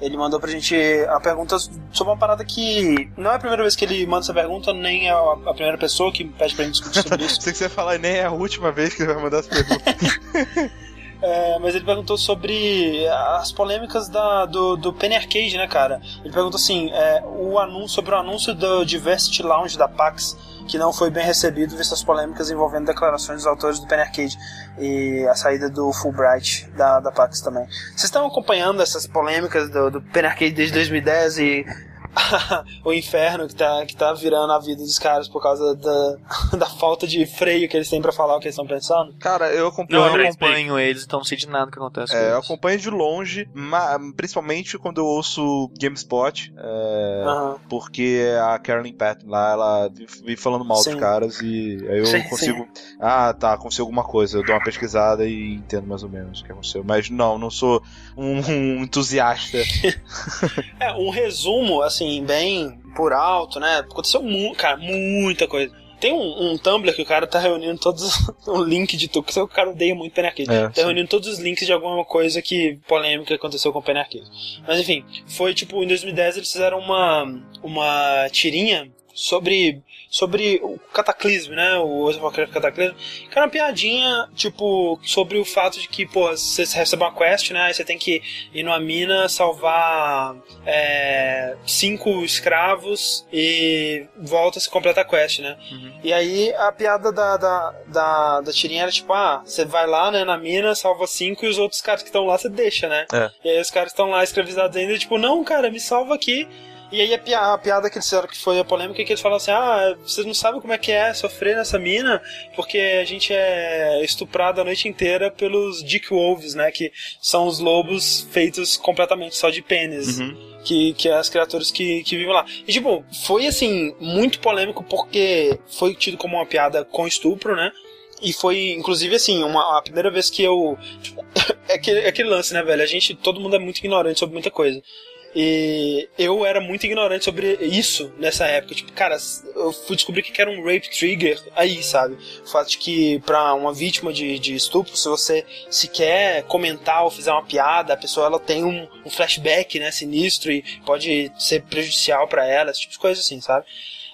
Ele mandou pra gente a pergunta sobre uma parada que não é a primeira vez que ele manda essa pergunta, nem é a, a primeira pessoa que pede pra gente discutir sobre isso. Se você falar nem é a última vez que ele vai mandar as perguntas. É, mas ele perguntou sobre as polêmicas da, do, do Penny Arcade, né, cara? Ele perguntou assim: é, o anúncio, sobre o anúncio do Diversity Lounge da PAX, que não foi bem recebido, visto as polêmicas envolvendo declarações dos autores do Penny Arcade e a saída do Fulbright da, da PAX também. Vocês estão acompanhando essas polêmicas do, do Penny Arcade desde 2010 e o inferno que tá, que tá virando a vida dos caras por causa da, da falta de freio que eles têm pra falar o que eles estão pensando. Cara, eu acompanho. Eu Não, André, acompanho eles, então não sei de nada que acontece É, com eu acompanho de longe, principalmente quando eu ouço GameSpot, é, porque a Carolyn Patton lá, ela vive vive falando mal Sim. dos caras e aí eu Sim, consigo. Ah, tá, aconteceu alguma coisa, eu dou uma pesquisada e entendo mais ou menos o que aconteceu. Mas não, não sou um, um entusiasta. É, um resumo, assim, bem por alto, né? Aconteceu, mu cara, muita coisa. Tem um, um Tumblr que o cara tá reunindo todos. um link de tudo, que o cara odeia muito Penny Arcade. É, tá sim. reunindo todos os links de alguma coisa que polêmica aconteceu com o Penny Arcade. Mas enfim, foi tipo, em 2010 eles fizeram uma, uma tirinha sobre sobre o cataclismo, né? O World of Warcraft Cataclismo. Que era uma piadinha, tipo, sobre o fato de que, pô, você recebe uma quest, né? Aí você tem que ir numa mina, salvar é, cinco escravos e volta se completa a quest, né? Uhum. E aí a piada da, da, da, da tirinha era tipo, ah, você vai lá, né, na mina, salva cinco e os outros caras que estão lá você deixa, né? É. E aí os caras estão lá escravizados ainda, tipo, não, cara, me salva aqui. E aí a, pi- a piada que eles fizeram, que foi a polêmica, é que eles falaram assim, ah, vocês não sabem como é que é sofrer nessa mina, porque a gente é estuprado a noite inteira pelos Dick Wolves, né, que são os lobos feitos completamente só de pênis Uhum. que, que é as criaturas que, que vivem lá. E, tipo, foi, assim, muito polêmico porque foi tido como uma piada com estupro, né? E foi, inclusive, assim, uma, a primeira vez que eu. Tipo, é, aquele, é aquele lance, né, velho? A gente, todo mundo é muito ignorante sobre muita coisa. E eu era muito ignorante sobre isso nessa época. Tipo, cara, eu fui descobrir que era um rape trigger aí, sabe? O fato de que pra uma vítima de, de estupro, se você sequer comentar ou fizer uma piada, a pessoa ela tem um, um flashback, né, sinistro e pode ser prejudicial pra ela, esse tipo de coisa assim, sabe?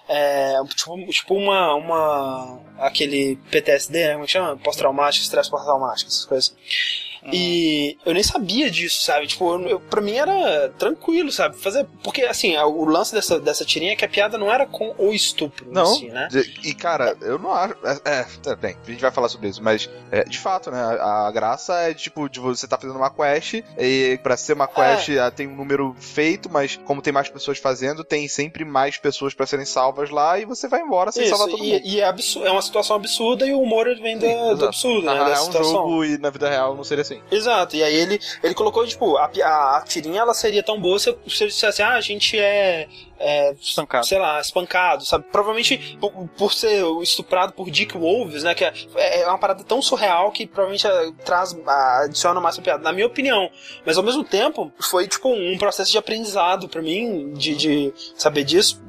É, tipo, tipo uma, uma. aquele PTSD, né? Como é chama? Pós-traumático, estresse pós-traumático, essas coisas assim. E eu nem sabia disso, sabe? Tipo, eu, eu, pra mim era tranquilo, sabe? Fazer. Porque, assim, o lance dessa, dessa tirinha é que a piada não era com o estupro, em Não. si, né? E, cara, eu não acho. É, é, tá bem, a gente vai falar sobre isso, mas é, de fato, né? A, a graça é tipo, de você tá fazendo uma quest, e pra ser uma quest ah, tem um número feito, mas como tem mais pessoas fazendo, tem sempre mais pessoas pra serem salvas lá e você vai embora sem Isso, salvar todo e, mundo. e é, absurdo, é uma situação absurda e o humor vem da- Sim, do exato. absurdo, né? Ah, da é um situação. jogo e na vida real não seria assim. Exato, e aí ele, ele colocou, tipo, a, a, a tirinha ela seria tão boa se, ele dissesse, ah, a gente é, é Espancado. sei lá, espancado, sabe? Provavelmente por, por ser estuprado por Dick Wolves, né? Que é, é uma parada tão surreal que provavelmente eh, traz, adiciona mais piada, na minha opinião. Mas ao mesmo tempo, foi tipo um processo de aprendizado pra mim, de, de saber disso,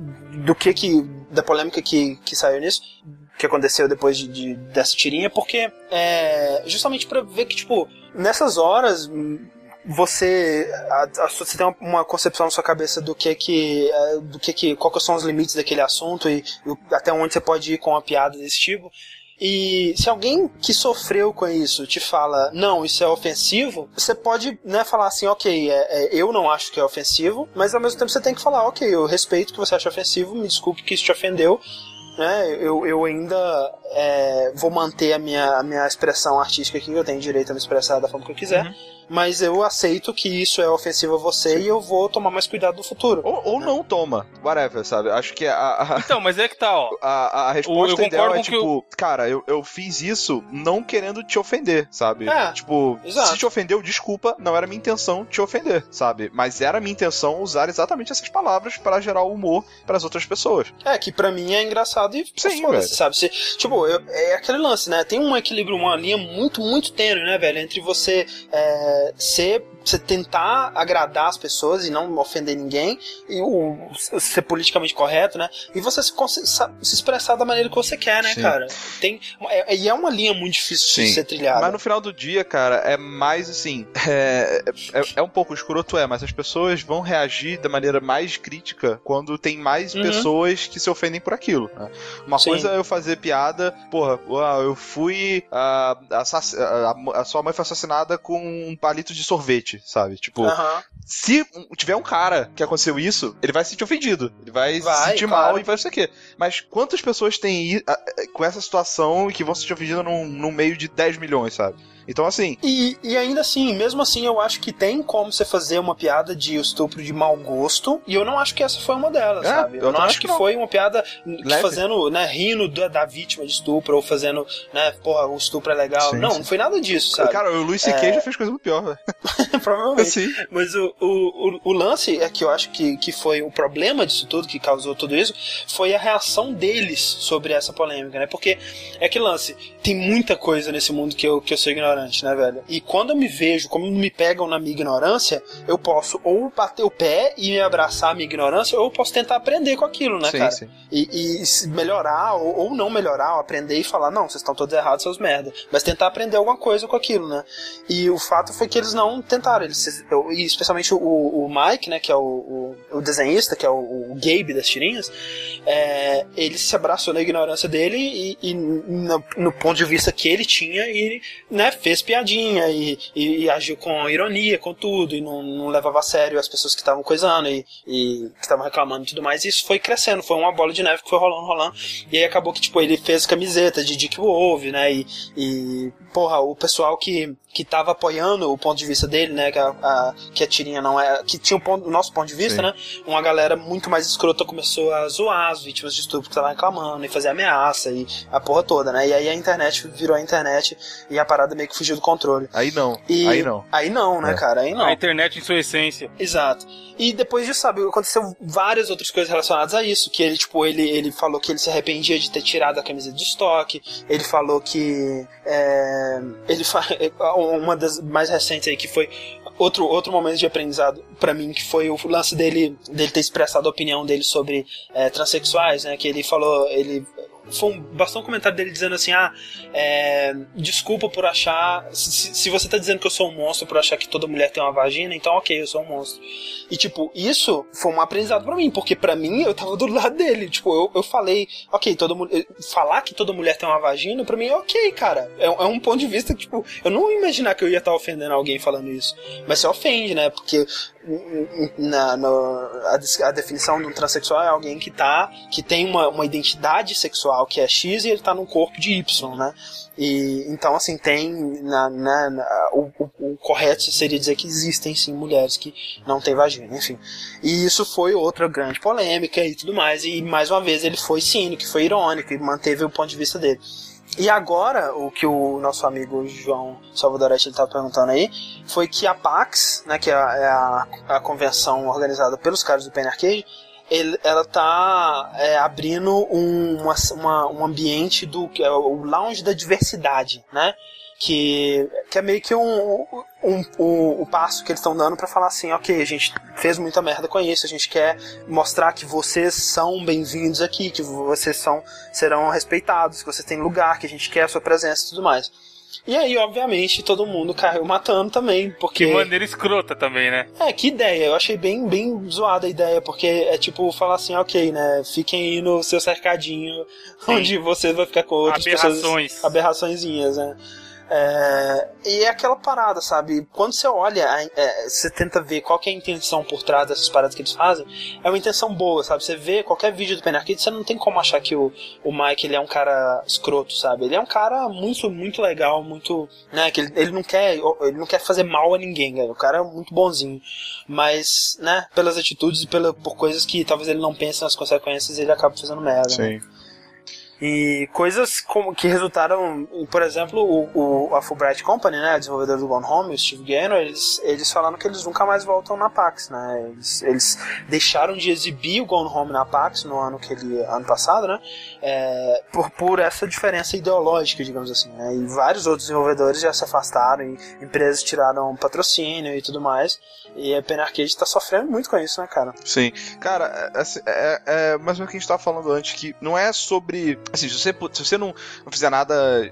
do que que, da polêmica que, que saiu nisso que aconteceu depois de, de- dessa tirinha, porque é justamente pra ver que, tipo, nessas horas você a- a- você tem uma, concepção na sua cabeça do que que é, do que que quais são os limites daquele assunto e, e até onde você pode ir com uma piada desse tipo. E se alguém que sofreu com isso te fala, não, isso é ofensivo, você pode né, falar assim, ok, é, é, eu não acho que é ofensivo, mas ao mesmo tempo você tem que falar, ok, eu respeito que você acha ofensivo, me desculpe que isso te ofendeu, né, eu, eu ainda é, vou manter a minha, a minha expressão artística aqui, eu tenho direito a me expressar da forma que eu quiser, Uhum. Mas eu aceito que isso é ofensivo a você e eu vou tomar mais cuidado no futuro. Ou, ou não toma, whatever, sabe? Acho que a, a, Então, mas é que tá, ó. a, a resposta Eu ideal é tipo, cara, eu, eu fiz isso não querendo te ofender, sabe? É, tipo, exato. se te ofendeu, desculpa, não era minha intenção te ofender, sabe? Mas era minha intenção usar exatamente essas palavras para gerar humor para as outras pessoas. É, que pra mim é engraçado e Sim, foda-se, velho. sabe? Se, tipo, eu- é aquele lance, né? Tem um equilíbrio, uma linha muito, muito tênue, né, velho? Entre você é, ser. Você tentar agradar as pessoas e não ofender ninguém, e o, ser politicamente correto, né? E você se, se expressar da maneira que você quer, né, Sim. cara? Tem, é, e é uma linha muito difícil de Sim. ser trilhada. Mas no final do dia, cara, é mais assim. É, é, é um pouco escroto, é, mas as pessoas vão reagir da maneira mais crítica quando tem mais Uhum. pessoas que se ofendem por aquilo. né? Uma Sim. coisa é eu fazer piada, porra, uau, eu fui. ah, assass- a, a- a sua mãe foi assassinada com um palito de sorvete, sabe? Tipo, se tiver um cara que aconteceu isso, ele vai se sentir ofendido. Ele vai, Vai, se sentir claro. mal e vai não sei o quê. Mas quantas pessoas têm com essa situação e que vão se sentir ofendidas num, num meio de 10 milhões, sabe? Então, assim, E, e ainda assim, mesmo assim, eu acho que tem como você fazer uma piada de estupro de mau gosto, e eu não acho que essa foi uma delas, É, sabe? Eu, eu não acho que que foi uma piada fazendo, né, rindo da, da vítima de estupro, ou fazendo, né, porra, o estupro é legal. Sim, não, sim. não foi nada disso, sabe? cara, o Luis C.K. É. já fez coisa muito pior, velho. Provavelmente. Assim. Mas o, o, o, o lance é que eu acho que, que foi o problema disso tudo, que causou tudo isso, foi a reação deles sobre essa polêmica, né? Porque é que lance, tem muita coisa nesse mundo que eu, que eu sou ignorante, né, velho? E quando eu me vejo, como me pegam na minha ignorância, eu posso ou bater o pé e me abraçar a minha ignorância, ou eu posso tentar aprender com aquilo, né, sim, cara? sim. E, e melhorar ou, ou não melhorar, ou aprender e falar, não, vocês estão todos errados, seus merda. Mas tentar aprender alguma coisa com aquilo, né? E o fato foi que eles não tentaram. Eles, eu- e especialmente o, o Mike, né, que é o, o, o desenhista, que é o, o Gabe das tirinhas, é, ele se abraçou na ignorância dele e, e no, no ponto de vista que ele tinha e né, fez piadinha e, e- e agiu com ironia, com tudo, e não, não levava a sério as pessoas que estavam coisando e, e que estavam reclamando e tudo mais. E isso foi crescendo, foi uma bola de neve que foi rolando, rolando. E aí acabou que, tipo, ele fez camiseta de Dick Wolf, né? E, e porra, o pessoal que, que tava apoiando o ponto de vista dele, né? Que a, a- que a tirinha não é. Que tinha o, ponto, o nosso ponto de vista, Sim. né? Uma galera muito mais escrota começou a zoar as vítimas de estupro que estavam reclamando e fazer ameaça e a porra toda, né? E aí a internet virou a internet e a parada meio que fugiu do controle. Aí não. E Aí não. Aí não, né, É. cara? Aí não. A internet em sua essência. Exato. E depois disso, sabe, aconteceu várias outras coisas relacionadas a isso. Que ele, tipo, ele, ele falou que ele se arrependia de ter tirado a camisa de estoque. Ele falou que. é, ele fa... Uma das mais recentes aí, que foi outro, outro momento de aprendizado pra mim, que foi o lance dele, dele ter expressado a opinião dele sobre é, transexuais, né? Que ele falou. Ele, foi bastou um comentário dele dizendo assim: ah, é, desculpa por achar. Se, se você tá dizendo que eu sou um monstro por achar que toda mulher tem uma vagina, então ok, eu sou um monstro. E tipo, isso foi um aprendizado pra mim, porque pra mim eu tava do lado dele. Tipo, eu, eu falei, ok, toda mulher. Falar que toda mulher tem uma vagina, pra mim é ok, cara. É, é um ponto de vista que, tipo, eu não ia imaginar que eu ia estar ofendendo alguém falando isso. Mas você ofende, né? Porque na, a, a definição de um transexual é alguém que tá que tem uma, uma identidade sexual que é X e ele tá num corpo de Y, né? E então assim tem na, na- na- o, o- o correto seria dizer que existem sim mulheres que não têm vagina, enfim. E isso foi outra grande polêmica e tudo mais. E mais uma vez ele foi cínico, foi irônico e manteve o ponto de vista dele. E agora, o que o nosso amigo João Salvadoretti estava perguntando aí, foi que a PAX, né, que é a, é a convenção organizada pelos caras do Pen Arcade, ele, ela tá é, abrindo um, uma, uma- um ambiente do que é o lounge da diversidade, né? Que, que é meio que um, um, um, um passo que eles estão dando para falar assim, ok, a gente fez muita merda com isso, a gente quer mostrar que vocês são bem-vindos aqui, que vocês são, serão respeitados, que vocês têm lugar, que a gente quer a sua presença e tudo mais. E aí, obviamente, todo mundo caiu matando também, porque... Que maneira escrota também, né? É, que ideia. Eu achei bem, bem zoada a ideia, porque é tipo falar assim, ok, né? Fiquem aí no seu cercadinho, onde você vai ficar com outras Aberrações. pessoas. Aberraçõezinhas, né? É, e é aquela parada, sabe? Quando você olha, é, você tenta ver qual é a intenção por trás dessas paradas que eles fazem, é uma intenção boa, sabe? Você vê qualquer vídeo do Pen Arcade, você não tem como achar que o, o Mike ele é um cara escroto, sabe? Ele é um cara muito, muito legal, muito. né? Que ele, ele não quer. Ele não quer fazer mal a ninguém, cara. O cara é muito bonzinho. Mas, né, pelas atitudes e pela, por coisas que talvez ele não pense nas consequências, ele acaba fazendo merda. né? E coisas como que resultaram, por exemplo, o, o, a Fulbright Company, né, a desenvolvedora do Gone Home, o Steve Gaynor, eles, eles falaram que eles nunca mais voltam na PAX, né? Eles, eles deixaram de exibir o Gone Home na PAX no ano que ele ano passado, né? É, por, por essa diferença ideológica, digamos assim, né? E vários outros desenvolvedores já se afastaram e empresas tiraram patrocínio e tudo mais. E a Pen Arcade tá sofrendo muito com isso, né, cara? Sim. Cara, é, assim, é, é mais ou menos o que a gente tava falando antes, que não é sobre. Assim, se você, se você não, não fizer nada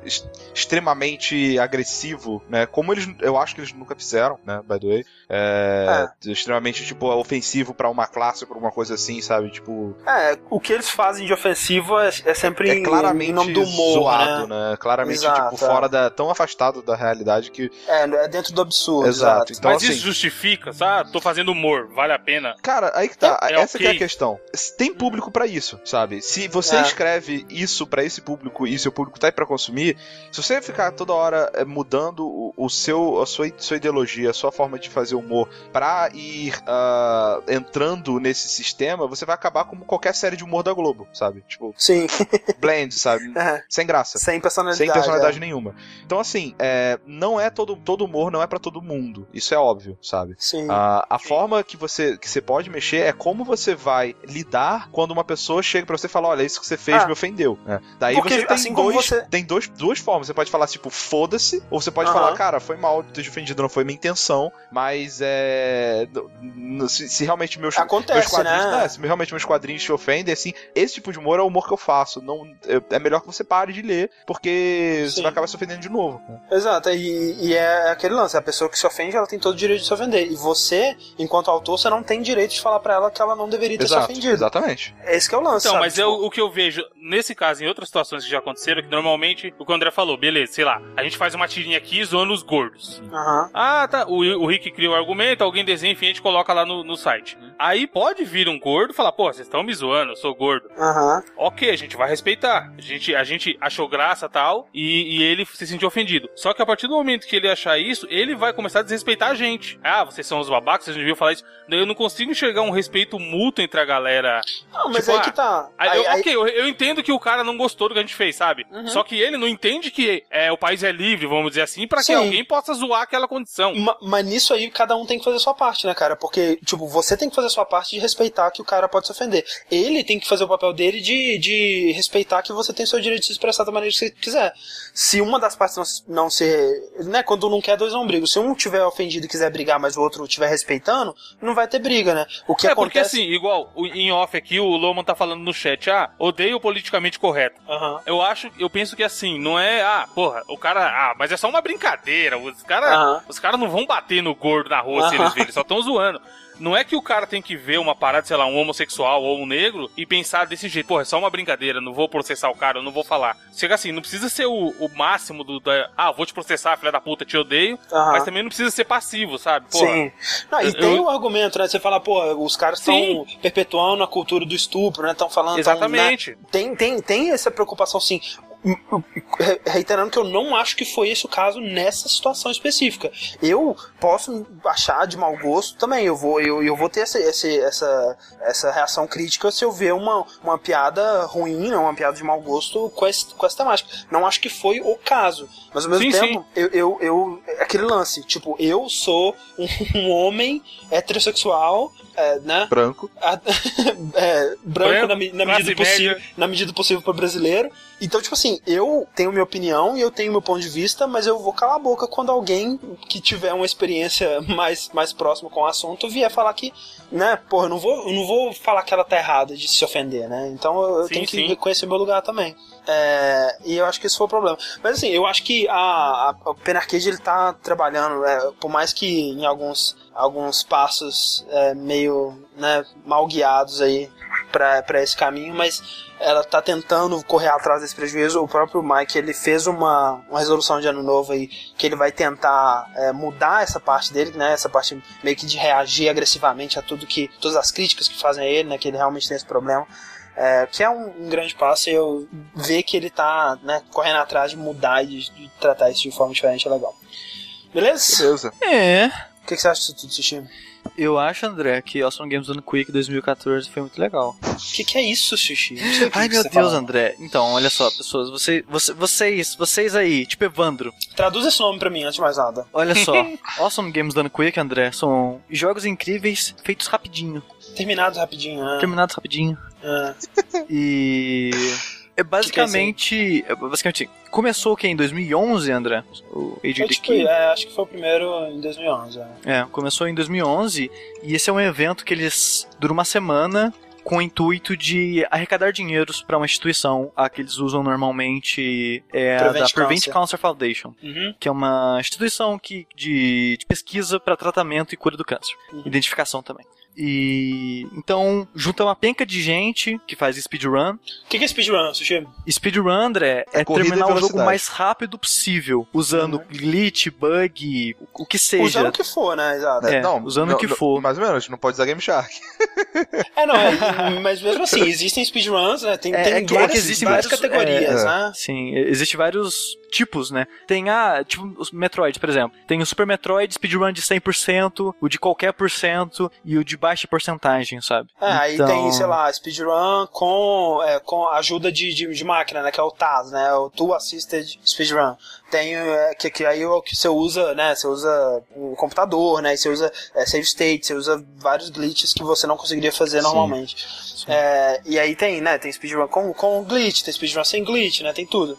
extremamente agressivo, né? Como eles. Eu acho que eles nunca fizeram, né? By the way. É, Extremamente, tipo, ofensivo pra uma classe, pra uma coisa assim, sabe? Tipo. É, o que eles fazem de ofensivo é, é sempre É claramente em nome do humor, zoado, né? né? Claramente, Exato, tipo, é. fora da. tão afastado da realidade que. É, é dentro do absurdo. Exato. Exato. Então, Mas assim. isso justifica, sabe? Tô fazendo humor, vale a pena. Cara, aí que tá. É Essa que é a questão. Tem público pra isso, sabe? Se você É. escreve isso pra esse público e seu público tá aí pra consumir, se você ficar toda hora é, mudando o, o seu, a sua, sua ideologia, a sua forma de fazer humor pra ir ah, entrando nesse sistema, você vai acabar como qualquer série de humor da Globo, sabe? Tipo, Sim. blend, sabe? É. Sem graça. Sem personalidade. Sem personalidade é. nenhuma. Então, assim, é, não é todo, todo humor, não é pra todo mundo. Isso é óbvio, sabe? Sim. A, a forma que você, que você pode mexer é como você vai lidar quando uma pessoa chega pra você e fala: Olha, isso que você fez Ah. me ofendeu. né? Daí Porque, você tem, assim dois, você- tem dois, duas formas. Você pode falar, tipo, foda-se, ou você pode Aham. falar, cara, foi mal ter te ofendido, não foi minha intenção, mas é. Se, se realmente meus, Acontece, meus quadrinhos. né? né, se realmente meus quadrinhos te ofendem, assim, esse tipo de humor é o humor que eu faço. Não, é, é melhor que você pare de ler, porque Sim. você vai acabar se ofendendo de novo. né? Exato, e, e é aquele lance, a pessoa que se ofende, ela tem todo o direito de se ofender. E você, enquanto autor, você não tem direito de falar pra ela que ela não deveria ter se Exato, ofendido. exatamente. Esse que é o lance, Então, sabe? mas Tipo, eu, o que eu vejo nesse caso, em outras situações que já aconteceram, que normalmente o que o André falou, beleza, sei lá, a gente faz uma tirinha aqui zoando os gordos. Aham. Ah, tá. O, o Rick cria o argumento, alguém desenha, enfim, a gente coloca lá no, no site. Aí pode vir um gordo e falar, pô, vocês estão me zoando, eu sou gordo. Aham. Ok, a gente vai respeitar. A gente, a gente achou graça tal, e, e ele se sentiu ofendido. Só que a partir do momento que ele achar isso, ele vai começar a desrespeitar a gente. Ah, vocês são os babacas, vocês não deviam falar isso. Eu não consigo enxergar um respeito mútuo entre a galera. Não, mas Tipo, aí ah, que tá. Aí, eu- aí- ok, eu, eu entendo que o cara não gostou do que a gente fez, sabe? Uhum. Só que ele não entende que é, o país é livre, vamos dizer assim, pra que alguém possa zoar aquela condição. Ma- Mas nisso aí cada um tem que fazer a sua parte, né, cara? Porque, tipo, você tem que fazer a sua parte de respeitar que o cara pode se ofender. Ele tem que fazer o papel dele de, de respeitar que você tem o seu direito de se expressar da maneira que você quiser. Se uma das partes não, se- não ser. Né, quando não quer, dois não brigam. Se um tiver ofendido e quiser brigar, mas o outro estiver respeitando, não vai ter briga, né? O que é, porque acontece. assim, igual, em off aqui, o Loman tá falando no chat, ah, odeio o politicamente correto. Aham. Eu acho, eu penso que assim, não é, ah, porra, o cara, ah, mas é só uma brincadeira, os caras Aham. os caras não vão bater no gordo na rua se Aham. eles verem, eles só estão zoando. Não é que o cara tem que ver uma parada, sei lá, um homossexual ou um negro e pensar desse jeito, porra, é só uma brincadeira, não vou processar o cara, eu não vou falar. Chega assim, não precisa ser o, o máximo do, da, ah, vou te processar, filha da puta, te odeio, Aham. mas também não precisa ser passivo, sabe? Porra, Sim. Não, e eu- tem o argumento, né? Você fala, pô, os caras estão perpetuando a cultura do estupro, né? Estão falando. tão, Exatamente. né? Tem, tem, tem essa preocupação, sim. Re- Reiterando que eu não acho que foi esse o caso nessa situação específica. Eu posso achar de mau gosto também. Eu vou, eu, eu vou ter essa, essa, essa reação crítica se eu ver uma, uma piada ruim, né, uma piada de mau gosto com, esse, com essa temática. Não acho que foi o caso. Mas ao mesmo Sim, tempo, Eu, eu, eu. Aquele lance, tipo, eu sou um, um homem heterossexual, é, né? Branco. a- é, branco, Branco, na, me- na medida possível, média. na medida possível para brasileiro. Então, tipo assim, eu tenho minha opinião e eu tenho meu ponto de vista, mas eu vou calar a boca quando alguém que tiver uma experiência mais, mais próxima com o assunto vier falar que, né, porra, eu não vou, eu não vou falar que ela tá errada de se ofender, né? Então eu, eu Sim, tenho que sim. reconhecer meu lugar também. É, e eu acho que esse foi o problema. Mas assim, eu acho que a, a, o Pen Arcade ele tá trabalhando, é, por mais que em alguns, alguns passos é, meio né, mal guiados aí para esse caminho, mas ela tá tentando correr atrás desse prejuízo. O próprio Mike ele fez uma, uma resolução de ano novo aí que ele vai tentar é, mudar essa parte dele, né? Essa parte meio que de reagir agressivamente a tudo que todas as críticas que fazem a ele, né? Que ele realmente tem esse problema. É, que é um, um grande passo e eu ver que ele tá né, correndo atrás de mudar e de, de tratar isso de forma diferente é legal. Beleza? Beleza. É. O que, que você acha disso tudo, Sushi? Eu acho, André, que Awesome Games Done Quick 2014 foi muito legal. O que, que é isso, Sushi? Ai, meu você Deus, fala. André. Então, olha só, pessoas, você, você- vocês, vocês aí, tipo Evandro, Traduz esse nome pra mim antes de mais nada. olha só. awesome Games Done Quick, André, são jogos incríveis feitos rapidinho, Terminado rapidinho, né? terminados rapidinho. É. E é basicamente, é basicamente começou o que em 2011, André? O Age of tipo, é, acho que foi o primeiro em 2011. É. É, começou em 2011 e esse é um evento que eles dura uma semana com o intuito de arrecadar dinheiros para uma instituição a que eles usam normalmente é a Prevent da Prevent Cancer. Cancer Foundation, Uhum. que é uma instituição que, de, de pesquisa para tratamento e cura do câncer, Uhum. identificação também. E então junta uma penca de gente que faz speedrun. O que, que é speedrun, Sushi? Speedrun, André, é, É terminar o jogo mais rápido possível, usando glitch, bug, o, que seja. Usando o que for, né? Exato. É, usando o que for. Mais ou menos, não pode usar Game Shark. É, não, é, mas mesmo assim, existem speedruns, né? Tem, É, tem é que- é várias, existem várias vários- categorias, é, né? Sim, existem vários tipos, né? Tem a, tipo, os Metroid, por exemplo. Tem o Super Metroid speedrun de 100%, o de qualquer por cento e o de baixa porcentagem, sabe? É, aí Então- tem, sei lá, speedrun com, é, com ajuda de, de, de máquina, né? Que é o TAS, né? O Tool Assisted Speedrun. Tem, é, que, que aí é o que você usa, né? Você usa o computador, né? E você usa é, save state, você usa vários glitches que você não conseguiria fazer normalmente. É, e aí tem, né? Tem speedrun com, com glitch, tem speedrun sem glitch, né? Tem tudo.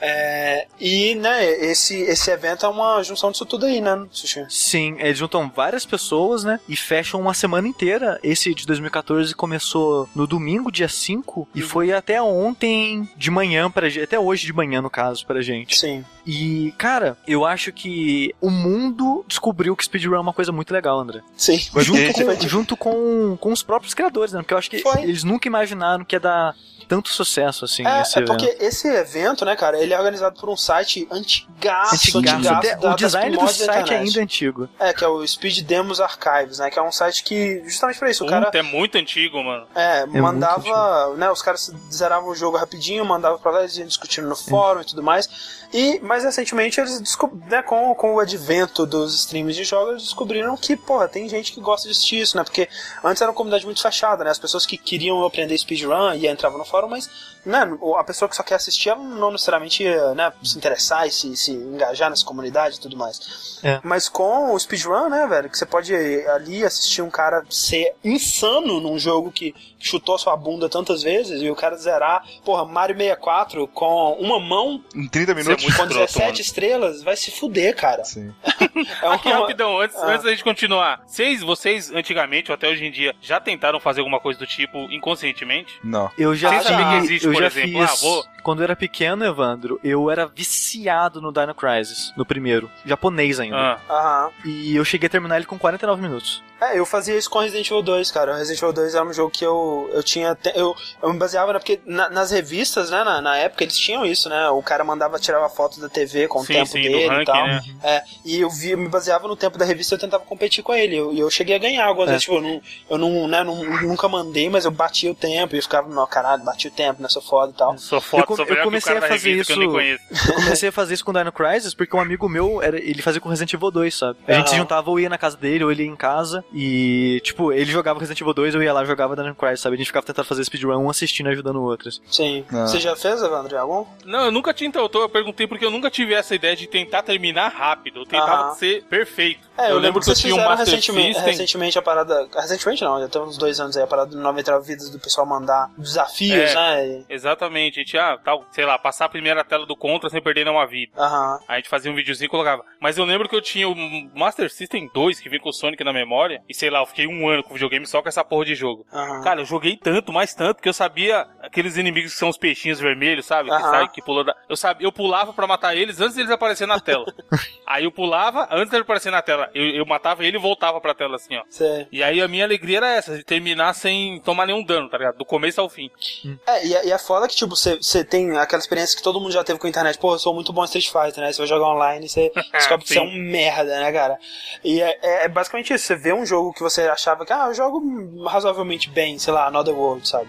É, e, né, esse, esse evento é uma junção disso tudo aí, né, Sushi? Sim, eles juntam várias pessoas, né? E fecham uma semana inteira. Esse de 2014 começou no domingo, dia 5, e foi até ontem de manhã pra gente. Até hoje de manhã, no caso, pra gente. Sim. E, cara, eu acho que o mundo descobriu que speedrun é uma coisa muito legal, André. Sim. Junto, com, junto com, com os próprios criadores, né? Porque eu acho que Foi. eles nunca imaginaram que ia dar tanto sucesso assim É, esse é evento. porque esse evento, né, cara, ele é organizado por um site antigaço, Antigaço. da- o design do site internet. ainda é antigo. É, que é o Speed Demos Archives, né, que é um site que, justamente pra isso, o cara é muito antigo, mano. é, muito mandava, né, os caras zeravam o jogo rapidinho, mandavam pra lá, eles iam discutindo no fórum e tudo mais, e mais recentemente eles descobriram, né, com, com o advento dos streams de jogos, eles descobriram que, porra, tem gente que gosta de assistir isso, né, porque antes era uma comunidade muito fechada, né, as pessoas que queriam aprender speedrun e entravam no fórum, mas, né, a pessoa que só quer assistir, ela não necessariamente ia, né, se interessar e se, se engajar nessa comunidade e tudo mais. É. Mas com o speedrun, né, velho, que você pode ali assistir um cara ser insano num jogo que chutou sua bunda tantas vezes e o cara zerar, porra, Mario 64 com uma mão, Em 30 Isso é muito com escroto, 17 mano. estrelas, vai se fuder, cara. Sim. É Aqui, uma- rapidão, antes, Ah. antes da gente continuar. Vocês, vocês, antigamente ou até hoje em dia, já tentaram fazer alguma coisa do tipo inconscientemente? Não. Eu já, Sem fiz, saber que existe, eu por já exemplo, fiz. ah, vou- Quando eu era pequeno, Evandro, eu era viciado no Dino Crisis, no primeiro. Japonês ainda. Ah, Aham. E eu cheguei a terminar ele com 49 minutos. É, eu fazia isso com Resident Evil 2, cara. O Resident Evil 2 era um jogo que eu, eu tinha. te- Eu, eu me baseava, né? Porque na- nas revistas, né, na, na época, eles tinham isso, né? O cara mandava tirar a foto da TV com o sim, tempo sim, dele ranking, e tal. né? É, e eu, vi, eu me baseava no tempo da revista e eu tentava competir com ele. E eu, eu cheguei a ganhar algumas É. vezes. Tipo, eu, não, eu não, né, não- nunca mandei, mas eu batia o tempo e eu ficava, não, caralho, bati o tempo, né? Sou foda e tal. Sou foto, Eu comecei a fazer isso-. Eu comecei a fazer isso com Dino Crisis porque um amigo meu, era, ele fazia com Resident Evil 2, sabe? A gente se juntava ou ia na casa dele ou ele ia em casa e, tipo, ele jogava Resident Evil 2, eu ia lá e jogava Dino Crisis, sabe? A gente ficava tentando fazer speedrun, um assistindo e ajudando o outro. Sim. Ah. Você já fez, Evandro, algum? Não, eu nunca tinha então, eu perguntei porque eu nunca tive essa ideia de tentar terminar rápido. Eu tentava ser perfeito. É, eu, lembro que eu vocês tinha um fizeram Master recentemente, System. recentemente a parada. Recentemente não, já tem uns dois anos aí, a parada do 99 vidas do pessoal mandar desafios, É. né? E- Exatamente, a gente, ah, tal, sei lá, passar a primeira tela do Contra sem perder nenhuma vida. Aham. Aí a gente fazia um videozinho e colocava. Mas eu lembro que eu tinha o Master System 2 que vem com o Sonic na memória. E sei lá, eu fiquei um ano com o videogame só com essa porra de jogo. Aham. Cara, eu joguei tanto, mais tanto, que eu sabia aqueles inimigos que são os peixinhos vermelhos, sabe? Que Aham. sai, que pula da... Eu sabia, eu pulava pra matar eles antes deles aparecerem na tela. aí eu pulava, antes deles aparecer na tela. Eu, eu matava ele e voltava pra tela assim, ó. Sei. E aí a minha alegria era essa, de terminar sem tomar nenhum dano, tá ligado? Do começo ao fim. É, e, é- e é foda que, tipo, você tem aquela experiência que todo mundo já teve com a internet. Pô, eu sou muito bom em Street Fighter, né? Você vai jogar online e você descobre que você é um merda, né, cara? E é, é- é basicamente isso. Você vê um jogo que você achava que, ah, eu jogo razoavelmente bem, sei lá, Another World, sabe?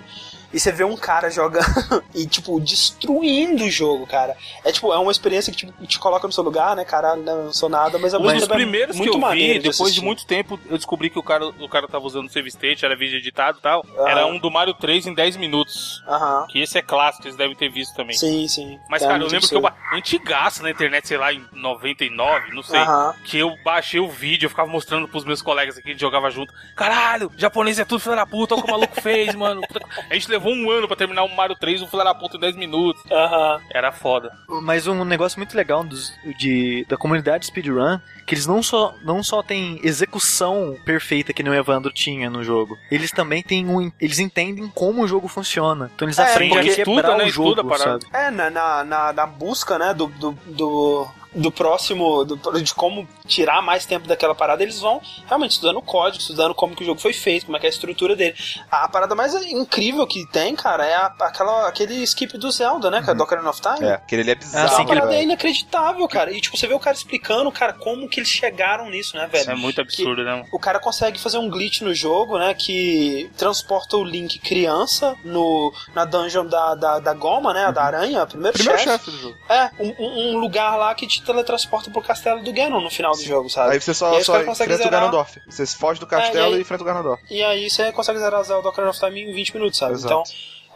E você vê um cara jogando e, tipo, destruindo o jogo, cara. É, tipo, é uma experiência que tipo, te coloca no seu lugar, né, né, não sou nada, mas Um mesmo dos tempo é primeiros que muito eu vi, maneiro depois de muito tempo, eu descobri que o cara, o cara tava usando o save state, era vídeo editado e tal. Era um do Mario 3 em 10 minutos. Aham. Que esse é clássico, vocês devem ter visto também. Sim, sim. Mas, É cara, eu muito lembro que eu. ba- Antigaço na internet, sei lá, em 99, não sei. Aham. Que eu baixei o vídeo, eu ficava mostrando pros meus colegas aqui a gente jogava junto. Caralho, japonês é tudo filho da puta, olha o que o maluco fez, mano. A gente levou um ano pra terminar o Mario 3, um filho da puta em 10 minutos. Aham. Era foda. Mas um negócio muito legal dos, de, da comunidade speedrun, que eles não só, não só têm execução perfeita que nem o Evandro tinha no jogo, eles também têm um, eles entendem como o jogo funciona. Então eles É, aprendem a quebrar estuda, né? o jogo, sabe? É, na, na, na, na busca, né, do, do, do, do próximo, do- de como tirar mais tempo daquela parada, eles vão realmente estudando o código, estudando como que o jogo foi feito, como é que é a estrutura dele. A, a parada mais incrível que tem, cara, é a- aquela, aquele skip do Zelda, né, cara? Do Ocarina of Time. É, aquele ali é bizarro. Essa sim, que ele parada é inacreditável, cara. E tipo, você vê o cara explicando, cara, como que eles chegaram nisso, né, velho? Isso é muito absurdo, né? mano? O cara consegue fazer um glitch no jogo, né? Que transporta o Link criança no, na dungeon da, da, da goma, né? Da aranha, primeiro, Primeiro chefe. chefe do jogo. É, um, um- um lugar lá que te teletransporta pro castelo do Ganon no final do jogo, sabe? Aí você só, aí só enfrenta o zerar. Ganondorf. Você foge do castelo É, e aí- e enfrenta o Ganondorf. E aí você consegue zerar Zelda Ocarina of Time em 20 minutos, sabe? Exato. Então,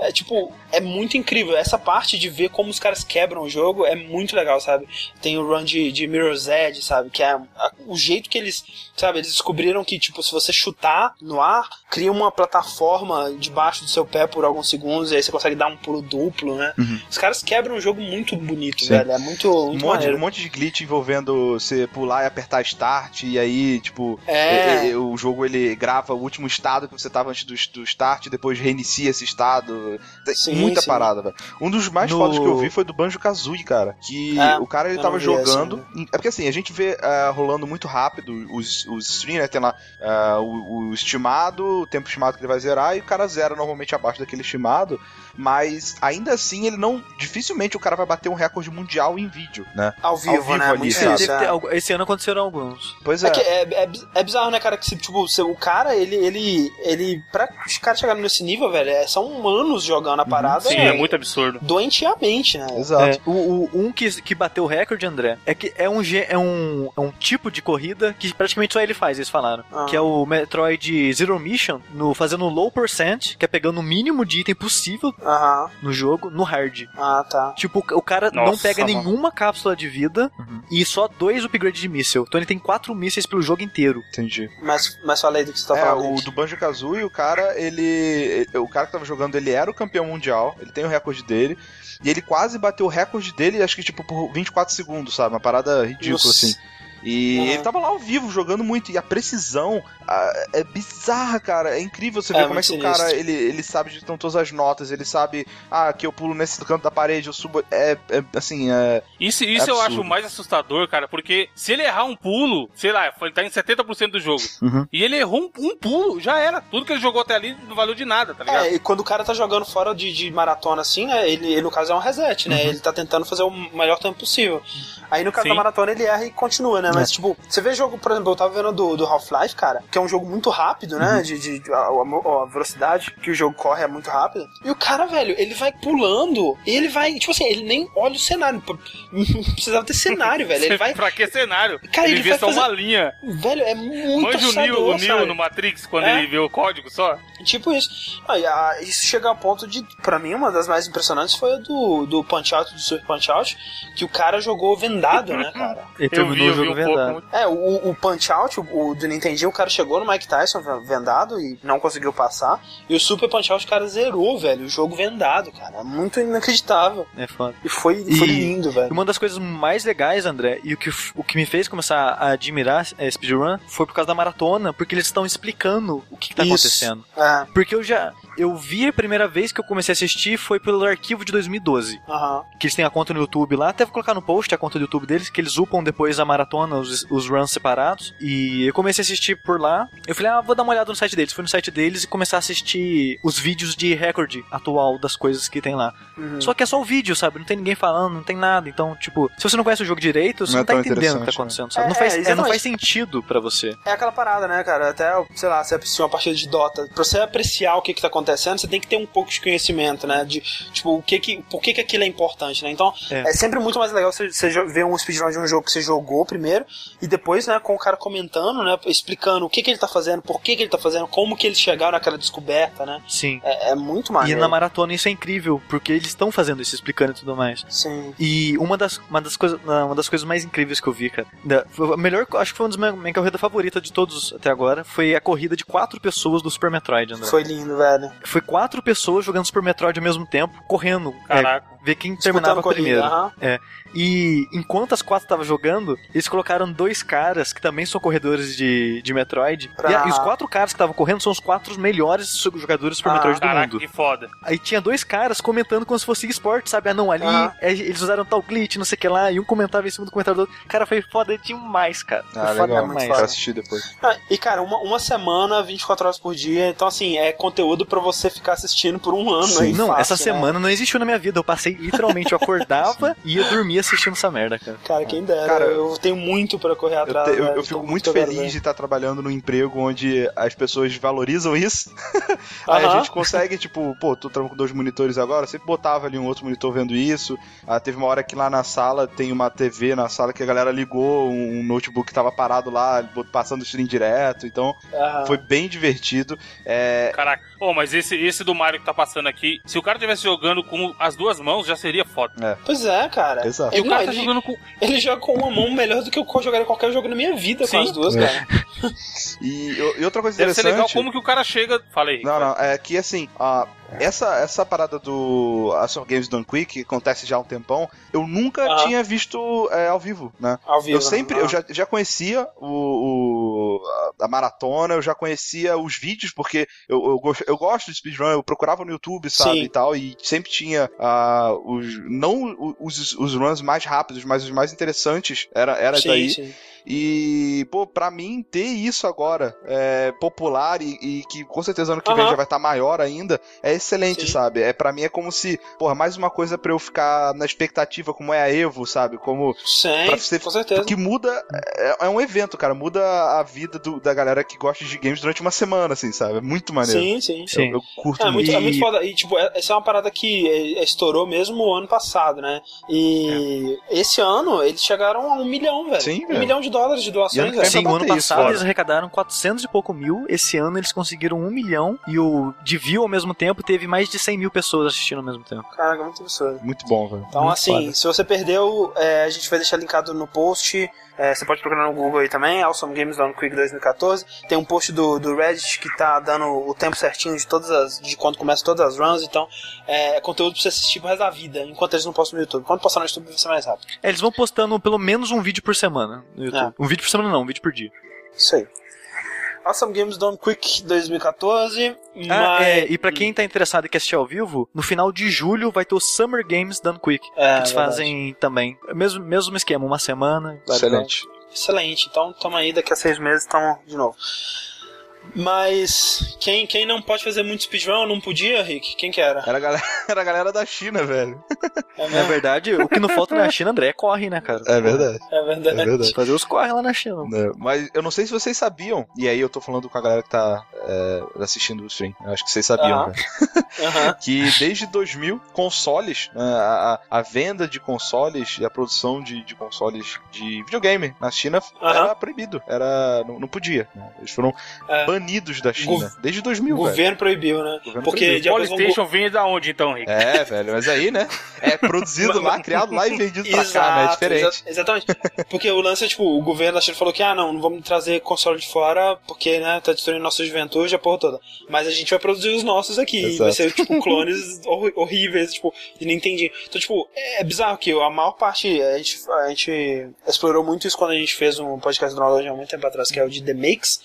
é tipo, é muito incrível. Essa parte de ver como os caras quebram o jogo é muito legal, sabe? Tem o run de, de Mirror's Edge, sabe? Que é a- o jeito que eles, sabe? Eles descobriram que, tipo, se você chutar no ar, cria uma plataforma debaixo do seu pé por alguns segundos e aí você consegue dar um pulo duplo, né? Os caras quebram o jogo muito bonito, Sim. velho. É muito, Um muito monte, maneiro. um monte de glitch envolvendo você pular e apertar Start, e aí, tipo, É. é, é, o jogo ele grava o último estado que você tava antes do, do Start, depois reinicia esse estado. Tem Sim, muita sim. parada, velho. Um dos mais No- fodas que eu vi foi do Banjo Kazooie, cara. Que É, o cara ele tava essa jogando. É porque assim, a gente vê ah, rolando muito rápido os, os streams, né? Tem lá ah, o, o estimado, o tempo estimado que ele vai zerar, e o cara zera normalmente abaixo daquele estimado. Mas ainda assim, ele não. Dificilmente o cara vai bater um recorde mundial em vídeo, né? Ao vivo, vivo né? ali, muito sabe? É, esse ano aconteceram alguns. Pois É, é. que é, é, é bizarro, né, cara? Que se, tipo, se o cara, ele, ele, ele. Pra os caras chegarem nesse nível, velho, é, são anos jogando a parada. Sim, é muito absurdo. Doentiamente, né? Exato. É, o, o- um que, que bateu o recorde, André, é que é um, é, um, é um tipo de corrida que praticamente só ele faz, eles falaram. Ah. Que é o Metroid Zero Mission, no, fazendo low percent, que é pegando o mínimo de item possível Aham. no jogo, no hard. Ah, tá. Tipo, o cara não Nossa, pega mano. nenhuma cápsula de vida e só dois upgrades de míssil. Então ele tem quatro mísseis pelo jogo inteiro. Entendi. Mas, mas falei do que você tá é, falando. o do Banjo Kazooie, o cara, ele. O cara que tava jogando, ele era o campeão mundial, ele tem o recorde dele. E ele quase bateu o recorde dele, acho que tipo por 24 segundos, sabe? Uma parada ridícula, Nossa. assim. E Uhum. ele tava lá ao vivo jogando muito. E a precisão ah, é bizarra, cara. É incrível você É ver como é que o cara sinistro. ele, ele sabe de estão todas as notas. Ele sabe, ah, que eu pulo nesse canto da parede, eu subo. É, é assim, é. Isso, isso eu acho mais assustador, cara, porque se ele errar um pulo, sei lá, ele tá em 70% do jogo, Uhum. e ele errou um, um pulo, já era. Tudo que ele jogou até ali não valeu de nada, tá ligado? É, e quando o cara tá jogando fora de, de maratona assim, né? Ele, ele, no caso, é um reset, né? Ele tá tentando fazer o melhor tempo possível. Aí no caso Sim. da maratona ele erra e continua, né? Mas, tipo, você vê jogo, por exemplo, eu tava vendo do, do Half-Life, cara, que é um jogo muito rápido, né? De, de, de- a, a- a velocidade que o jogo corre é muito rápida. E o cara, velho, ele vai pulando e ele vai, tipo assim, ele nem olha o cenário. Não precisava ter cenário, velho. Ele vai. pra que cenário? Cara, ele, ele vê vai só fazer- uma linha. Velho, é muito Manja o Neo, assustador, o Neo no Matrix quando É. ele vê o código só. Tipo isso. Aí, a- isso chega ao ponto de, pra mim, uma das mais impressionantes foi a do, do Punch Out, do Super Punch Out, que o cara jogou vendado, né, cara? Ele Eu terminou vi, o eu vi jogo um vendado. É, o, o Punch Out, o, o do Nintendinho, o cara chegou no Mike Tyson vendado e não conseguiu passar. E o Super Punch Out, o cara zerou, velho, o jogo vendado, cara. É muito inacreditável. É foda. E foi, E- foi lindo, velho. uma das coisas mais legais, André, e o que, o que me fez começar a admirar é, speedrun foi por causa da maratona, porque eles estão explicando o que, que tá Isso. acontecendo. É, Porque eu já. Eu vi a primeira vez que eu comecei a assistir foi pelo arquivo de 2012. aham. Que eles têm a conta no YouTube lá. Até vou colocar no post a conta do YouTube deles, que eles upam depois a maratona, os, os runs separados. E eu comecei a assistir por lá. Eu falei, ah, vou dar uma olhada no site deles. Fui no site deles e começar a assistir os vídeos de recorde atual das coisas que tem lá. Uhum. Só que é só o vídeo, sabe? Não tem ninguém falando, não tem nada. Então, tipo, se você não conhece o jogo direito, você Não não, é tá entendendo o que tá interessante, acontecendo, sabe? É, não, faz, é, é, não faz sentido pra você. É aquela parada, né, cara? Até, sei lá, você assistiu uma partida de Dota. Pra você apreciar o que que tá acontecendo, você tem que ter um pouco de conhecimento, né? De, tipo, o que que, por que que aquilo é importante, né? Então, É. é, sempre muito mais legal você, você ver um speedrun de um jogo que você jogou primeiro e depois, né, com o cara comentando, né, explicando o que que ele tá fazendo, por que que ele tá fazendo, como que eles chegaram naquela descoberta, né? Sim. É, é muito E maneiro. na maratona isso é incrível, porque eles estão fazendo isso, explicando e tudo mais. Sim. E uma das, uma das, coisas, uma das coisas mais incríveis que eu vi, cara. Da, melhor, acho que foi uma das minhas minha corrida favorita de todos até agora. Foi a corrida de quatro pessoas do Super Metroid, André. Foi lindo, velho. Foi quatro pessoas jogando Super Metroid ao mesmo tempo, correndo. É, Caraca. ver quem terminava corrida, primeiro. aham. É. E enquanto as quatro estavam jogando, eles colocaram dois caras que também são corredores de, de Metroid. Pra- E, a- e os quatro caras que estavam correndo são os quatro melhores jogadores Super Ah, Metroid do Caraca, mundo. que foda. Aí tinha dois caras comentando como se fosse esporte, sabe? Ah, não, ali Ah. é, eles usaram tal glitch, não sei o que lá, e um comentava em cima do comentário do outro. Cara, foi foda demais, cara. Foi Ah, foda legal. demais. Quero assistir depois. Ah, e cara, uma, uma semana, 24 horas por dia, então assim, é conteúdo pra você ficar assistindo por um ano aí. Não, fácil, essa né? semana não existiu na minha vida. Eu passei literalmente, eu acordava e ia dormir assistindo essa merda, cara. Cara, quem dera. Cara, eu tenho muito pra correr Eu, atrás. te- eu- eu fico tô muito feliz de estar trabalhando num emprego onde as pessoas valorizam isso. Aí a gente consegue, tipo, pô, tô trabalhando com dois monitores agora, eu sempre botava ali um outro monitor vendo isso. Ah, teve uma hora que lá na sala tem uma TV na sala que a galera ligou, um, um notebook que tava parado lá, passando o stream direto, então Aham. foi bem divertido. É, Caraca. Ô, mas esse, esse do Mario que tá passando aqui, se o cara tivesse jogando com as duas mãos, já seria foda. Pois é, cara. Exato. E Ele, o cara não, tá ele, jogando com. ele joga com uma mão melhor do que eu jogaria qualquer jogo na minha vida com Sim. as duas, É. cara. e, e outra coisa Deve ser interessante. legal como que o cara chega. Falei. Não, não, é que assim, a, essa, essa parada do Action Games Done Quick, que acontece já há um tempão, eu nunca Ah. tinha visto é, ao vivo, né? Ao vivo. Eu sempre, né? eu já, já conhecia o, o- a, maratona, eu já conhecia os vídeos, porque eu, eu, gosto, eu gosto de speedrun, eu procurava no YouTube, sabe, Sim. e tal, e sempre tinha ah, os, não os, os runs mais rápidos, mas os mais interessantes, era, era sim, daí. sim. E, pô, pra mim ter isso agora é, popular e, e que com certeza ano que vem já vai estar maior ainda, é excelente, Sim. sabe? É para mim é como se, porra, mais uma coisa pra eu ficar na expectativa como é a Evo, sabe? Como Sim, pra você, com certeza. porque muda é, é um evento, cara, muda a vida do- da galera que gosta de games durante uma semana, assim, sabe? É muito maneiro. Sim, sim. Sim. Eu, eu curto É muito, muito. é muito E- foda. E, tipo, é- essa é uma parada que é, é, estourou mesmo o ano passado, né? E esse ano eles chegaram a um milhão, velho. Sim, um velho. milhão de dólares de doações, vem Sim, o ano passado eles arrecadaram 400 e pouco mil. Esse ano eles conseguiram um milhão. E o de view ao mesmo tempo teve mais de 100 mil pessoas assistindo ao mesmo tempo. Caraca, muito absurdo. Muito bom, velho. Então, Muito assim, foda. se você perdeu, é, a gente vai deixar linkado no post. É, você pode procurar no Google aí também, Awesome Games Done Quick 2014. Tem um post do, do Reddit que tá dando o tempo certinho de todas as. de quando começa todas as runs. Então, é, é conteúdo pra você assistir pro resto da vida, enquanto eles não postam no YouTube. Quando postar no YouTube vai ser mais rápido. É, eles vão postando pelo menos um vídeo por semana no YouTube. Um vídeo por semana não, um vídeo por dia. Isso aí. Awesome Games Done Quick 2014. Ah, mas... é, e pra quem tá interessado em quer assistir ao vivo, no final de julho vai ter o Summer Games Done Quick. É, que eles verdade. fazem também. Mesmo, mesmo esquema, uma semana. Excelente. Excelente. Então, toma aí, daqui a seis meses estamos de novo. Mas quem, quem não pode fazer muito speedrun não podia, Rick? Quem que era? Era a galera, era a galera da China, velho. É, Na verdade, o que não falta na China, André, é corre, né, cara? É verdade. é verdade. É verdade. Fazer os corre lá na China. É, mas eu não sei se vocês sabiam, e aí eu tô falando com a galera que tá é, assistindo o stream, eu acho que vocês sabiam, Aham. cara, Aham. que desde 2000, consoles, né, a, a- a venda de consoles e a produção de, de consoles de videogame na China Aham. era proibido, era, não, não podia, né? eles foram É. banidos da China, Gov- desde O 2000, velho. governo proibiu, né? governo Porque proibiu. o Polystation vem da onde então, Rick? É, velho, mas aí, né, é produzido lá, criado lá e vendido pra cá, né, é Exato, diferente. exa- exatamente. Porque o lance é, tipo, o governo da China falou que, ah, não, não vamos trazer console de fora, porque, né, tá destruindo nossa juventude, a porra toda. Mas a gente vai produzir os nossos aqui. E vai Exato. ser, tipo, clones hor- horríveis, tipo, de Nintendo. Então, tipo, é bizarro que a maior parte, a gente, a gente explorou muito isso quando a gente fez um podcast do Knowledge há muito tempo atrás, que é o de The Makes,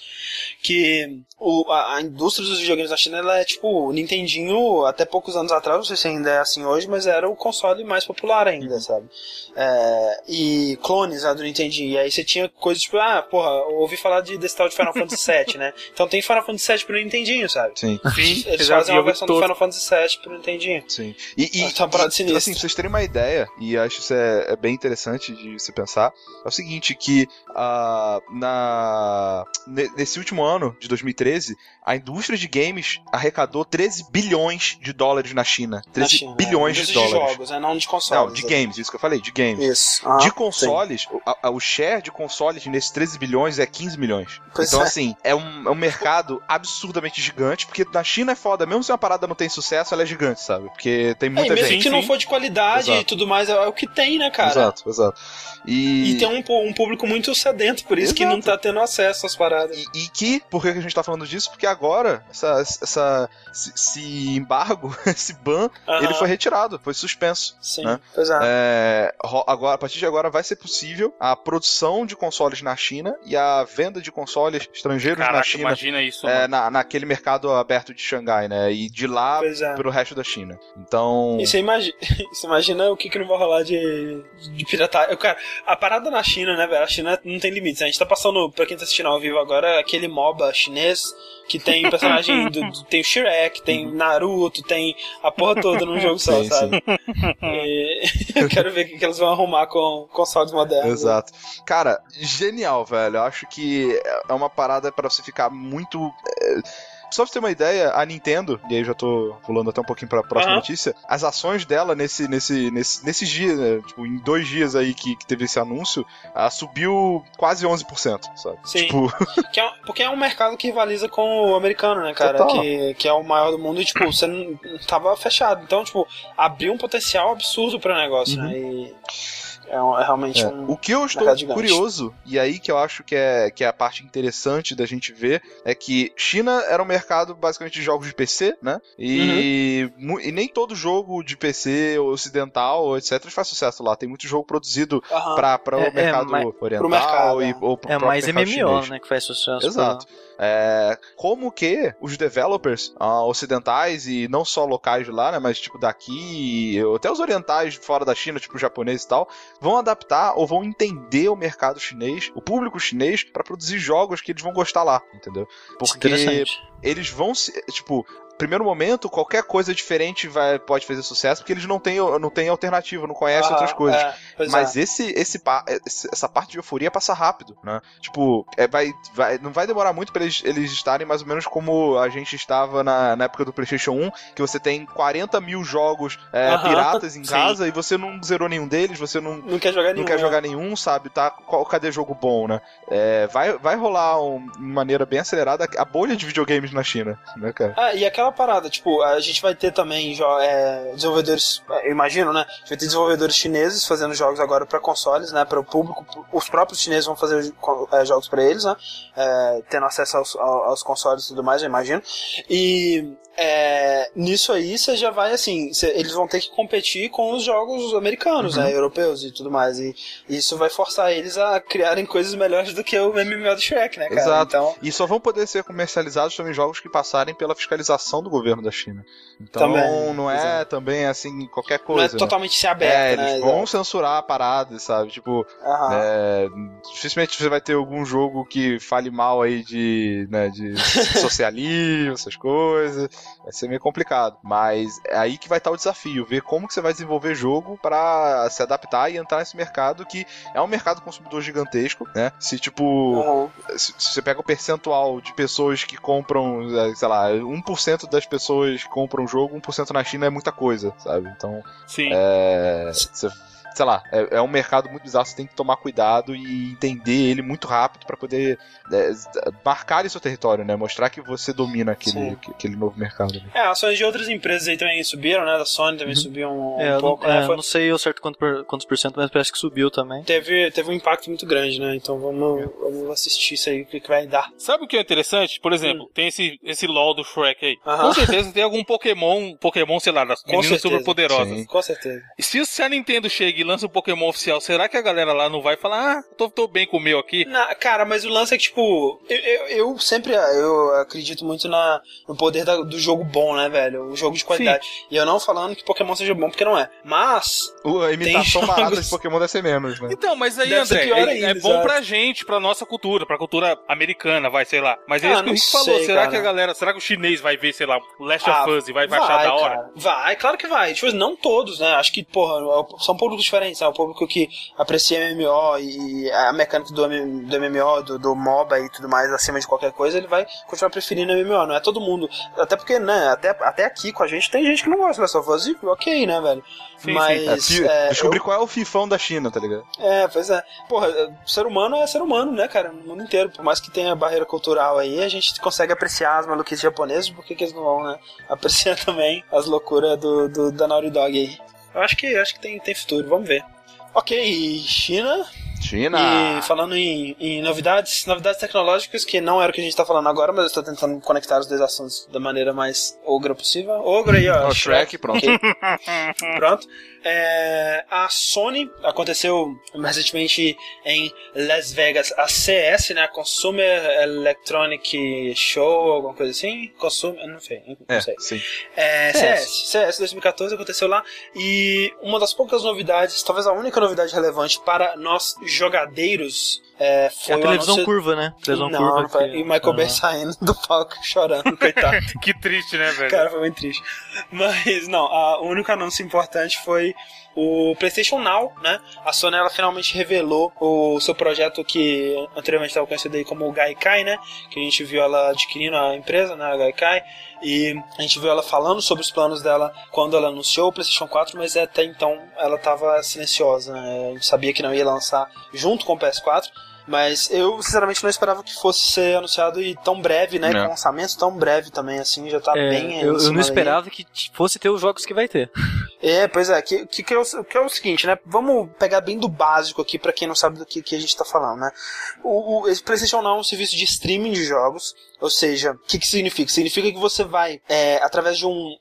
que o, a, a indústria dos videogames na China, ela é, tipo, o Nintendinho, até poucos anos atrás, não sei se ainda é assim hoje, mas era o console mais popular ainda, sabe? É, e clones né, do Nintendinho. E aí você tinha coisas tipo, ah, porra, eu ouvi falar de, desse tal de Final Fantasy VII, né? Então tem Final Fantasy VII pro Nintendinho, sabe? Sim, Sim, Eles fazem uma versão do todo. Final Fantasy VII pro Nintendinho. sim. E, e, tá e, sinistra. assim, pra vocês terem uma ideia, e acho isso é, é bem interessante de se pensar, é o seguinte, que ah, na, ne- nesse último ano, de 2013, a indústria de games arrecadou 13 bilhões de dólares na China. 13 na China, bilhões né? de dólares. jogos, né? Não de consoles. Não, de games, isso que eu falei, de games. Isso. Ah, de consoles, o, a- o share de consoles nesses 13 bilhões é 15 milhões. Pois então, é. assim, é um, é um mercado absurdamente gigante, porque na China é foda, mesmo se uma parada não tem sucesso, ela é gigante, sabe? Porque tem É, e muita mesmo gente. que não for de qualidade Exato. e tudo mais, é, é o que tem, né, cara? Exato, exato. E, E tem um, um público muito sedento, por isso que Exato. não tá tendo acesso às paradas. e, e que, por que a gente tá falando disso porque agora essa, essa esse, esse embargo, esse ban, Aham. ele foi retirado, foi suspenso. Sim, né? pois é. É, agora, a partir de agora vai ser possível a produção de consoles na China e a venda de consoles estrangeiros na Caraca, China imagina isso, é, na, naquele mercado aberto de Xangai, né? E de lá é. pro resto da China. Então. E você imagina, você imagina o que, que não vai rolar de, de piratagem. Cara, a parada na China, né, velho? A China não tem limites. A gente tá passando, pra quem tá assistindo ao vivo agora, aquele MOBA chinês que tem personagem do, do- tem o Shrek, tem Naruto, tem a porra toda num jogo só, Sim, sim. sabe? E eu quero ver o que, que eles vão arrumar com consoles modernos. Exato. Cara, genial, velho. Eu acho que é uma parada pra você ficar muito. é, Só pra você ter uma ideia, a Nintendo, e aí já tô pulando até um pouquinho pra próxima Aham. notícia, as ações dela nesse, nesse, nesse, nesses dias, né, tipo, em dois dias aí que, que teve esse anúncio, ela subiu quase 11%, sabe? Sim. Tipo, Que é porque é um mercado que rivaliza com o americano, né, cara? Total. Que, que é o maior do mundo e, tipo, você não tava fechado. Então, tipo, abriu um potencial absurdo pro negócio, né? E é, um- é realmente É, um. O que eu estou curioso, e aí que eu acho que é, que é a parte interessante da gente ver, é que China era um mercado basicamente de jogos de PC, né? E, Uhum. e nem todo jogo de PC ocidental, ou etc, faz sucesso lá. Tem muito jogo produzido Aham. pra, pra É- o mercado é, oriental mercado, e, é. ou pro É mais mercado MMO, chinês. né, que faz sucesso. Exato. É, como que os developers ah, ocidentais e não só locais de lá, né, mas tipo daqui, até os orientais fora da China, tipo japonês e tal, vão adaptar ou vão entender o mercado chinês, o público chinês, pra produzir jogos que eles vão gostar lá, entendeu? Porque eles vão se, tipo, primeiro momento, qualquer coisa diferente vai, pode fazer sucesso, porque eles não têm, não têm alternativa, não conhecem Aham, outras coisas. é, Mas é. esse, esse, essa parte de euforia passa rápido, né? Tipo, é, vai, vai, não vai demorar muito pra eles, eles estarem mais ou menos como a gente estava na, na época do PlayStation 1, que você tem 40 mil jogos é, Aham, piratas em sim. casa e você não zerou nenhum deles, você não, Não quer jogar não nenhum. quer né? jogar nenhum, sabe? Tá, qual, cadê jogo bom, né? É, vai, vai rolar um, de maneira bem acelerada a bolha de videogames na China, né, cara? Ah, e aquela parada, tipo, a gente vai ter também é, desenvolvedores, eu imagino, né? A gente vai ter desenvolvedores chineses fazendo jogos agora pra consoles, né? Para o público, os próprios chineses vão fazer é, jogos pra eles, né? É, tendo acesso aos, ao- aos consoles e tudo mais, eu imagino. E é, nisso aí você já vai assim, cê- eles vão ter que competir com os jogos americanos, né? Europeus e tudo mais. E isso vai forçar eles a criarem coisas melhores do que o MMO do Shrek, né, cara? Exato. Então, E só vão poder ser comercializados também jogos que passarem pela fiscalização do governo da China. Então Também, não é exato. também assim qualquer não é coisa. né? totalmente se aberto, É, né? eles vão censurar a parada, sabe? Tipo, Aham. é, dificilmente você vai ter algum jogo que fale mal aí de, né, de socialismo, essas coisas. Vai ser meio complicado. Mas é aí que vai estar o desafio, ver como que você vai desenvolver jogo pra se adaptar e entrar nesse mercado que é um mercado consumidor gigantesco, né? Se tipo, Aham. se, se você pega o percentual de pessoas que compram, eh, sei lá, 1% das pessoas que compram um jogo, 1% na China é muita coisa, sabe? Então, Sim. é, você- sei lá, é, é um mercado muito bizarro, você tem que tomar cuidado e entender ele muito rápido pra poder é, marcar seu território, né? Mostrar que você domina aquele, Sim. aquele novo mercado. ali. É, ações de outras empresas aí também subiram, né? Da Sony também subiu um, um É, eu não, pouco, é, né? eu Foi- não sei ao certo quanto por- quantos por cento, mas parece que subiu também. teve, teve um impacto muito grande, né? Então vamos, vamos assistir isso aí, o que, que vai dar. Sabe o que é interessante? Por exemplo, tem esse, esse LOL do Shrek aí. Hum. Aham. Com certeza tem algum Pokémon, Pokémon, sei lá, das meninas certeza. super poderosas. Sim. Com certeza. E se, se a Nintendo chega e lança um Pokémon oficial, será que a galera lá não vai falar, ah, tô, tô bem com o meu aqui? Na- cara, mas o lance é que, tipo, eu, eu, eu sempre eu acredito muito na, no poder da- do jogo bom, né, velho? O jogo de qualidade. E eu não falando que Pokémon seja bom, porque não é. Mas, O- A imitação jogos- barata de Pokémon deve ser menos, né? Então, mas aí, Deve André, pior é, ainda, é bom exato. pra gente, pra nossa cultura, pra cultura americana, vai, sei lá. Mas é Ah, isso que o não Rick falou. sei, será cara. que a galera, será que o chinês vai ver, sei lá, o Last Ah, of Us e vai, vai achar da hora? cara. Vai, claro que vai. Tipo, não todos, né? Acho que, porra, são públicos diferentes. É o público que aprecia MMO e a mecânica do, do MMO, do, do MOBA e tudo mais, acima de qualquer coisa, ele vai continuar preferindo MMO. Não é todo mundo. Até porque, né? Até, até aqui com a gente tem gente que não gosta of Us e ok, né, velho? Sim, sim. Mas. É, fi- é, descobrir qual é o fifão da China, tá ligado? é, pois é. Porra, é, ser humano é ser humano, né, cara? No mundo inteiro. Por mais que tenha barreira cultural aí, a gente consegue apreciar as maluquices japonesas, por que, que eles não vão, né? Apreciar também as loucuras do, do, da Naughty Dog aí. Eu acho que, acho que tem, tem futuro, vamos ver. Ok, China. China! E falando em, em novidades, novidades tecnológicas, que não era o que a gente tá falando agora, mas eu estou tentando conectar os dois assuntos da maneira mais ogra possível. Ogra aí, ó. Ó, Shrek, pronto. Pronto. É, a Sony aconteceu recentemente em Las Vegas, a CS, né? Consumer Electronic Show, alguma coisa assim. Consumer, não sei, não É, sei. É, CS. CS. CS 2014 aconteceu lá e uma das poucas novidades, talvez a única novidade relevante para nós jogadeiros é, É foi a o televisão anúncio- curva, né? Televisão não, curva. não foi. que- E o Michael Bay Ah. saindo do palco chorando, coitado. Que triste, né, velho? Cara, foi muito triste. Mas, não, a, o único anúncio importante foi o PlayStation Now, né? A Sony, ela finalmente revelou o seu projeto que anteriormente estava conhecido aí como Gaikai, né? Que a gente viu ela adquirindo a empresa, né? A Gaikai. E a gente viu ela falando sobre os planos dela quando ela anunciou o PlayStation 4, mas até então ela estava silenciosa, né? A gente sabia que não ia lançar junto com o PS4. Mas eu, sinceramente, não esperava que fosse ser anunciado e tão breve, né? É. Com lançamento tão breve também, assim, já tá É, bem. eu, eu não daí. esperava que fosse ter os jogos que vai ter. É, pois é, que, que, que, é o, que é o seguinte, né? Vamos pegar bem do básico aqui pra quem não sabe do que, que a gente tá falando, né? O, o esse PlayStation Now é um serviço de streaming de jogos, ou seja, o que, que significa? Significa que você vai, é, através de um,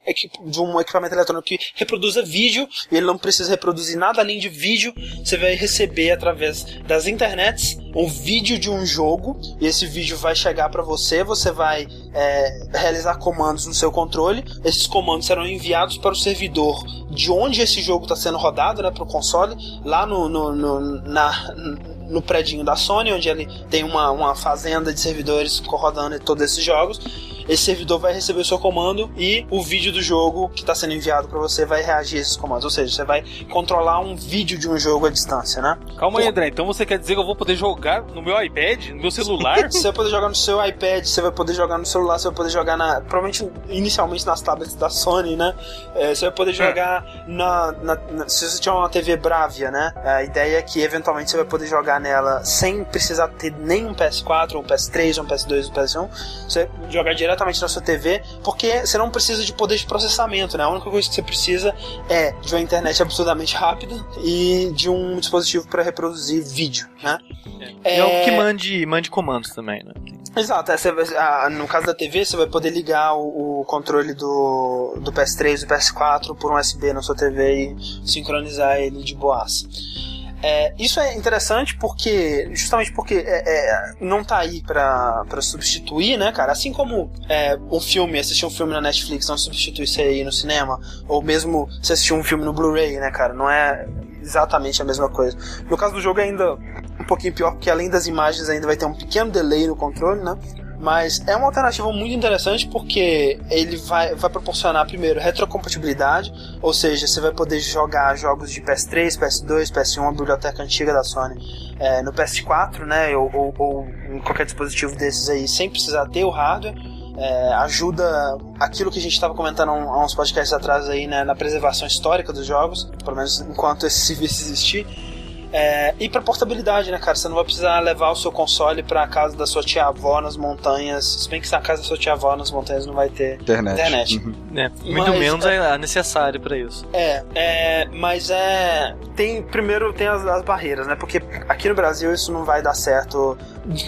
de um equipamento eletrônico que reproduza vídeo, e ele não precisa reproduzir nada além de vídeo, você vai receber através das internets um vídeo de um jogo, e esse vídeo vai chegar pra você, você vai é, realizar comandos no seu controle, esses comandos serão enviados para o servidor de onde esse jogo está sendo rodado, né, para o console, lá no, no, no, na, no predinho da Sony, onde ele tem uma, uma fazenda de servidores rodando todos esses jogos. Esse servidor vai receber o seu comando e o vídeo do jogo que está sendo enviado para você vai reagir a esses comandos. Ou seja, você vai controlar um vídeo de um jogo à distância, né? Calma aí, André. Então você quer dizer que eu vou poder jogar no meu iPad, no meu celular? Você vai poder jogar no seu iPad, você vai poder jogar no celular, você vai poder jogar na. Provavelmente inicialmente nas tablets da Sony, né? É, você vai poder jogar na, na- na- Se você tiver uma TV Bravia, né? A ideia é que eventualmente você vai poder jogar nela sem precisar ter nem um PS4, ou um PS3, ou um PS2, ou um PS1. Você vai jogar diretamente na sua TV, porque você não precisa de poder de processamento, né? A única coisa que você precisa é de uma internet absurdamente rápida e de um dispositivo para reproduzir vídeo, né? É algo que mande, mande comandos também, né? Exato, é, vai- ah, no caso da TV, você vai poder ligar o, o controle do, do PS3 e do PS4 por um USB na sua TV e sincronizar ele de boas. É, isso é interessante porque, justamente porque é, é, não tá aí pra, substituir, né, cara? Assim como é, um filme, assistir um filme na Netflix não substitui você ir no cinema, ou mesmo você assistir um filme no Blu-ray, né, cara? Não é exatamente a mesma coisa. No caso do jogo, é ainda um pouquinho pior, porque além das imagens, ainda vai ter um pequeno delay no controle, né? Mas é uma alternativa muito interessante porque ele vai, vai proporcionar, primeiro, retrocompatibilidade, ou seja, você vai poder jogar jogos de PS3, PS2, PS1, a biblioteca antiga da Sony, é, no PS4, né? Ou, ou, ou em qualquer dispositivo desses aí, sem precisar ter o hardware. É, ajuda aquilo que a gente estava comentando há uns podcasts atrás aí, né, na preservação histórica dos jogos, pelo menos enquanto esse serviço existir. É, e pra portabilidade, né, cara? Você não vai precisar levar o seu console pra casa da sua tia-avó nas montanhas. Se bem que na casa da sua tia-avó nas montanhas não vai ter Internet. internet. Uhum. É, muito Mas, menos é- é necessário pra isso. É, é, mas é. Tem, primeiro tem as, as barreiras, né? Porque aqui no Brasil isso não vai dar certo,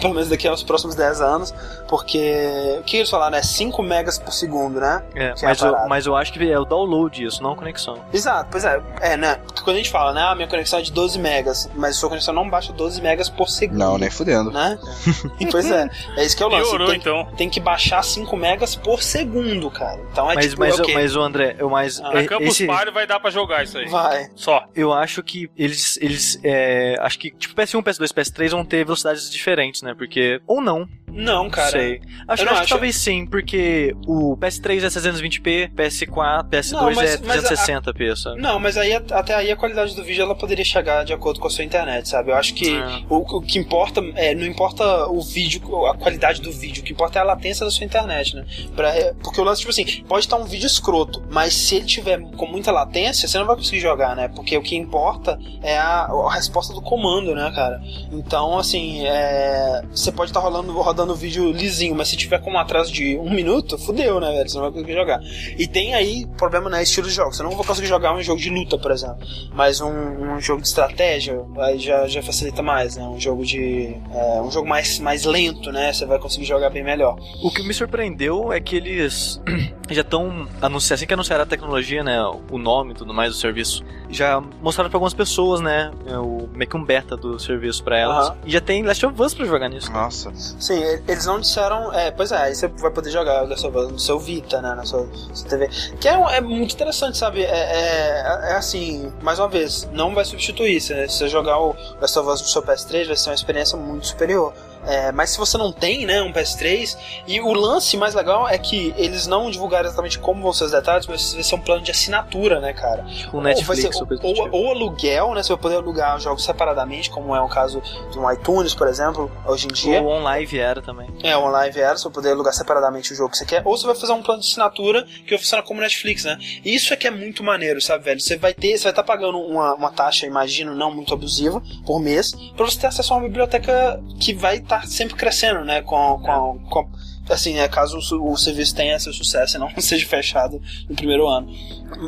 pelo menos daqui aos próximos 10 anos, porque. O que eles falaram, né? 5 megas por segundo, né? É, é a mas, eu, parada. mas eu acho que é o download isso, não a conexão. Exato, pois é. É, né? Porque quando a gente fala, né? Ah, minha conexão é de 12 megas, mas sua conexão não baixa 12 megas por segundo. Não, nem fudendo. Né? Pois é, é isso que é o lance. Piorou, Tem, então. tem que baixar 5 megas por segundo, cara. Então é mas, tipo, mas, é o quê? mas o André, eu mais. Ah, Na e- Campus esse- Party vai dar pra jogar isso aí. Vai. Só. eu acho que eles, eles é, acho que tipo PS1, PS2, PS3 vão ter velocidades diferentes, né? Porque ou não, Não, cara. sei. Acho, acho que talvez sim, porque o PS3 é 720p, PS4, PS2 Não, mas- é mas a- 360p, sabe? Não, mas aí até aí a qualidade do vídeo ela poderia chegar de acordo com a sua internet, sabe? Eu acho que É. o, o que importa é não importa o vídeo, a qualidade do vídeo, o que importa é a latência da sua internet, né? Pra, é, porque o lance, tipo assim, pode estar um vídeo escroto, mas se ele tiver com muita latência, você não vai conseguir jogar, né? Porque o que importa é a, a resposta do comando, né, cara? Então, assim, é, você pode estar rolando, rodando rodando o vídeo lisinho, mas se tiver com um atraso de um minuto, fudeu, né, velho? Você não vai conseguir jogar. E tem aí, problema não é estilo de jogo. Você não vai conseguir jogar um jogo de luta, por exemplo. Mas um, um jogo de estratégia, aí já, já facilita mais, né? Um jogo de. É, um jogo mais, mais lento, né? Você vai conseguir jogar bem melhor. O que me surpreendeu é que eles já estão anunciando, assim que anunciaram a tecnologia, né, o nome e tudo mais do serviço, já mostraram pra algumas pessoas, né, o, meio que um beta do serviço pra elas. Aham. E já tem Last of Us pra jogar nisso. Nossa. Sim, eles não disseram. É, pois é, aí você vai poder jogar o Us no seu Vita, né? Na sua, sua TV. Que é, é muito interessante, sabe? É, é, é assim, mais uma vez, não vai substituir. Se, se você jogar o Us no seu PS3, vai ser uma experiência muito superior. É, mas se você não tem, né, um PS3, e o lance mais legal é que eles não divulgaram exatamente como vão ser os detalhes, mas vai ser um plano de assinatura, né, cara? Tipo um Ou vai Netflix ser- ou tipo. ou aluguel, né? Você vai poder alugar jogos separadamente, como é o caso do iTunes, por exemplo, hoje em dia. Ou OnLive era também. É, o online era, você vai poder alugar separadamente o jogo que você quer, ou você vai fazer um plano de assinatura que funciona como Netflix, né? E isso é que é muito maneiro, sabe, velho? Você vai ter, você vai estar pagando uma, uma taxa, imagino, não muito abusiva, por mês, pra você ter acesso a uma biblioteca que vai estar sempre crescendo, né? Com, com, com- assim, né, caso o, o serviço tenha seu sucesso e não seja fechado no primeiro ano.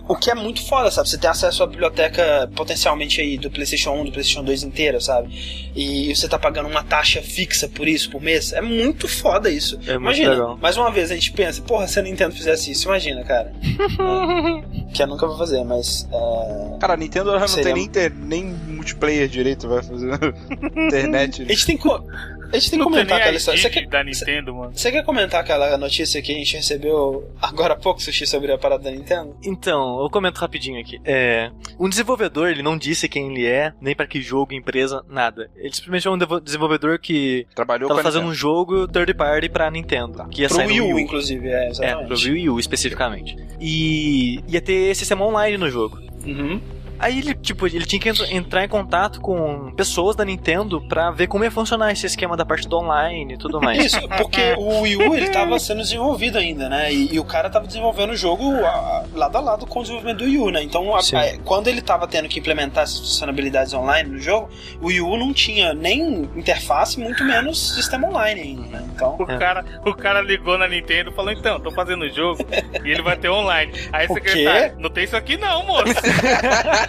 O que é muito foda, sabe? Você tem acesso à biblioteca potencialmente aí do PlayStation 1, do PlayStation 2 inteira, sabe? E você tá pagando uma taxa fixa por isso, por mês. É muito foda isso. É muito imagina, legal. mais uma vez a gente pensa, porra, se a Nintendo fizesse isso, imagina, cara. É, que eu nunca vou fazer, mas. é, Cara, a Nintendo não Seria- tem nem, inter- nem multiplayer direito, vai fazer internet. A gente tem co- A gente tem que Não tem comentar aquela história. Você quer, da Nintendo, mano. você quer comentar aquela notícia que a gente recebeu agora há pouco, Sushi, sobre a parada da Nintendo? Então, eu comento rapidinho aqui. É, um desenvolvedor, ele não disse quem ele é, nem pra que jogo, empresa, nada. Ele simplesmente é um desenvolvedor que Trabalhou tava fazendo um jogo third party pra Nintendo. Que ia Pro sair Wii Wii U, U. inclusive, é, É, exatamente. pro Wii U especificamente. E ia ter sistema online no jogo. Uhum. Aí ele, tipo, ele tinha que entr- entrar em contato com pessoas da Nintendo pra ver como ia funcionar esse esquema da parte do online e tudo mais. Isso, porque o Wii U ele tava sendo desenvolvido ainda, né? E, e o cara tava desenvolvendo o jogo a- lado a lado com o desenvolvimento do Wii U, né? Então, a- a- quando ele tava tendo que implementar essas funcionalidades online no jogo, o Wii U não tinha nem interface, muito menos sistema online ainda, né? Então. O, É. cara, o cara ligou na Nintendo e falou: então, tô fazendo o jogo e ele vai ter online. Aí O o secretário, quê? não tem isso aqui não, moço.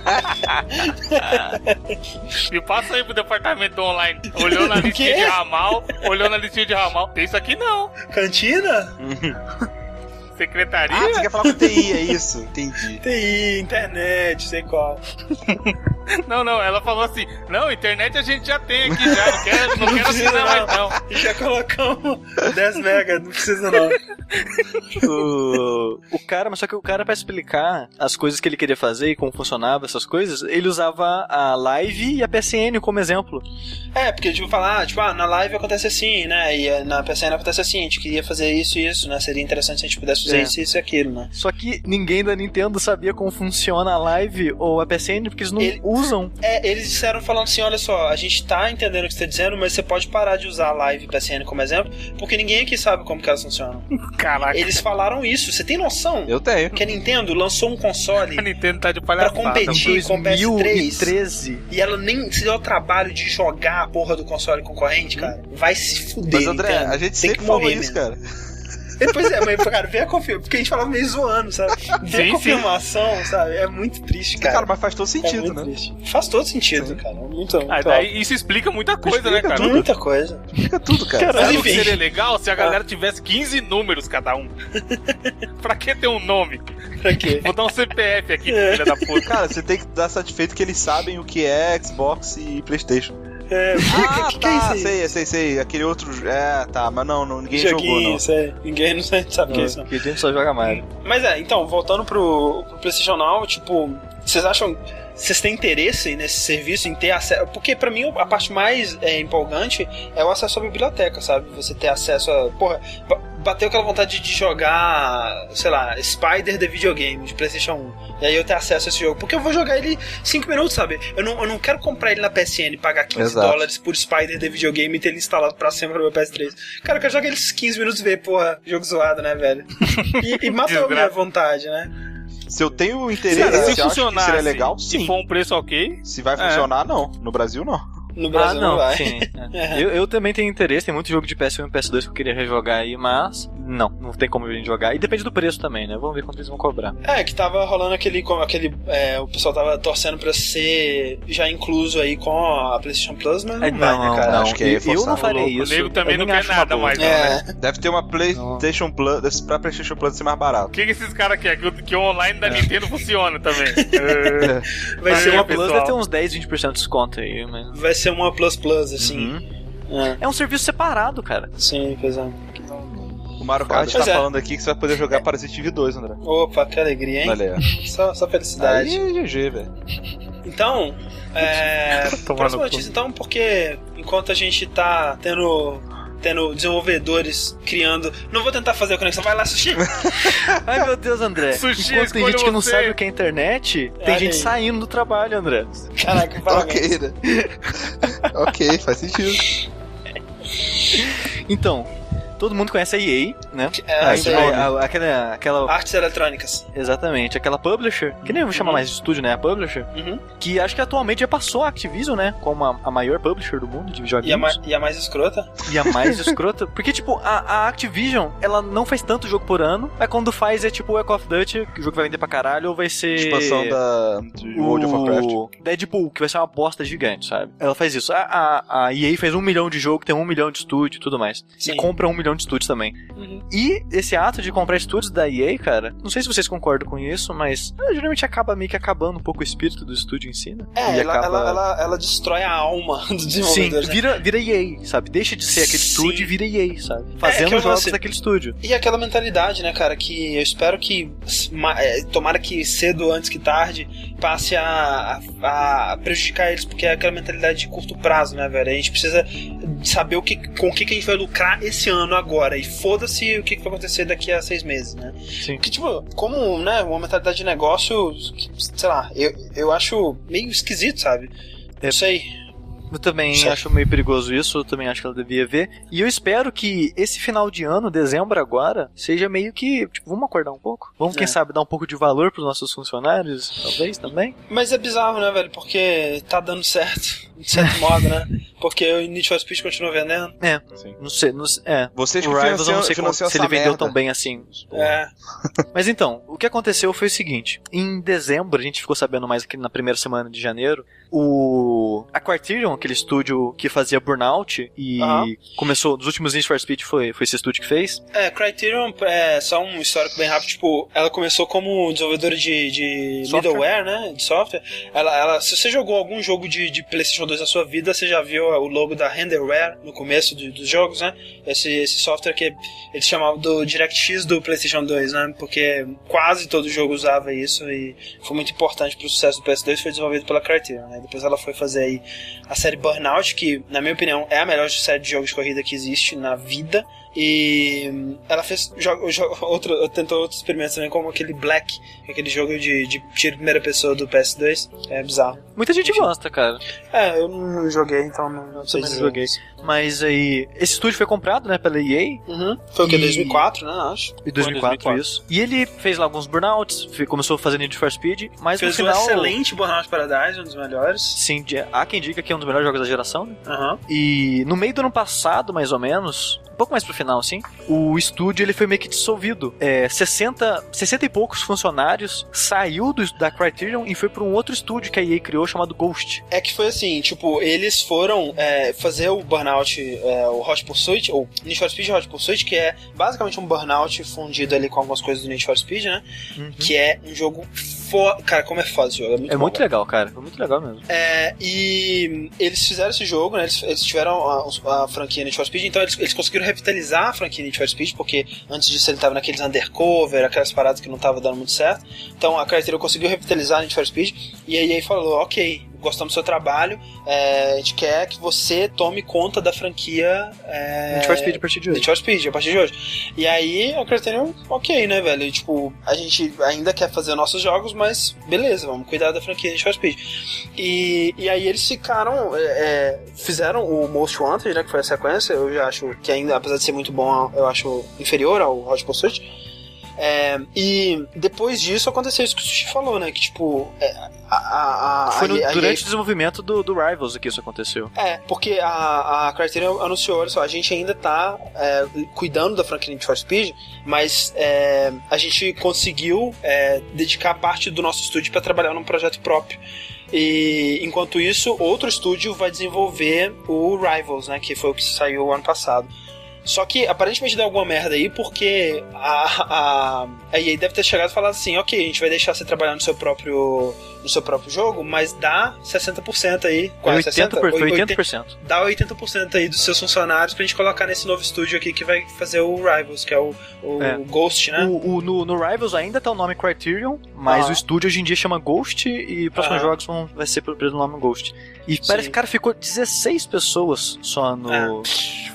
Me passa aí pro departamento do online. Olhou na listinha de ramal, olhou na listinha de ramal. Tem isso aqui não. Cantina? Secretaria? Ah, você quer falar com TI, é isso? Entendi. TI, internet, sei qual. Não, não, ela falou assim: não, internet a gente já tem aqui já, não quero, não quero assinar mais não. não. Já colocamos 10 mega, não precisa não. o, o cara, mas só que o cara, pra explicar as coisas que ele queria fazer e como funcionava essas coisas, ele usava a Live e a PSN como exemplo. É, porque tipo, falar, ah, tipo, ah, na live acontece assim, né? E eh, na PSN acontece assim, a gente queria fazer isso e isso, né? Seria interessante se a gente pudesse fazer É. isso, isso e aquilo, né? Só que ninguém da Nintendo sabia como funciona a Live ou a PSN, porque eles não Ele- usam. É, eles disseram falando assim, olha só, a gente tá entendendo o que você tá dizendo, mas você pode parar de usar a live PSN como exemplo, porque ninguém aqui sabe como que elas funcionam. Caraca, Eles falaram isso, você tem noção? Eu tenho. Que a Nintendo lançou um console a Nintendo tá de pra palhaçada. competir com o PS3 2013. e ela nem se deu o trabalho de jogar a porra do console concorrente, cara. Vai se fuder, Mas André, Nintendo. a gente Tem sempre que falou morrer isso, mesmo. cara. Pois é, mas, cara, vem a confirmação. Porque a gente falava meio zoando, sabe? Vem Sim, a confirmação, sabe? É muito triste, cara. Cara, mas faz todo é sentido, muito né? triste. Faz todo sentido, cara. Muito, muito Ah, daí isso explica muita coisa, né, Explica cara? Muita coisa. Fica tudo, cara. Mas Sabe o que enfim. seria legal se a galera tivesse 15 números cada um? pra que ter um nome? Pra quê? Vou dar um CPF aqui, É. filha da puta. Cara, você tem que dar satisfeito que eles sabem o que é Xbox e Playstation. É, Ah, que, que é tá, isso aí? sei, sei, sei. Aquele outro. É, tá, mas não, não ninguém jogou, Joguinho, não. isso aí. Ninguém não sabe, sabe o que é isso. não. Que a gente só joga Mario. Mas é, então, voltando pro, pro PlayStation Now, tipo, vocês acham. Vocês têm interesse nesse serviço, em ter acesso. Porque pra mim a parte mais é, empolgante é o acesso à biblioteca, sabe? Você ter acesso a. Porra, ba- bateu aquela vontade de jogar, sei lá, Spider the videogame de PlayStation 1. E aí eu ter acesso a esse jogo. Porque eu vou jogar ele 5 minutos, sabe? Eu não, eu não quero comprar ele na PSN e pagar 15 Exato. dólares por Spider the videogame e ter ele instalado pra sempre no meu PS3. Cara, eu quero jogar ele 15 minutos e ver, porra, jogo zoado, né, velho? E, e matou a minha vontade, né? Se eu tenho interesse, se se funcionar seria legal, sim. se for um preço ok, Se vai É. funcionar, não. No Brasil, não. No Brasil ah, não, não vai. sim. é. eu, eu também tenho interesse, tem muito jogo de PS1 e PS2 que eu queria rejogar aí, mas não, não tem como a gente jogar. E depende do preço também, né? Vamos ver quanto eles vão cobrar. É, que tava rolando aquele. aquele é, o pessoal tava torcendo pra ser já incluso aí com a PlayStation Plus, mas não, É, vai, né, cara? não, Acho que é eu, não farei O isso. nego também não quer nada mais, não, né? É, Deve ter uma PlayStation Plus, pra PlayStation Plus ser mais O barato. que, que esses caras querem? Que, o- que o online É. da Nintendo funcione também. Vai, ser é, uma, Plus deve ter uns 10, 20% de desconto aí, mas... vai ser uma Plus Plus, assim. Uhum. É, É um serviço separado, cara. sim, pois é. O Mario Kart Pois tá é. falando aqui que você vai poder jogar Parasite Eve 2, André. Opa, que alegria, hein? Aí, Só, só felicidade. Aí GG, velho. Então, é. Próxima notícia, então, porque enquanto a gente tá tendo. Tendo desenvolvedores criando. Não vou tentar fazer a conexão. Vai lá, Sushi! Ai, meu Deus, André. Sushi, Enquanto tem gente que não você. sabe o que é internet, tem Olha gente aí. saindo do trabalho, André. Caraca, parabéns. Ok, né? ok, faz sentido. Então, todo mundo conhece a EA, né? É, A- sei. a- a- aquela, aquela Artes eletrônicas. Exatamente, aquela publisher, que nem eu vou chamar Uhum. mais de estúdio, né? A publisher, Uhum. que acho que atualmente já passou a Activision, né? Como a, a maior publisher do mundo de E a, videogames. ma- e a mais escrota? E a mais escrota. Porque, tipo, a, a Activision, ela não faz tanto jogo por ano, mas quando faz é tipo o Echo of Dutch, que o jogo vai vender pra caralho, ou vai ser. Expansão da de World of Warcraft. o Deadpool, que vai ser uma bosta gigante, sabe? Ela faz isso. A, a, a EA faz um milhão de jogo, tem um milhão de estúdio e tudo mais. Sim. E compra um milhão de estúdios também. Uhum. E esse ato de comprar estúdios da EA, cara, não sei se vocês concordam com isso, mas eh, geralmente acaba meio que acabando um pouco o espírito do estúdio em si, né? É, E ela, acaba- ela, ela, ela destrói a alma do Sim, desenvolvedor. né? vira, vira EA, sabe? Deixa de ser aquele Sim. estúdio e vira EA, sabe? que Fazendo é jogos daquele estúdio. E aquela mentalidade, né, cara, que eu espero que, é, tomara que cedo, antes que tarde, passe a, a, a prejudicar eles, porque é aquela mentalidade de curto prazo, né, velho? A gente precisa saber o que, com o que, que a gente vai lucrar esse ano agora, e foda-se o que, que vai acontecer daqui a seis meses, né? Sim. Porque, tipo, como, né, uma mentalidade de negócio, que, sei lá, eu, eu acho meio esquisito, sabe? É. Não sei. Eu também Certo. acho meio perigoso isso, eu também acho que ela devia ver. E eu espero que esse final de ano, dezembro agora, seja meio que, tipo, vamos acordar um pouco? Vamos, quem É. sabe, dar um pouco de valor pros nossos funcionários, talvez, também? Mas é bizarro, né, velho? Porque tá dando certo, de certo modo, né? Porque o Need for Speed continua vendendo. É, Sim. não sei, não sei é. Vocês O que Rivals eu não sei como- se ele vendeu merda. tão bem assim. É. Mas então, o que aconteceu foi o seguinte: em dezembro, a gente ficou sabendo mais aqui na primeira semana de janeiro, o. A Criterion, aquele estúdio que fazia Burnout e Aham. começou, nos últimos Need for Speed foi, foi esse estúdio que fez. É, Criterion, é só um histórico bem rápido, tipo, ela começou como desenvolvedora de, de Software. middleware, né, de software. Ela, ela, se você jogou algum jogo de, de PlayStation 2 na sua vida, você já viu o logo da Renderware no começo do- dos jogos, né? Esse, esse software que eles chamavam do DirectX do PlayStation 2, né? Porque quase todo jogo usava isso e foi muito importante pro sucesso do PS2, foi desenvolvido pela Criterion, né? Depois ela foi fazer aí a série Burnout, que, na minha opinião, é a melhor série de jogos de corrida que existe na vida. E ela fez jo jo outro, tentou outros experimentos também, como aquele Black, que é aquele jogo de, de tiro em primeira pessoa do PS2. É bizarro. Muita gente Enfim. gosta, cara. É, eu não joguei, então não, não sei não joguei. Mas aí, esse estúdio foi comprado, né, pela EA, Uhum. Foi o que? E- 2004, né? Acho. em 2004, 2004. isso. E ele fez lá alguns burnouts, começou a fazer Need for Speed, mas Fez no um final... excelente Burnout Paradise, um dos melhores. Sim, há quem diga que é um dos melhores jogos da geração, né? Aham. E no meio do ano passado, mais ou menos, um pouco mais pro final, assim, o estúdio ele foi meio que dissolvido. É, 60, 60 e poucos funcionários saiu do, da Criterion e foi pra um outro estúdio que a EA criou chamado Ghost. É que foi assim, tipo, eles foram é, fazer o Burnout, é, o Hot Pursuit, ou Need for Speed Hot Pursuit, que é basicamente um Burnout fundido ali com algumas coisas do Need for Speed, né? Que é um jogo foda. Cara, como é foda esse jogo, é muito É bom, muito legal, cara. Foi muito legal mesmo. É, e eles fizeram esse jogo, né? Eles, eles tiveram a, a franquia Need for Speed, então eles, eles conseguiram revitalizar a franquia Need for Speed, porque antes disso ele tava naqueles undercover, aquelas paradas que não tava dando muito certo. Então a Criterion conseguiu revitalizar a Need for Speed, e aí, aí falou, ok, gostamos do seu trabalho, é, a gente quer que você tome conta da franquia é, Need for Speed a partir de hoje. Need for Speed, a partir de hoje. E aí a Criterion, ok, né, velho? E, tipo, a gente ainda quer fazer nossos jogos, mas beleza, vamos cuidar da franquia Need for Speed. E, e aí eles ficaram. é, é, fizeram o Most Wanted, né? Que foi a sequência. Eu já acho que ainda, apesar de ser muito bom, eu acho inferior ao Hot Pursuit. É, e depois disso aconteceu isso que o Sushi falou, né? Que tipo, é, a, a, Foi no- a- a- durante o desenvolvimento do, do Rivals que isso aconteceu. É, porque a, a Criterion anunciou, olha só, a gente ainda tá é, cuidando da franquia Need for Speed, mas é, a gente conseguiu é, dedicar parte do nosso estúdio para trabalhar num projeto próprio. E enquanto isso, outro estúdio vai desenvolver o Rivals, né, que foi o que saiu ano passado. Só que aparentemente deu alguma merda aí, porque a, a, a EA deve ter chegado e falado assim: ok, a gente vai deixar você trabalhar no seu próprio, no seu próprio jogo, mas dá 60% aí, quase 80%, 60%, foi 80%, 80%. dá 80% aí dos seus funcionários pra gente colocar nesse novo estúdio aqui que vai fazer o Rivals, que é o, o É. Ghost, né? O, o- no, no Rivals ainda tá o nome Criterion, mas Ah. o estúdio hoje em dia chama Ghost e próximos Ah. jogos vão, vai ser pelo nome Ghost. E parece que, cara, ficou 16 pessoas só no, É.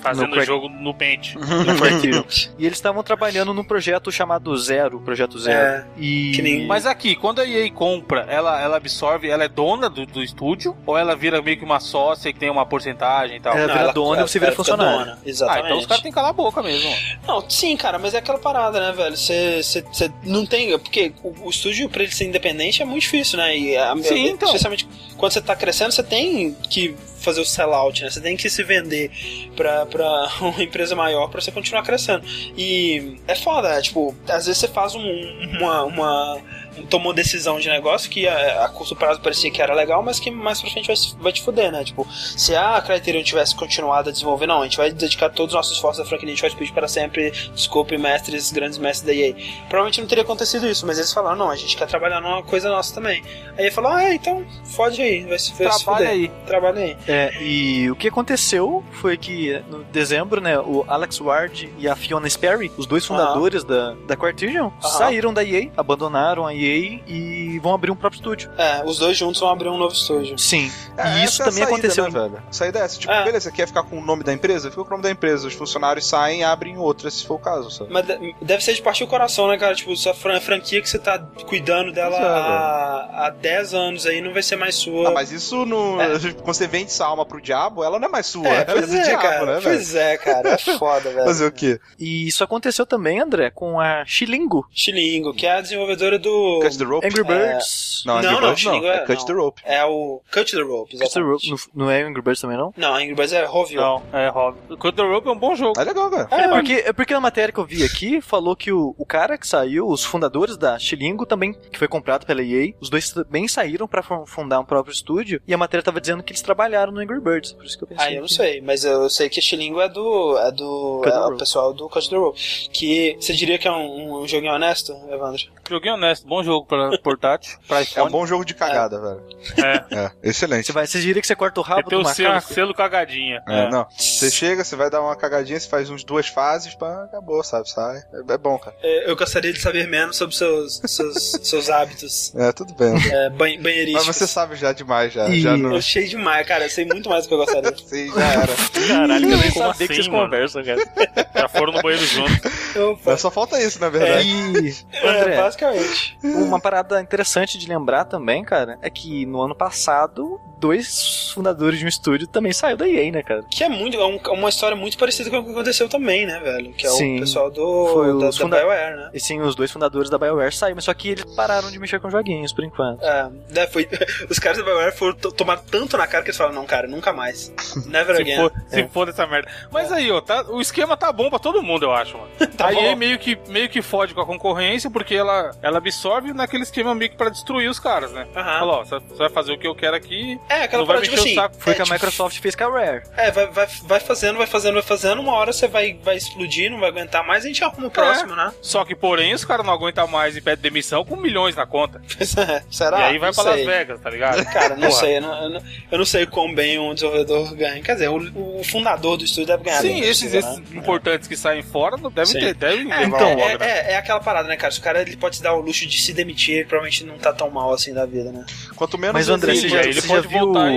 Fazendo No o crack- jogo no pente. no e eles estavam trabalhando num projeto chamado Zero, Projeto Zero. É, E... nem- Mas aqui, quando a EA compra, ela, ela absorve, ela é dona do, do estúdio? Ou ela vira meio que uma sócia que tem uma porcentagem e tal? Ela vira dona e você vira funcionário. dona, ah, Exatamente. então os caras têm que calar a boca mesmo. Não, sim, cara, mas é aquela parada, né, velho? Você você não tem. Porque o, o estúdio, pra ele ser independente, é muito difícil, né? E a, Sim, então. Especialmente quando você tá crescendo, você tem que fazer o sellout, né? Você tem que se vender pra uma empresa maior pra você continuar crescendo. E é foda, né? Tipo, às vezes você faz um- uma. uma tomou decisão de negócio que a, a curto prazo parecia que era legal, mas que mais pra frente vai, se- vai te fuder, né? Tipo, se a Criterion tivesse continuado a desenvolver, não, a gente vai dedicar todos os nossos esforços da franquia Need for Speed para sempre, desculpe, mestres, grandes mestres da EA. Provavelmente não teria acontecido isso, mas eles falaram, não, a gente quer trabalhar numa coisa nossa também. Aí ele falou, ah, é, então, fode aí, vai se, vai se Trabalha fuder. aí. Trabalha aí. É, e o que aconteceu foi que no dezembro, né, o Alex Ward e a Fiona Sperry, os dois fundadores da, da Criterion, saíram da EA, abandonaram a EA e vão abrir um próprio estúdio. É, os dois juntos vão abrir um novo estúdio. Sim. É, e isso essa é a também saída, aconteceu. Né, velho? A saída é essa. Tipo, É. beleza, quer ficar com o nome da empresa? Fica com o nome da empresa. Os funcionários saem e abrem outra, se for o caso, sabe? Mas de- deve ser de partir o coração, né, cara? Tipo, sua fran- franquia que você tá cuidando dela é, há, há 10 anos aí não vai ser mais sua. Ah, mas isso no. Quando você vende sua alma pro diabo, ela não é mais sua, É, é pois do é, diabo, cara. né, velho? pois é, cara. É foda, velho. Fazer o quê? E isso aconteceu também, André, com a Xilingo, Xilingo, que é a desenvolvedora do. Cut the Rope? Angry Birds. Não, Angry Não, não, Birds não. Xilingo É, é- Cut não. the Rope. É o Cut the Rope, Cut the exatamente. Rope, não, não é Angry Birds também, não? Não, Angry Birds é Rovio. Não, é Rob. Cut the Rope é um bom jogo. É legal, velho. É, porque, é porque na matéria que eu vi aqui, falou que o, o cara que saiu, os fundadores da Xilingo também, que foi comprado pela EA, os dois também saíram pra fun- fundar um próprio estúdio, e a matéria tava dizendo que eles trabalharam no Angry Birds, por isso que eu pensei. Ah, eu não sei, mas eu sei que Xilingo é do. é do. Cut é o pessoal do Cut the Rope. Que você diria que é um, um joguinho honesto, Evandro? Joguinho honesto, bom jogo pra portátil, pra É um bom jogo de cagada, velho. É, É, excelente. Você, vai, você diria que você corta o rabo do o selo, macaco? selo cagadinha. É, É. não. Você chega, você vai dar uma cagadinha, você faz uns duas fases, pá, acabou, sabe? Sai. É, é bom, cara. É, Eu gostaria de saber menos sobre seus, seus, seus hábitos É, tudo bem. é, ban Mas você sabe já demais, já. E- Já não. Eu achei demais, cara. Eu sei muito mais do que eu gostaria. Sim, já era. Caralho, eu nem Como sabia que assim, vocês mano? conversam, cara. Já foram no banheiro junto. Só falta isso, na verdade. É, André, basicamente. Uma parada interessante de lembrar também, cara, é que no ano passado, dois fundadores de um estúdio também saiu da EA, né, cara? Que é muito, é um- é uma história muito parecida com o que aconteceu também, né, velho? Que é Sim. o pessoal Foi do da, os da funda- BioWare, né? E sim, os dois fundadores da BioWare saíram, mas só que eles pararam de mexer com joguinhos por enquanto. É, né, foi, os caras da BioWare foram to- tomar tanto na cara que eles falaram, não, cara, nunca mais. Never Se again. for, se for dessa merda. Mas aí, ó, tá, o esquema tá bom pra todo mundo, eu acho, mano. Tá a. EA meio que, meio que fode com a concorrência, porque ela, ela absorve naquele esquema meio que pra destruir os caras, né? Aham. Fala, ó, você vai fazer o que eu quero aqui, É, aquela não vai parada, mexer tipo assim, o saco. Foi é, que a tipo, Microsoft fez com a Rare. É, vai, vai, vai fazendo, vai fazendo, vai fazendo, uma hora você vai, vai explodir, não vai aguentar mais, a gente arruma o próximo, né? Só que, porém, os caras não aguentam mais e pedem demissão com milhões na conta. Será? e aí vai Não pra sei. Las Vegas, tá ligado? Cara, não Porra. sei, eu não, eu não- eu não sei quão bem um desenvolvedor ganha. Quer dizer, o, o fundador do estúdio deve ganhar Sim, bem. esses, possível, esses né? importantes que saem fora devem Sim. ter, devem É, então, é, né? é, é aquela parada, né, cara? Se o cara ele pode se dar o luxo de se demitir, ele provavelmente não tá tão mal assim da vida, né? Quanto menos Mas André, você já, ele você pode já viu. voltar,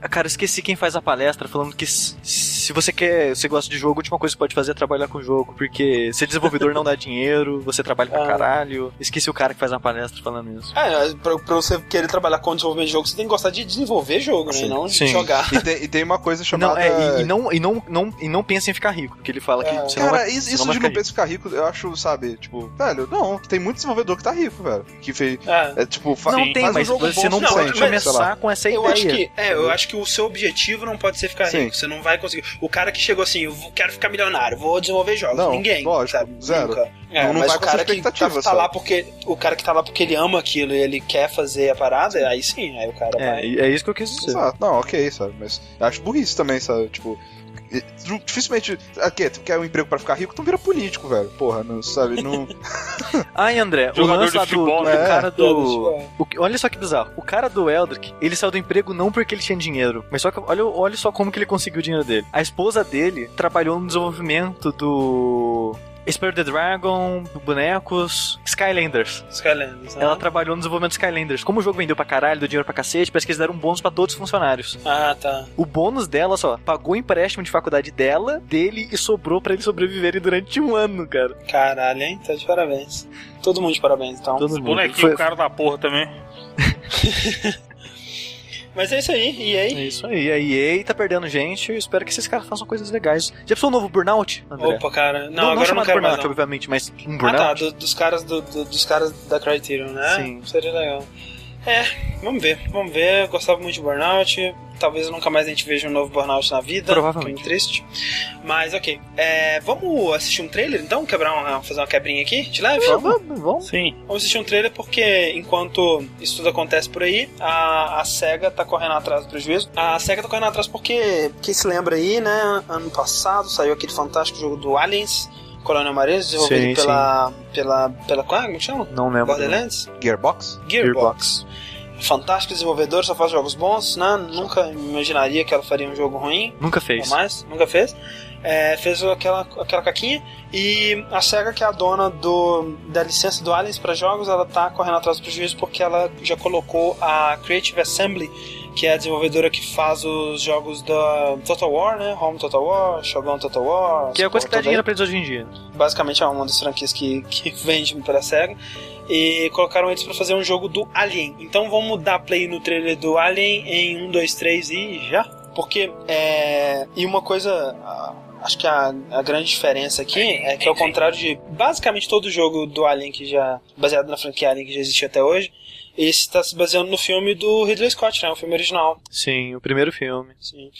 Ah, Cara, eu esqueci quem faz a palestra falando que se, você quer, você gosta de jogo, a última coisa que você pode fazer é trabalhar com o jogo, porque ser desenvolvedor não dá dinheiro, você trabalha pra Ah. caralho. Esqueci o cara que faz uma palestra falando isso. É, pra, pra você querer trabalhar com desenvolvimento de jogo, você tem que gostar de desenvolver jogo, né? Não de sim. jogar. E tem, e tem uma coisa chamada. Não, é, e, e não, e, não, não, e não pensa em ficar rico, porque ele fala que É. você não Cara, vai, isso, você isso não vai de não pensar ficar rico, eu acho, sabe, tipo, velho, não, tem muito desenvolvedor que tá rico, velho. Que fez. É. É tipo, fa Não tem, faz um mas jogo você bom não pode mas- começar com essa Eu ideia. acho que é, eu acho que o seu objetivo não pode ser ficar Sim. rico. Você não vai conseguir. O cara que chegou assim, eu quero ficar milionário, vou desenvolver jogos. Não, Ninguém, lógico, sabe? zero. Nunca. É, Não- não mas vai o com cara essa que tá, expectativa, tá lá porque o cara que tá lá porque ele ama aquilo e ele quer fazer a parada, aí sim, aí o cara É, vai. é isso que eu quis dizer. Exato. Não, ok, sabe, mas eu acho burrice também, sabe, tipo. Dificilmente. Aqui, tu quer um emprego pra ficar rico, tu vira político, velho. Porra, não sabe? Não. Ai, André, o Jogador lance de lá do, futebol, do né? cara do. O olha só que bizarro. O cara do Eldrick, ele saiu do emprego não porque ele tinha dinheiro, mas só que olha, olha só como que ele conseguiu o dinheiro dele. A esposa dele trabalhou no desenvolvimento do. Spirit the Dragon, Bonecos, Skylanders. Skylanders, né? Ela trabalhou no desenvolvimento de Skylanders. Como o jogo vendeu pra caralho, deu dinheiro pra cacete, parece que eles deram um bônus pra todos os funcionários. Ah, tá. O bônus dela, só, pagou o empréstimo de faculdade dela, dele e sobrou pra eles sobreviverem durante um ano, cara. Caralho, hein? Tá de parabéns. Todo mundo de parabéns, então. Todo mundo. Bonequinho, Foi- o cara da porra também. Mas é isso aí, e É isso aí, a EA tá perdendo gente, eu espero que esses caras façam coisas legais. Já pensou um novo Burnout, André? Opa, cara. Não, não, agora não chamado quero mais. Burnout, Não. obviamente, mas um Ah, Burnout. tá, do- dos caras do, do- dos caras da Criterion, né? Sim. Seria legal. É, vamos ver, vamos ver. Eu gostava muito de Burnout. Talvez nunca mais a gente veja um novo Burnout na vida. Provavelmente. Fiquei triste. Mas ok. É, vamos assistir um trailer então? Quebrar uma, fazer uma quebrinha aqui de leve? Vamos, vamos, vamos. Sim. Vamos assistir um trailer porque enquanto isso tudo acontece por aí, a, a SEGA tá correndo atrás do prejuízo. A SEGA tá correndo atrás porque, quem se lembra aí, né? Ano passado saiu aquele fantástico jogo do Aliens, Colonial Marines, desenvolvido Sim, pela, pela. pela. Qual é? Como chama? Não lembro. Borderlands? Gearbox? Gearbox. Fantástico desenvolvedor, só faz jogos bons, né? Nunca imaginaria que ela faria um jogo ruim. Nunca fez. mais, nunca fez. É, fez aquela, aquela caquinha. E a SEGA, que é a dona do, da licença do Aliens para jogos, ela tá correndo atrás do prejuízo porque ela já colocou a Creative Assembly, que é a desenvolvedora que faz os jogos da Total War, né? Home Total War, Shogun Total War. Que é a coisa que dá dinheiro pra eles hoje em dia. basicamente é uma das franquias que, que vende pela SEGA. E colocaram eles pra fazer um jogo do Alien. Então vamos dar play no trailer do Alien em 1, 2, 3 e já. Porque é. E uma coisa. Acho que a, a grande diferença aqui é que, ao contrário de basicamente todo jogo do Alien que já. baseado na franquia Alien que já existe até hoje, esse está se baseando no filme do Ridley Scott, né? O filme original. Sim, o primeiro filme. Sim.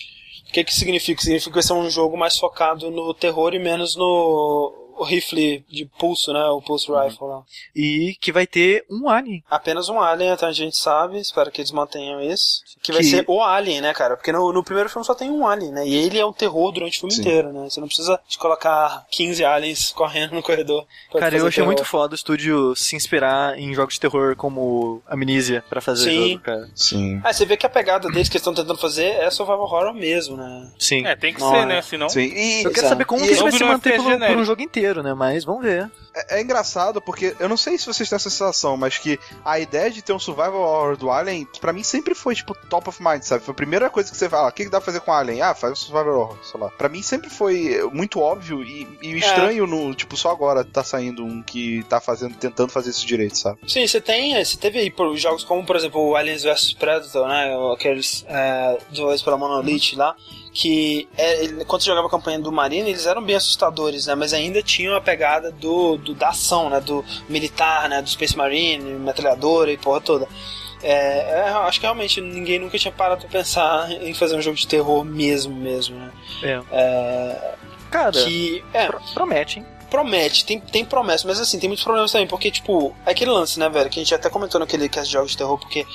O que que significa? Significa que vai ser um jogo mais focado no terror e menos no o rifle de pulso, né? O pulse rifle lá. E que vai ter um Alien. Apenas um alien, até onde a gente sabe. Espero que eles mantenham isso. Que vai Que- ser o alien, né, cara? Porque no, no primeiro filme só tem um alien, né? E ele é o terror durante o filme Sim. inteiro, né? Você não precisa de colocar 15 aliens correndo no corredor. pra Cara, eu achei terror. muito foda o estúdio se inspirar em jogos de terror como Amnesia pra fazer Sim. jogo, cara. Sim. Ah, você vê que a pegada deles que eles estão tentando fazer é survival horror mesmo, né? Sim. É, tem que Não, ser, é. né? Senão. Sim. E Eu quero Exato. saber como E que isso vai se um manter por, por um jogo inteiro, né? Mas vamos ver. É, é engraçado porque eu não sei se vocês têm essa sensação, mas que a ideia de ter um survival horror do Alien, pra mim sempre foi, tipo, top of mind, sabe? Foi a primeira coisa que você fala, "Ah, o que, dá pra fazer com Alien? Ah, faz um survival horror, sei lá. Pra mim sempre foi muito óbvio e, e estranho no, tipo, só agora tá saindo um que tá fazendo, tentando fazer isso direito, sabe? Sim, você tem. Você teve aí por jogos como, por exemplo, o Aliens vs Predator, né? Aqueles é, desenvolvidos pela Monolith lá. Que é, ele- quando você jogava a campanha do Marine, eles eram bem assustadores, né? Mas ainda tinham a pegada do, do- da ação, né? Do militar, né? Do Space Marine, metralhadora e porra toda. É, é, acho que realmente ninguém nunca tinha parado pra pensar em fazer um jogo de terror mesmo, mesmo, né? É. É, Cara, que. É, pro- promete, hein? promete, tem, tem promessa, mas assim, tem muitos problemas também, porque, tipo, é aquele lance, né, velho, que a gente até comentou naquele cast de jogos de terror, porque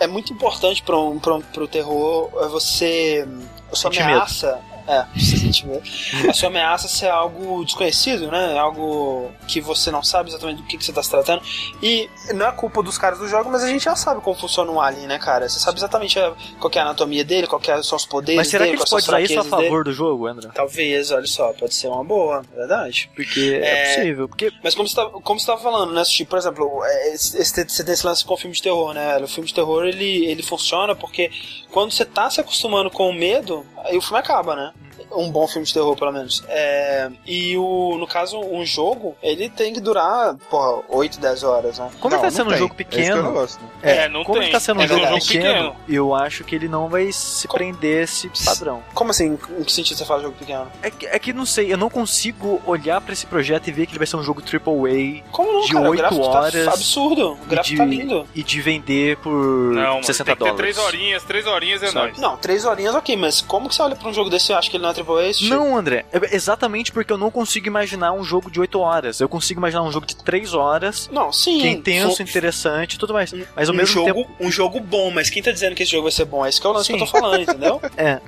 é muito importante pra um, pra um, pro terror é você. A sua ameaça. É. A sua ameaça ser algo desconhecido, né? Algo que você não sabe exatamente do que, que você tá se tratando. E não é culpa dos caras do jogo, mas a gente já sabe como funciona um alien, né, cara? Você sabe exatamente a- qual que é a anatomia dele, qual que é- são os poderes Mas será que dele, eles quais são podem as usar isso a favor dele. do jogo, André? Talvez, olha só, pode ser uma boa, verdade. Porque é, É. possível. Porque Mas como você tá, como você tava falando, né, Sushi, por exemplo, é, esse, esse- você tem esse lance com o filme de terror, né? O filme de terror, ele, ele funciona porque quando você tá se acostumando com o medo, aí o filme acaba, né? Um bom filme de terror, pelo menos. É, e o, no caso, um jogo, ele tem que durar, porra, 8, 10 horas, né? Como Não, ele tá sendo um tem. jogo É pequeno, não gosto, né? É, não como tem. ele tá sendo um É jogo verdade. pequeno, eu acho que ele não vai se Co- prender a esse padrão. Como assim? Em que sentido você fala jogo pequeno? É que, é que não sei, eu não consigo olhar pra esse projeto e ver que ele vai ser um jogo AAA Como não, De cara? O oito gráfico horas tá absurdo. O e gráfico de, tá lindo. e de vender por Não, mano, 60 tem que ter dólares. três horinhas, três horinhas é nóis. Não, três horinhas ok, mas como que você olha pra um jogo desse e acha que ele não é AAA? Não, André, é exatamente porque eu não consigo imaginar um jogo de 8 horas. Eu consigo imaginar um jogo de 3 horas, Não, sim. que é intenso, Fo- interessante e tudo mais. Mas ao um mesmo jogo, tempo. um jogo bom, mas quem tá dizendo que esse jogo vai ser bom? É isso que é o lance que eu tô Sim. falando, entendeu? É.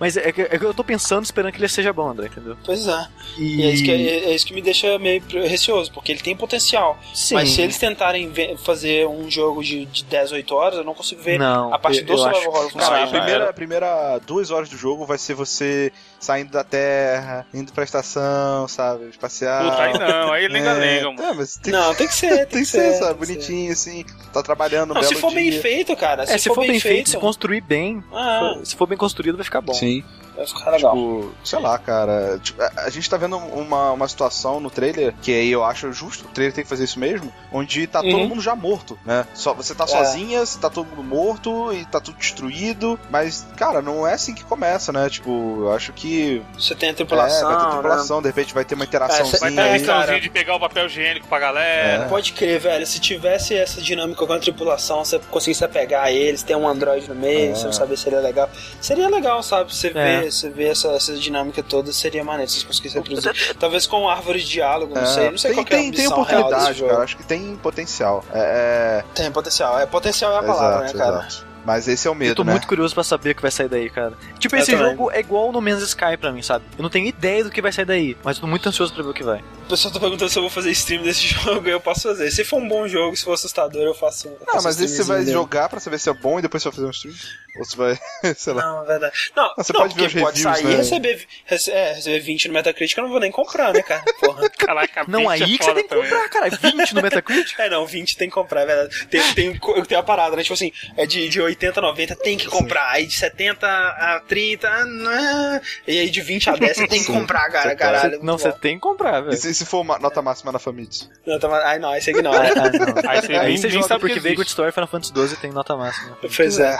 Mas é que, é que eu tô pensando, esperando que ele seja bom, André, entendeu? pois é. E, E é isso, que, é, é isso que me deixa meio receoso, porque ele tem potencial. Sim. Mas se eles tentarem fazer um jogo de, de 10, 8 horas, eu não consigo ver Não, a parte eu- do eu survival acho- horror Cara, funcionar. a já primeira, a primeira duas horas do jogo vai ser você saindo da Terra, indo pra estação, sabe? Espacial. Puta, aí não, aí lenga-lenga, mano. É, mas tem, Não, tem que ser, tem que ser, sabe? tem que ser. Bonitinho, assim. Tá trabalhando um Não, se belo for bem dia. feito, cara. É, se, for bem feito, se construir bem, Ah, se for bem construído, vai ficar bom. Sim. Vai ficar legal. Tipo, sei lá, cara. Tipo, a, a gente tá vendo uma, uma situação no trailer que aí eu acho justo, o trailer tem que fazer isso mesmo, onde tá todo Uhum. mundo já morto, né? Só, você tá É. sozinha, você tá todo mundo morto e tá tudo destruído, mas, cara, não é assim que começa, né? Tipo, eu acho que. Você tem a tripulação. é, vai ter né? tripulação, de repente vai ter uma interaçãozinha Vai ter a Sim, aí. missãozinha cara. de pegar o papel higiênico pra galera. É. Pode crer, velho. Se tivesse essa dinâmica com a tripulação, você conseguisse apegar eles, ter um android no meio, É. você não saber se seria legal. Seria legal, sabe? Você É. ver, você ver essa, essa dinâmica toda, seria maneiro se vocês conseguissem reproduzir. Talvez com árvore de diálogo, não É, sei. Não sei tem, qual que é a tem, tem ambição real desse oportunidade, jogo. cara. Acho que tem potencial. É, Tem potencial. É, potencial é a é palavra, exato, né, cara? exato. Mas esse é o medo, Eu tô né? muito curioso pra saber o que vai sair daí, cara. Tipo, Eu esse também. jogo é igual No Man's Sky pra mim, sabe? Eu não tenho ideia do que vai sair daí, mas eu tô muito ansioso pra ver o que vai. O pessoal tá perguntando se eu vou fazer stream desse jogo, eu posso fazer. Se for um bom jogo, se for assustador, eu faço. eu Não, faço mas esse você vai dele. jogar pra saber se é bom e depois você vai fazer um stream? Ou você vai, sei lá. Não, é verdade. Não, Você não, pode ver porque os pode reviews, sair e né? receber, rece- é, receber 20 no Metacritic, eu não vou nem comprar, né, cara? Porra. Caraca, Não, 20 aí é que você tem que comprar, cara. 20 no Metacritic? É, não, 20 tem que comprar, é verdade. Tem, tem, tem a parada, né? Tipo assim, é de, de 80 a 90 tem que comprar. Aí de 70 a 30, ah, não. e aí de 20 a 10 você tem que comprar, cara, Você caralho. Você- não, você tem que comprar, velho. E se, se for uma nota máxima na Famitsu? Não, tá, ai, não, aí você ignora. Ah, não. Aí você Aí você joga sabe porque que Vagrant. Story Final Fantasy XII tem nota máxima. pois é.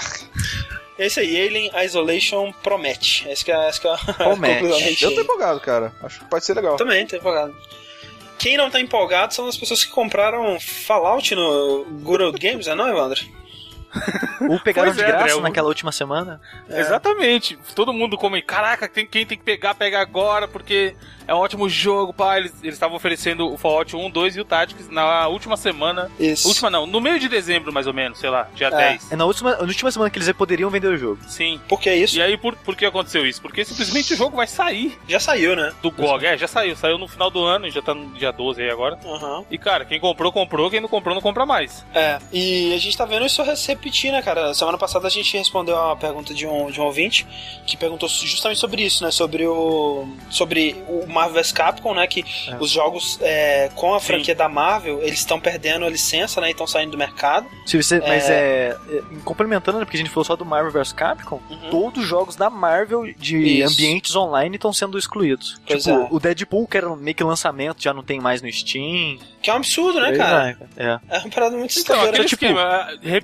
É isso aí, Alien Isolation promete. Essa que é, essa que é a Promete. Eu tô empolgado, cara. Acho que pode ser legal. Também, tô empolgado. Quem não tá empolgado são as pessoas que compraram Fallout no Good Old Games, é não, Evandro? Ou pegaram Pois de é, graça André, naquela última semana. É. Exatamente. Todo mundo come. Caraca, tem, quem tem que pegar, pega agora, porque é um ótimo jogo, pá. Eles estavam oferecendo o Fallout 1, 2 e o Tactics na última semana. Isso. Última não, no meio de dezembro, mais ou menos, sei lá, dia É. 10. É na última, na última semana que eles poderiam vender o jogo. Sim. Por que isso? E aí, por, por que aconteceu isso? Porque simplesmente o jogo vai sair Já saiu, né? do GOG. É, já saiu. Saiu no final do ano, já tá no dia 12 aí agora. Aham. E, cara, quem comprou, comprou. Quem não comprou, não compra mais. É, e a gente tá vendo isso se repetir, né, cara? Semana passada a gente respondeu a pergunta de um, de um ouvinte que perguntou justamente sobre isso, né? Sobre o. Sobre o Marvel vs Capcom, né? Que É. os jogos é, com a Sim. franquia da Marvel, eles estão perdendo a licença, né? E estão saindo do mercado. Se você, Mas é, é, Complementando, né, porque a gente falou só do Marvel vs Capcom, Uhum. todos os jogos da Marvel de Isso. ambientes online estão sendo excluídos. Pois tipo, é. o Deadpool, que era meio que lançamento, já não tem mais no Steam. Que é um absurdo, né, cara? É. É uma parada muito Então, assustadora. aquele tipo,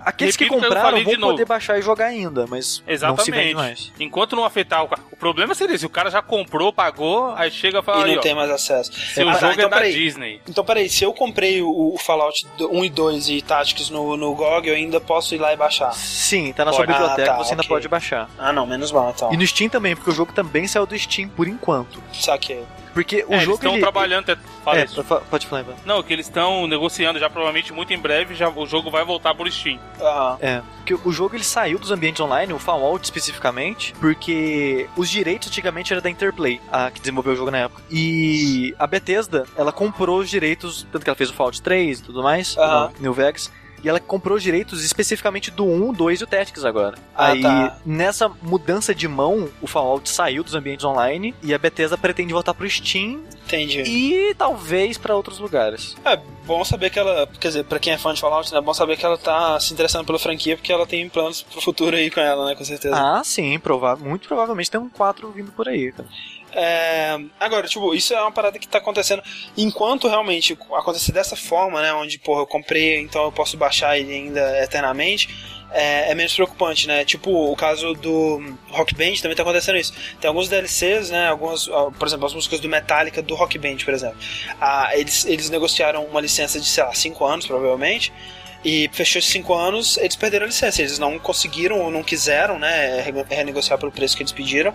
Aqueles que compraram vão poder baixar e jogar ainda, mas não se Exatamente. vende mais. Enquanto não afetar o cara. O problema seria se o cara já comprou, pagou, aí chega e fala E aí, não ó, tem mais acesso. seu Ah, jogo então é da peraí. Disney. Então, peraí, se eu comprei o, o Fallout 1 e 2 e Tactics no, no GOG, eu ainda posso ir lá e baixar. Sim, tá na Pode. sua biblioteca, Ah, tá, você ainda ok. pode baixar. Ah, não, menos mal, então. E no Steam também, porque o jogo também saiu do Steam por enquanto. Saquei. Porque o É, eles jogo estão ele... trabalhando. até- Fala É, isso. pode falar, Ivan. Não, que eles estão negociando já provavelmente muito em breve, já o jogo vai voltar por Steam. Aham. É, porque o jogo ele saiu dos ambientes online, o Fallout especificamente, porque os direitos antigamente era da Interplay, a que desenvolveu o jogo na época. E a Bethesda, ela comprou os direitos, tanto que ela fez o Fallout 3 e tudo mais, o New Vegas. E ela comprou os direitos especificamente do 1, 2 e o Tactics agora. Ah, Aí, tá. nessa mudança de mão, o Fallout saiu dos ambientes online e a Bethesda pretende voltar pro Steam Entendi. e talvez pra outros lugares. É bom saber que ela, quer dizer, pra quem é fã de Fallout, né, é bom saber que ela tá se interessando pela franquia porque ela tem planos pro futuro aí com ela, né, com certeza. Ah, sim, prova muito provavelmente tem um 4 vindo por aí, cara. É, agora, tipo, isso é uma parada que tá acontecendo enquanto realmente acontecer dessa forma, né? Onde, porra, eu comprei, então eu posso baixar ele ainda eternamente. É, é menos preocupante, né? Tipo, o caso do Rock Band também tá acontecendo isso. Tem alguns DLCs, né? Algumas, por exemplo, as músicas do Metallica do Rock Band, por exemplo. Ah, eles, eles negociaram uma licença de, sei lá, 5 anos, provavelmente. E fechou esses 5 anos, eles perderam a licença. Eles não conseguiram ou não quiseram, né? rene- Renegociar pelo preço que eles pediram.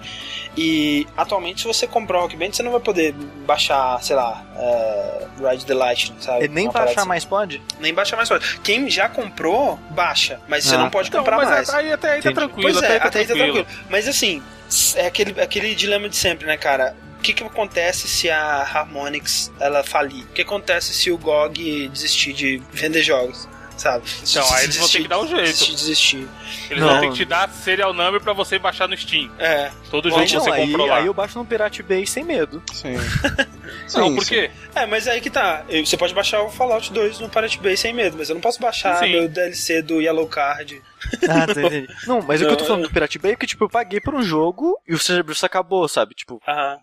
E atualmente, se você comprar o Rock Band, você não vai poder baixar, sei lá, é, Ride the Lightning, sabe? E nem Uma baixar assim. mais pode? Nem baixar mais pode. Quem já comprou, baixa. Mas você Ah. não pode Então, comprar mas mais. aí até aí tá Entendi. tranquilo. Pois é, até aí tá até aí tá tranquilo. tranquilo. Mas assim, é aquele, aquele dilema de sempre, né, cara? O que, que acontece se a Harmonix ela falir? O que acontece se o GOG desistir de vender jogos? Sabe? Então, aí eles vão ter que dar um jeito. Desistir, desistir. Eles Não. vão ter que te dar serial number pra você baixar no Steam. É. Todo jogo que Não, você aí, comprou lá. aí eu baixo no Pirate Bay sem medo. Sim. Não, Sim, por sim. quê? É, mas aí que tá. Você pode baixar o Fallout 2 no Pirate Bay sem medo, mas eu não posso baixar Sim. meu DLC do Yellow Card. Ah, tá, entendi. Não, mas o que eu tô Não. falando do Pirate Bay é que, tipo, eu paguei por um jogo e o serviço acabou, sabe? Tipo, Aham.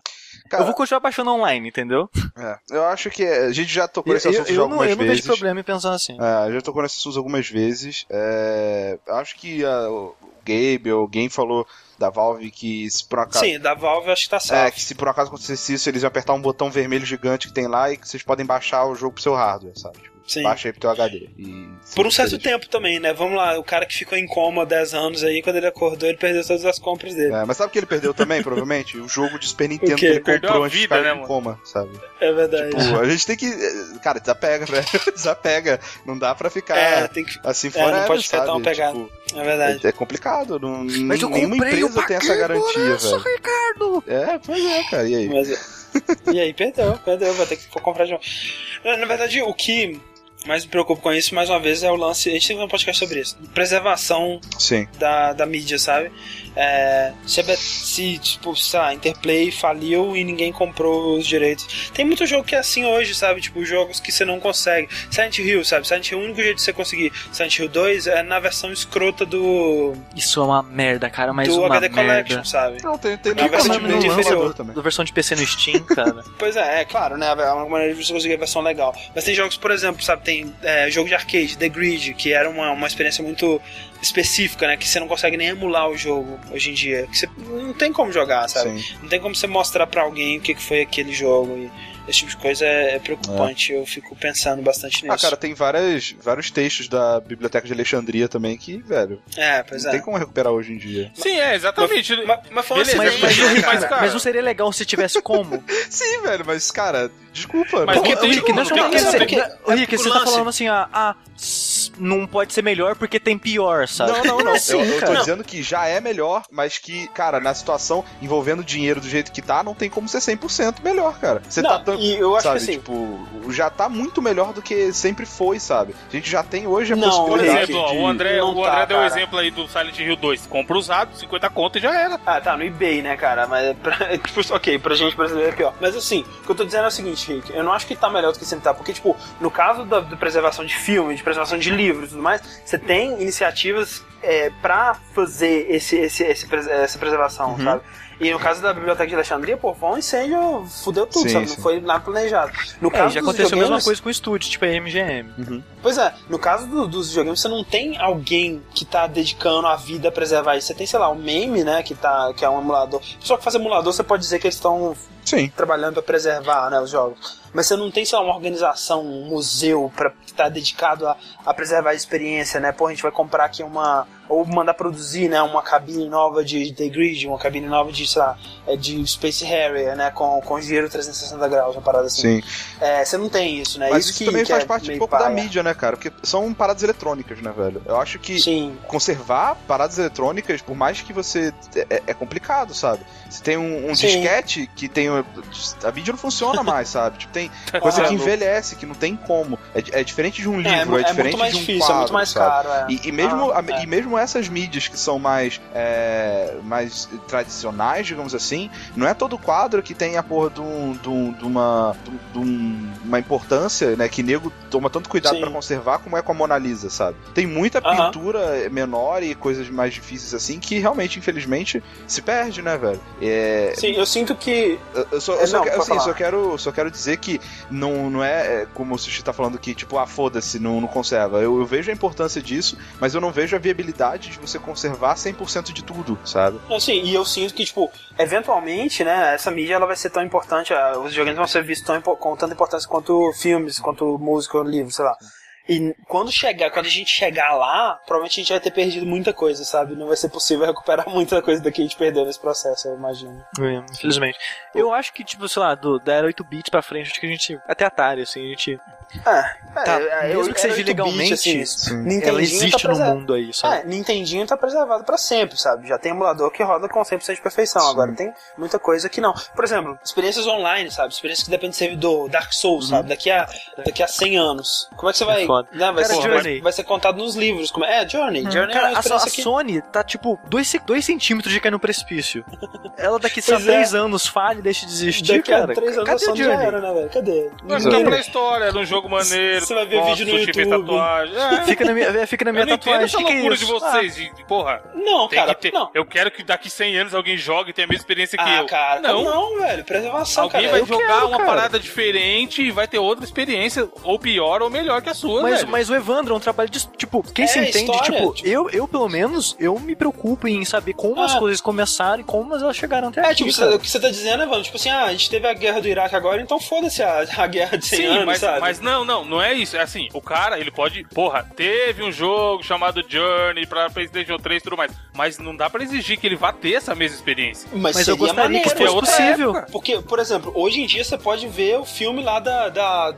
Cara, eu vou continuar baixando online, entendeu? é, eu acho que a gente já tocou Eu, nesse eu, assunto já eu não, algumas eu não vezes. vejo problema em pensar assim. É, já tocou nesse assunto algumas vezes. É, acho que a- o Gabe ou alguém falou da Valve que se por acaso. Sim, da Valve eu acho que tá É, salvo. que se por acaso acontecesse isso, eles iam apertar um botão vermelho gigante que tem lá e que vocês podem baixar o jogo pro seu hardware, sabe? Tipo, Sim. Baixa aí pro teu HD. E Por um certo tempo também, né? Vamos lá, o cara que ficou em coma há 10 anos aí, quando ele acordou, ele perdeu todas as compras dele. É, mas sabe o que ele perdeu também, provavelmente? O jogo de Super Nintendo que ele comprou a antes de vida, ficar né, em mano? coma, sabe? É verdade. Pô, a gente tem que. Cara, desapega, velho. Desapega. Não dá pra ficar é, tem que. assim É, fora. não pode ficar sabe? tão pegado. Tipo, É verdade. é, é complicado. Não, Mas eu nenhuma empresa tem essa garantia, isso, velho. Ricardo! É, pois é, cara. E aí? Mas, e aí, perdeu, perdeu, vai ter que comprar de novo. Na, na verdade, o que mais me preocupa com isso, mais uma vez, é o lance. A gente tem que fazer um podcast sobre isso. Preservação Sim. da, da mídia, sabe? É, se, se, tipo, sei lá, Interplay faliu e ninguém comprou os direitos. Tem muito jogo que é assim hoje, sabe? Tipo, jogos que você não consegue. Silent Hill, sabe? Silent Hill, o único jeito de você conseguir Silent Hill 2 é na versão escrota do, Isso é uma merda, cara, mas do uma HD merda. Collection, sabe? Não, tem, tem Na versão de inferior. também. Da versão de PC no Steam, cara. Pois é, é claro, né? É uma maneira de você conseguir a versão legal. Mas tem jogos, por exemplo, sabe? Tem é, jogo de arcade, The Grid, que era uma, uma experiência muito específica, né? Que você não consegue nem emular o jogo hoje em dia. Que você não tem como jogar, sabe? Sim. Não tem como você mostrar pra alguém o que que foi aquele jogo. E esse tipo de coisa é, é preocupante. Eu fico pensando bastante nisso. Ah, cara, tem várias, vários textos da Biblioteca de Alexandria também que, velho, é, pois não é. tem como recuperar hoje em dia. Sim, é, exatamente. Mas, mas uma Beleza, Mas, mas, mas, cara, mas não seria legal se tivesse como? Sim, velho, mas, cara, desculpa. Mas não- que Rick, não, não tem porque você, porque- Ô, Rick, é você tá falando assim, ah, ah, não pode ser melhor porque tem pior, sabe? Não, não, não. Sim, eu, eu tô dizendo que já é melhor, mas que, cara, na situação envolvendo dinheiro do jeito que tá, não tem como ser 100% melhor, cara. Você Não, tá tão. e eu acho sabe, que assim. tipo, já tá muito melhor do que sempre foi, sabe? A gente já tem hoje a Não, Por possibilidade exemplo, ó, de... o André, não o tá, André deu o cara. exemplo aí do Silent Hill 2. Compra usado, 50 conto e já era. Ah, tá, no eBay, né, cara? Mas, é pra, é, tipo, ok, pra gente brasileiro é pior. Mas assim, o que eu tô dizendo é o seguinte, Eu não acho que tá melhor do que tá, porque, tipo, no caso da, da preservação de filme, de preservação de livros e tudo mais, você tem iniciativas é, pra fazer esse, esse, esse essa preservação, Uhum. sabe? E no caso da Biblioteca de Alexandria, pô, foi um incêndio, fudeu tudo, Sim, sabe? sim. Não foi nada planejado. No É, caso já dos aconteceu a mesma videogames- coisa com o estúdio, tipo a MGM. Pois é, no caso do- dos videogames, você não tem alguém que tá dedicando a vida a preservar isso. Você tem, sei lá, o meme, né, que, tá, que é um emulador. O pessoal que faz emulador, você pode dizer que eles estão trabalhando pra preservar, né, os jogos. Mas você não tem, sei lá, uma organização, um museu pra, que tá dedicado a, a preservar a experiência, né? Pô, a gente vai comprar aqui uma... Ou mandar produzir, né, uma cabine nova de The Grid, uma cabine nova de, sei lá, é, de Space Harrier, né, com, com giro 360 graus, uma parada assim. Sim. É, você não tem isso, né? Mas isso isso que, também que faz é parte um pouco da paia. mídia, né, cara? Porque são paradas eletrônicas, né, velho? Eu acho que Sim. conservar paradas eletrônicas, por mais que você. É, é complicado, sabe? Você tem um, um disquete que tem A mídia não funciona mais, sabe? Tipo, tem coisa que envelhece, que não tem como. É, é diferente de um É, livro, é, é diferente de um difícil, quadro, é muito mais sabe? caro. É. E, e mesmo, Ah, a- é. e mesmo essas mídias que são mais, é, mais tradicionais, digamos assim, não é todo quadro que tem a porra de, um- de um- de uma, de um- uma importância, né? Que nego toma tanto cuidado pra conservar como é com a Mona Lisa, sabe? Tem muita pintura menor e coisas mais difíceis assim que realmente, infelizmente, se perde, né, velho? É, Sim, eu sinto que. eu- eu só, É, eu só, não, assim, só quero, só quero dizer que não, não é, é como o Sushi tá falando que, tipo, ah, foda-se, não, não conserva. Eu, eu vejo a importância disso, mas eu não vejo a viabilidade de você conservar 100% de tudo, sabe? Assim, e eu sinto que, tipo, eventualmente, né, essa mídia ela vai ser tão importante, ah, os videogames vão ser vistos tão, com tanta importância quanto filmes, quanto música livro, sei lá. E quando chegar, quando a gente chegar lá, provavelmente a gente vai ter perdido muita coisa, sabe? Não vai ser possível recuperar muita coisa daqui que a gente perdeu nesse processo, eu imagino. É, infelizmente. Eu acho que, tipo, sei lá, do, da era 8 bits pra frente, acho que a gente. Até Atari, assim, a gente. É, Tá, é, mesmo eu- que seja era 8 bit, legalmente, assim, Sim. Ela existe tá no mundo aí, sabe? É, Nintendinho tá preservado pra sempre, sabe? Já tem emulador que roda com 100% de perfeição. Sim. Agora tem muita coisa que não. Por exemplo, experiências online, sabe? Experiências que dependem de servidor, Dark Souls, sabe? Daqui a, daqui a 100 anos. Como é que você vai. Uhum. foda. né, vai, Cara, ser, Journey. vai, vai ser contado nos livros. Como é? é, Journey. Journey é Cara, uma a, a experiência que. Sony tá tipo 2 centímetros de cair no precipício. Ela daqui a Pois é. 3 anos falha e deixa de existir, Daqui a cara. 3 anos a Cadê a Sony já Journey? era, né, velho? Cadê? Fica pra história, era um jogo maneiro. Você vai ver vídeo no YouTube. tatuagem. É. Fica na minha, fica na minha Eu não tatuagem. essa Que que é loucura de isso? vocês. de- de- porra, Não, tem cara. que ter. Não. Eu quero que daqui 100 anos alguém jogue e tenha a mesma experiência que Ah, eu. cara. não. Não, velho. Preservação, Alguém cara. vai Eu jogar quero, uma cara. parada diferente e vai ter outra experiência, ou pior ou melhor que a sua, Mas, velho. mas o Evandro é um trabalho de. Tipo, quem É, se entende, história, tipo, tipo- eu, eu pelo menos, eu me preocupo em saber como as Ah. coisas começaram e como elas chegaram até É, aqui. tipo, cê- cara. o que você tá dizendo, Evandro, tipo assim, ah, a gente teve a guerra do Iraque agora, então foda-se a, a guerra de 100 Sim, anos, mas, sabe? mas não, não, não é isso. É assim, o cara, ele pode. Porra, teve um jogo chamado Journey pra PlayStation 3 e tudo mais. Mas não dá pra exigir que ele vá ter essa mesma experiência. Mas, Mas eu gostaria que maneiro. fosse é outra possível. época. Porque, por exemplo, hoje em dia você pode ver o filme lá da, da,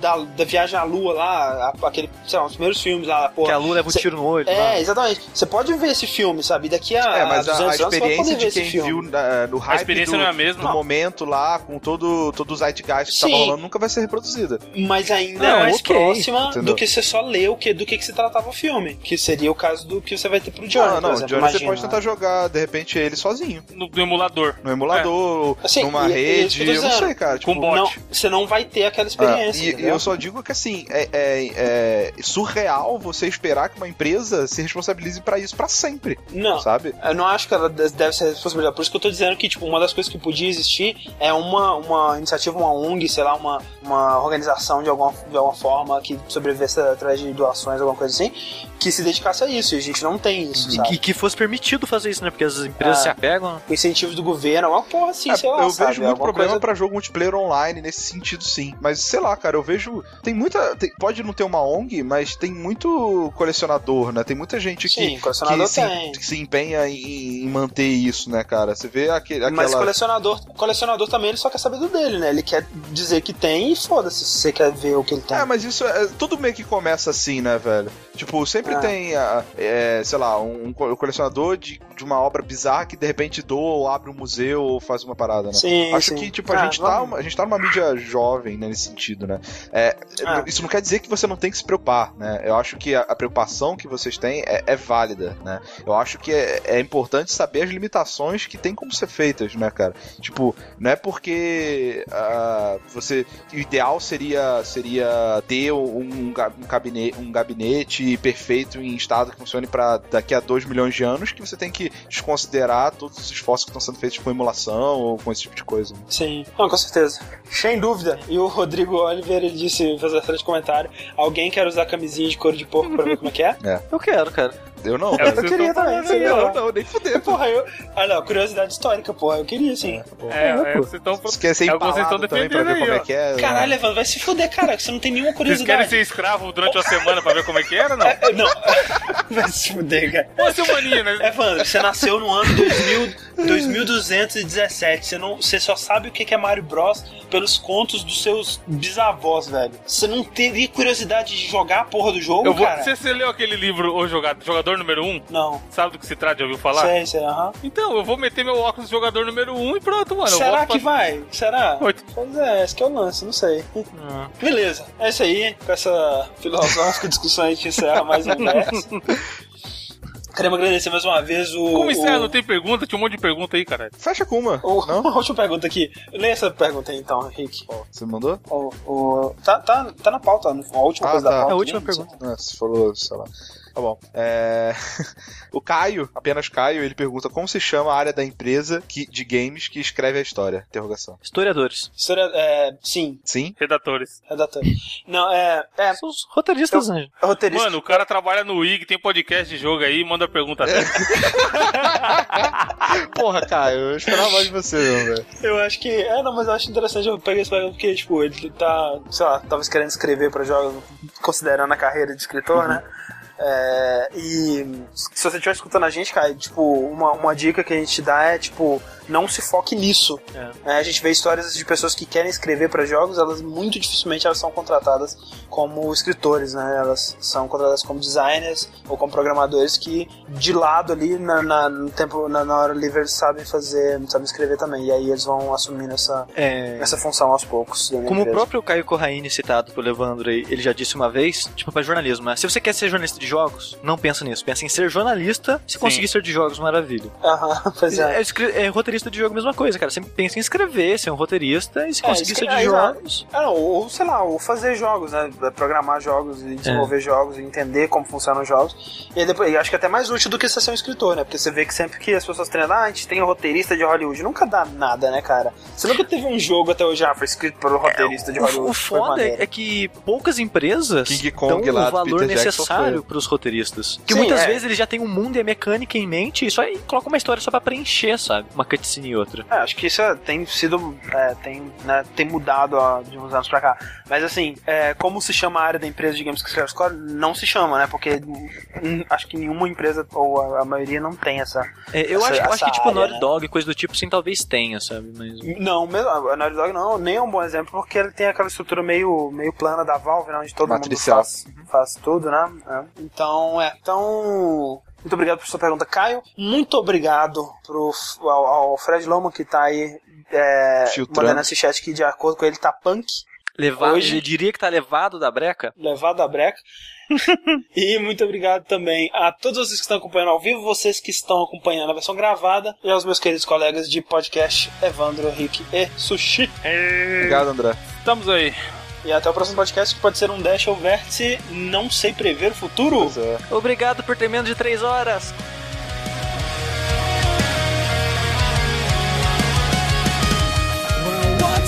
da, da Viagem à Lua lá, a- aquele, sei lá, os primeiros filmes lá, porra. Que a Lula leva um tiro no olho. É, lá. exatamente. Você pode ver esse filme, sabe? E daqui a, É, mas a, 200 a experiência de esse quem filme. viu na- no hype experiência do, não é a mesma. do Não. momento lá, com todo, todo o zeitgeist que Sim. tava rolando, nunca vai ser reproduzida. Mas ainda Não, é mais ok, próxima entendeu? do que você só ler o que, do que, que se tratava o filme. Que seria o caso do que você vai ter pro Johnny, não, por não, o exemplo, Johnny você imagina. pode tentar jogar, de repente, ele sozinho. No, no emulador. No emulador, Assim, numa e- é rede, eu não sei, cara. Tipo, Com bot. Não, você não vai ter aquela experiência. Ah, e eu só digo que assim, é, é- é surreal você esperar que uma empresa se responsabilize pra isso pra sempre, Não, sabe? Eu não acho que ela de- deve ser responsabilidade. Por isso que eu tô dizendo que, tipo, uma das coisas que podia existir é uma, uma iniciativa, uma ONG, sei lá, uma, uma organização de alguma, de alguma forma que sobrevivesse através de doações, alguma coisa assim, que se dedicasse a isso. E a gente não tem isso, E, sabe? e que fosse permitido fazer isso, né? Porque as empresas Ah. se apegam. O incentivo do governo, alguma porra assim, É, sei lá, eu sabe? vejo muito Alguma problema coisa- pra jogo multiplayer online nesse sentido, sim. Mas sei lá, cara, eu vejo. Tem muita. tem- pode não ter uma ONG, mas tem muito colecionador, né? Tem muita gente que, Sim, colecionador que, se, tem. que se empenha em, em manter isso, né, cara? Você vê aquele, aquela. Mas colecionador, colecionador também ele só quer saber do dele, né? Ele quer dizer que tem e foda-se se você quer ver o que ele tem. É, mas isso é. Tudo meio que começa assim, né, velho? Tipo, sempre Ah. tem, é, sei lá, um, co- colecionador de, de uma obra bizarra que de repente doa ou abre um museu ou faz uma parada, né? Sim, Acho sim. que, tipo, a, Ah, gente tá, a gente tá numa mídia jovem, né, nesse sentido, né? É, Ah. Isso não quer dizer que você não tem que se preocupar, né? Eu acho que a, a preocupação que vocês têm é, é válida, né? Eu acho que é, é importante saber as limitações que tem como ser feitas, né, cara? Tipo, não é porque ah, você... O ideal seria, seria ter um, um, gabinete, um gabinete perfeito em estado que funcione para daqui a 2 milhões de anos que você tem que desconsiderar todos os esforços que estão sendo feitos com emulação ou com esse tipo de coisa. né? Sim, não, com certeza. Sem dúvida. E o Rodrigo Oliver, ele disse, fez a de comentário, alguém quer usar camisinha de couro de porco pra ver como é que é? Eu quero, cara. Eu não, É Eu queria também, aí, ó. lá. Não, nem fuder. Porra, eu... Ah, não, curiosidade histórica, porra, eu queria sim. É, é, pô. vocês estão ser É vocês estão também pra ver defendendo como aí, é que é? Caralho, Evandro, vai se fuder, cara, que você não tem nenhuma Vocês querem curiosidade. ser escravo durante uma semana pra ver como é que era, não? É, Não, vai se fuder, cara. Pô, seu maninho, né? Evandro, você nasceu no ano 2000, 2217. Você, não, você só sabe o que é Mario Bros. pelos contos dos seus bisavós, velho. Você não teria curiosidade de jogar a porra do jogo, Eu vou, cara? você, você leu aquele livro, O Jogador, Jogador número 1? Um? Não. Sabe do que se trata? Já ouviu falar? Sei, sei, aham. Então, eu vou meter meu óculos de jogador número 1 um e pronto, mano. Será que pra- vai? Será? Oito. Pois é, esse que é o lance, não sei. Ah. Beleza, é isso aí. Com essa filosófica discussão a gente encerra mais um verso. Queremos agradecer mais uma vez o. Como encerra? o- Não tem pergunta? Tinha um monte de pergunta aí, caralho. Fecha com uma. o- Não? a última pergunta aqui. Lê essa pergunta aí então, Rick. Você mandou? O, o- tá, tá, tá na pauta, a última Ah, coisa tá. da pauta. É a última né? pergunta. Ah, você falou, sei lá. Tá bom. É... o Caio, apenas Caio, ele pergunta como se chama a área da empresa que, de games que escreve a história. Interrogação. Historiadores. História, é, sim, Sim? Redatores. redator. Não, é, é São os roteiristas, né? roteirista. Mano, o cara trabalha no IG, tem podcast de jogo aí, manda pergunta dele. Porra, Caio, eu esperava mais de você, não, velho. Eu acho que. É, não, mas eu acho interessante eu peguei esse pergunta porque, tipo, ele tá, sei lá, talvez querendo escrever pra jogos, considerando a carreira de escritor, né? É, e se você estiver escutando a gente, cara, tipo, uma, uma dica que a gente dá é, tipo, não se foque nisso. É, a gente vê histórias de pessoas que querem escrever para jogos, elas muito dificilmente elas são contratadas como escritores, né? Elas são contratadas como designers ou como programadores que de lado ali na, na- no tempo na, na hora livre eles sabem fazer, sabem escrever também. E aí eles vão assumindo essa, É. essa função aos poucos. Como o próprio Caio Corraine, citado pelo Evandro ele já disse uma vez, tipo, pra jornalismo, né? Se você quer ser jornalista de jogos, não pensa nisso. Pensa em ser jornalista, se conseguir ser de jogos, maravilha. Aham, pois é. É, escre- é roteirista de jogo, mesma coisa, cara. Sempre pensa em escrever, ser um roteirista, e se É, conseguir escre- ser de é, jogos. Não, ou sei lá, ou fazer jogos, né? Programar jogos e desenvolver É. jogos e entender como funcionam os jogos. E aí depois, e acho que é até mais útil do que ser um escritor, né? Porque você vê que sempre que as pessoas treinam, ah, a gente tem um roteirista de Hollywood. Nunca dá nada, né, cara? Você nunca teve um jogo até hoje, ah, foi escrito pelo roteirista de Hollywood. o foda é que poucas empresas King Kong dão lá, o do valor Peter Jackson necessário foi. pros roteiristas. Que Sim, muitas é. vezes eles já têm um mundo e a mecânica em mente e só aí coloca uma história só pra preencher, sabe? Uma cutscene e outra. É, acho que isso é- tem sido. é, tem, né, tem mudado ó, de uns anos pra cá. Mas assim, é, como se chama a área da empresa de games que escreve score? Não se chama, né? Porque acho que nenhuma empresa, ou a, a maioria, não tem essa. É, eu Essa- acho, eu acho essa que tipo área, Naughty né? Dog, coisa do tipo, sim, talvez tenha, sabe? Mas. Não, mesmo, a Naughty Dog não, nem é um bom exemplo, porque ele tem aquela estrutura meio, meio plana da Valve, né, onde todo Matricial. mundo faz, faz tudo, né? É. Então, é. Então, muito obrigado por sua pergunta, Caio. Muito obrigado pro, ao, ao Fred Loma, que tá aí é, Filtrando. mandando esse chat que, de acordo com ele, tá punk, Levado, Hoje- Ele diria que tá levado da breca? levado a breca. e muito obrigado também a todos vocês que estão acompanhando ao vivo, vocês que estão acompanhando a versão gravada, e aos meus queridos colegas de podcast, Evandro, Rick e Sushi. Obrigado, André. Estamos aí. E até o próximo podcast, que pode ser um Dash ou Vértice, não sei prever o futuro. É. Obrigado por ter menos de 3 horas. What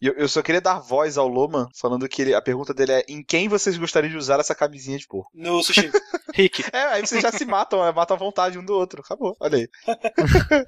E eu, eu só queria dar voz ao Loman, falando que ele, a pergunta dele é: em quem vocês gostariam de usar essa camisinha de porco? No sushi. Rick, É, aí vocês já se matam, né? matam à vontade um do outro. Acabou, olha aí.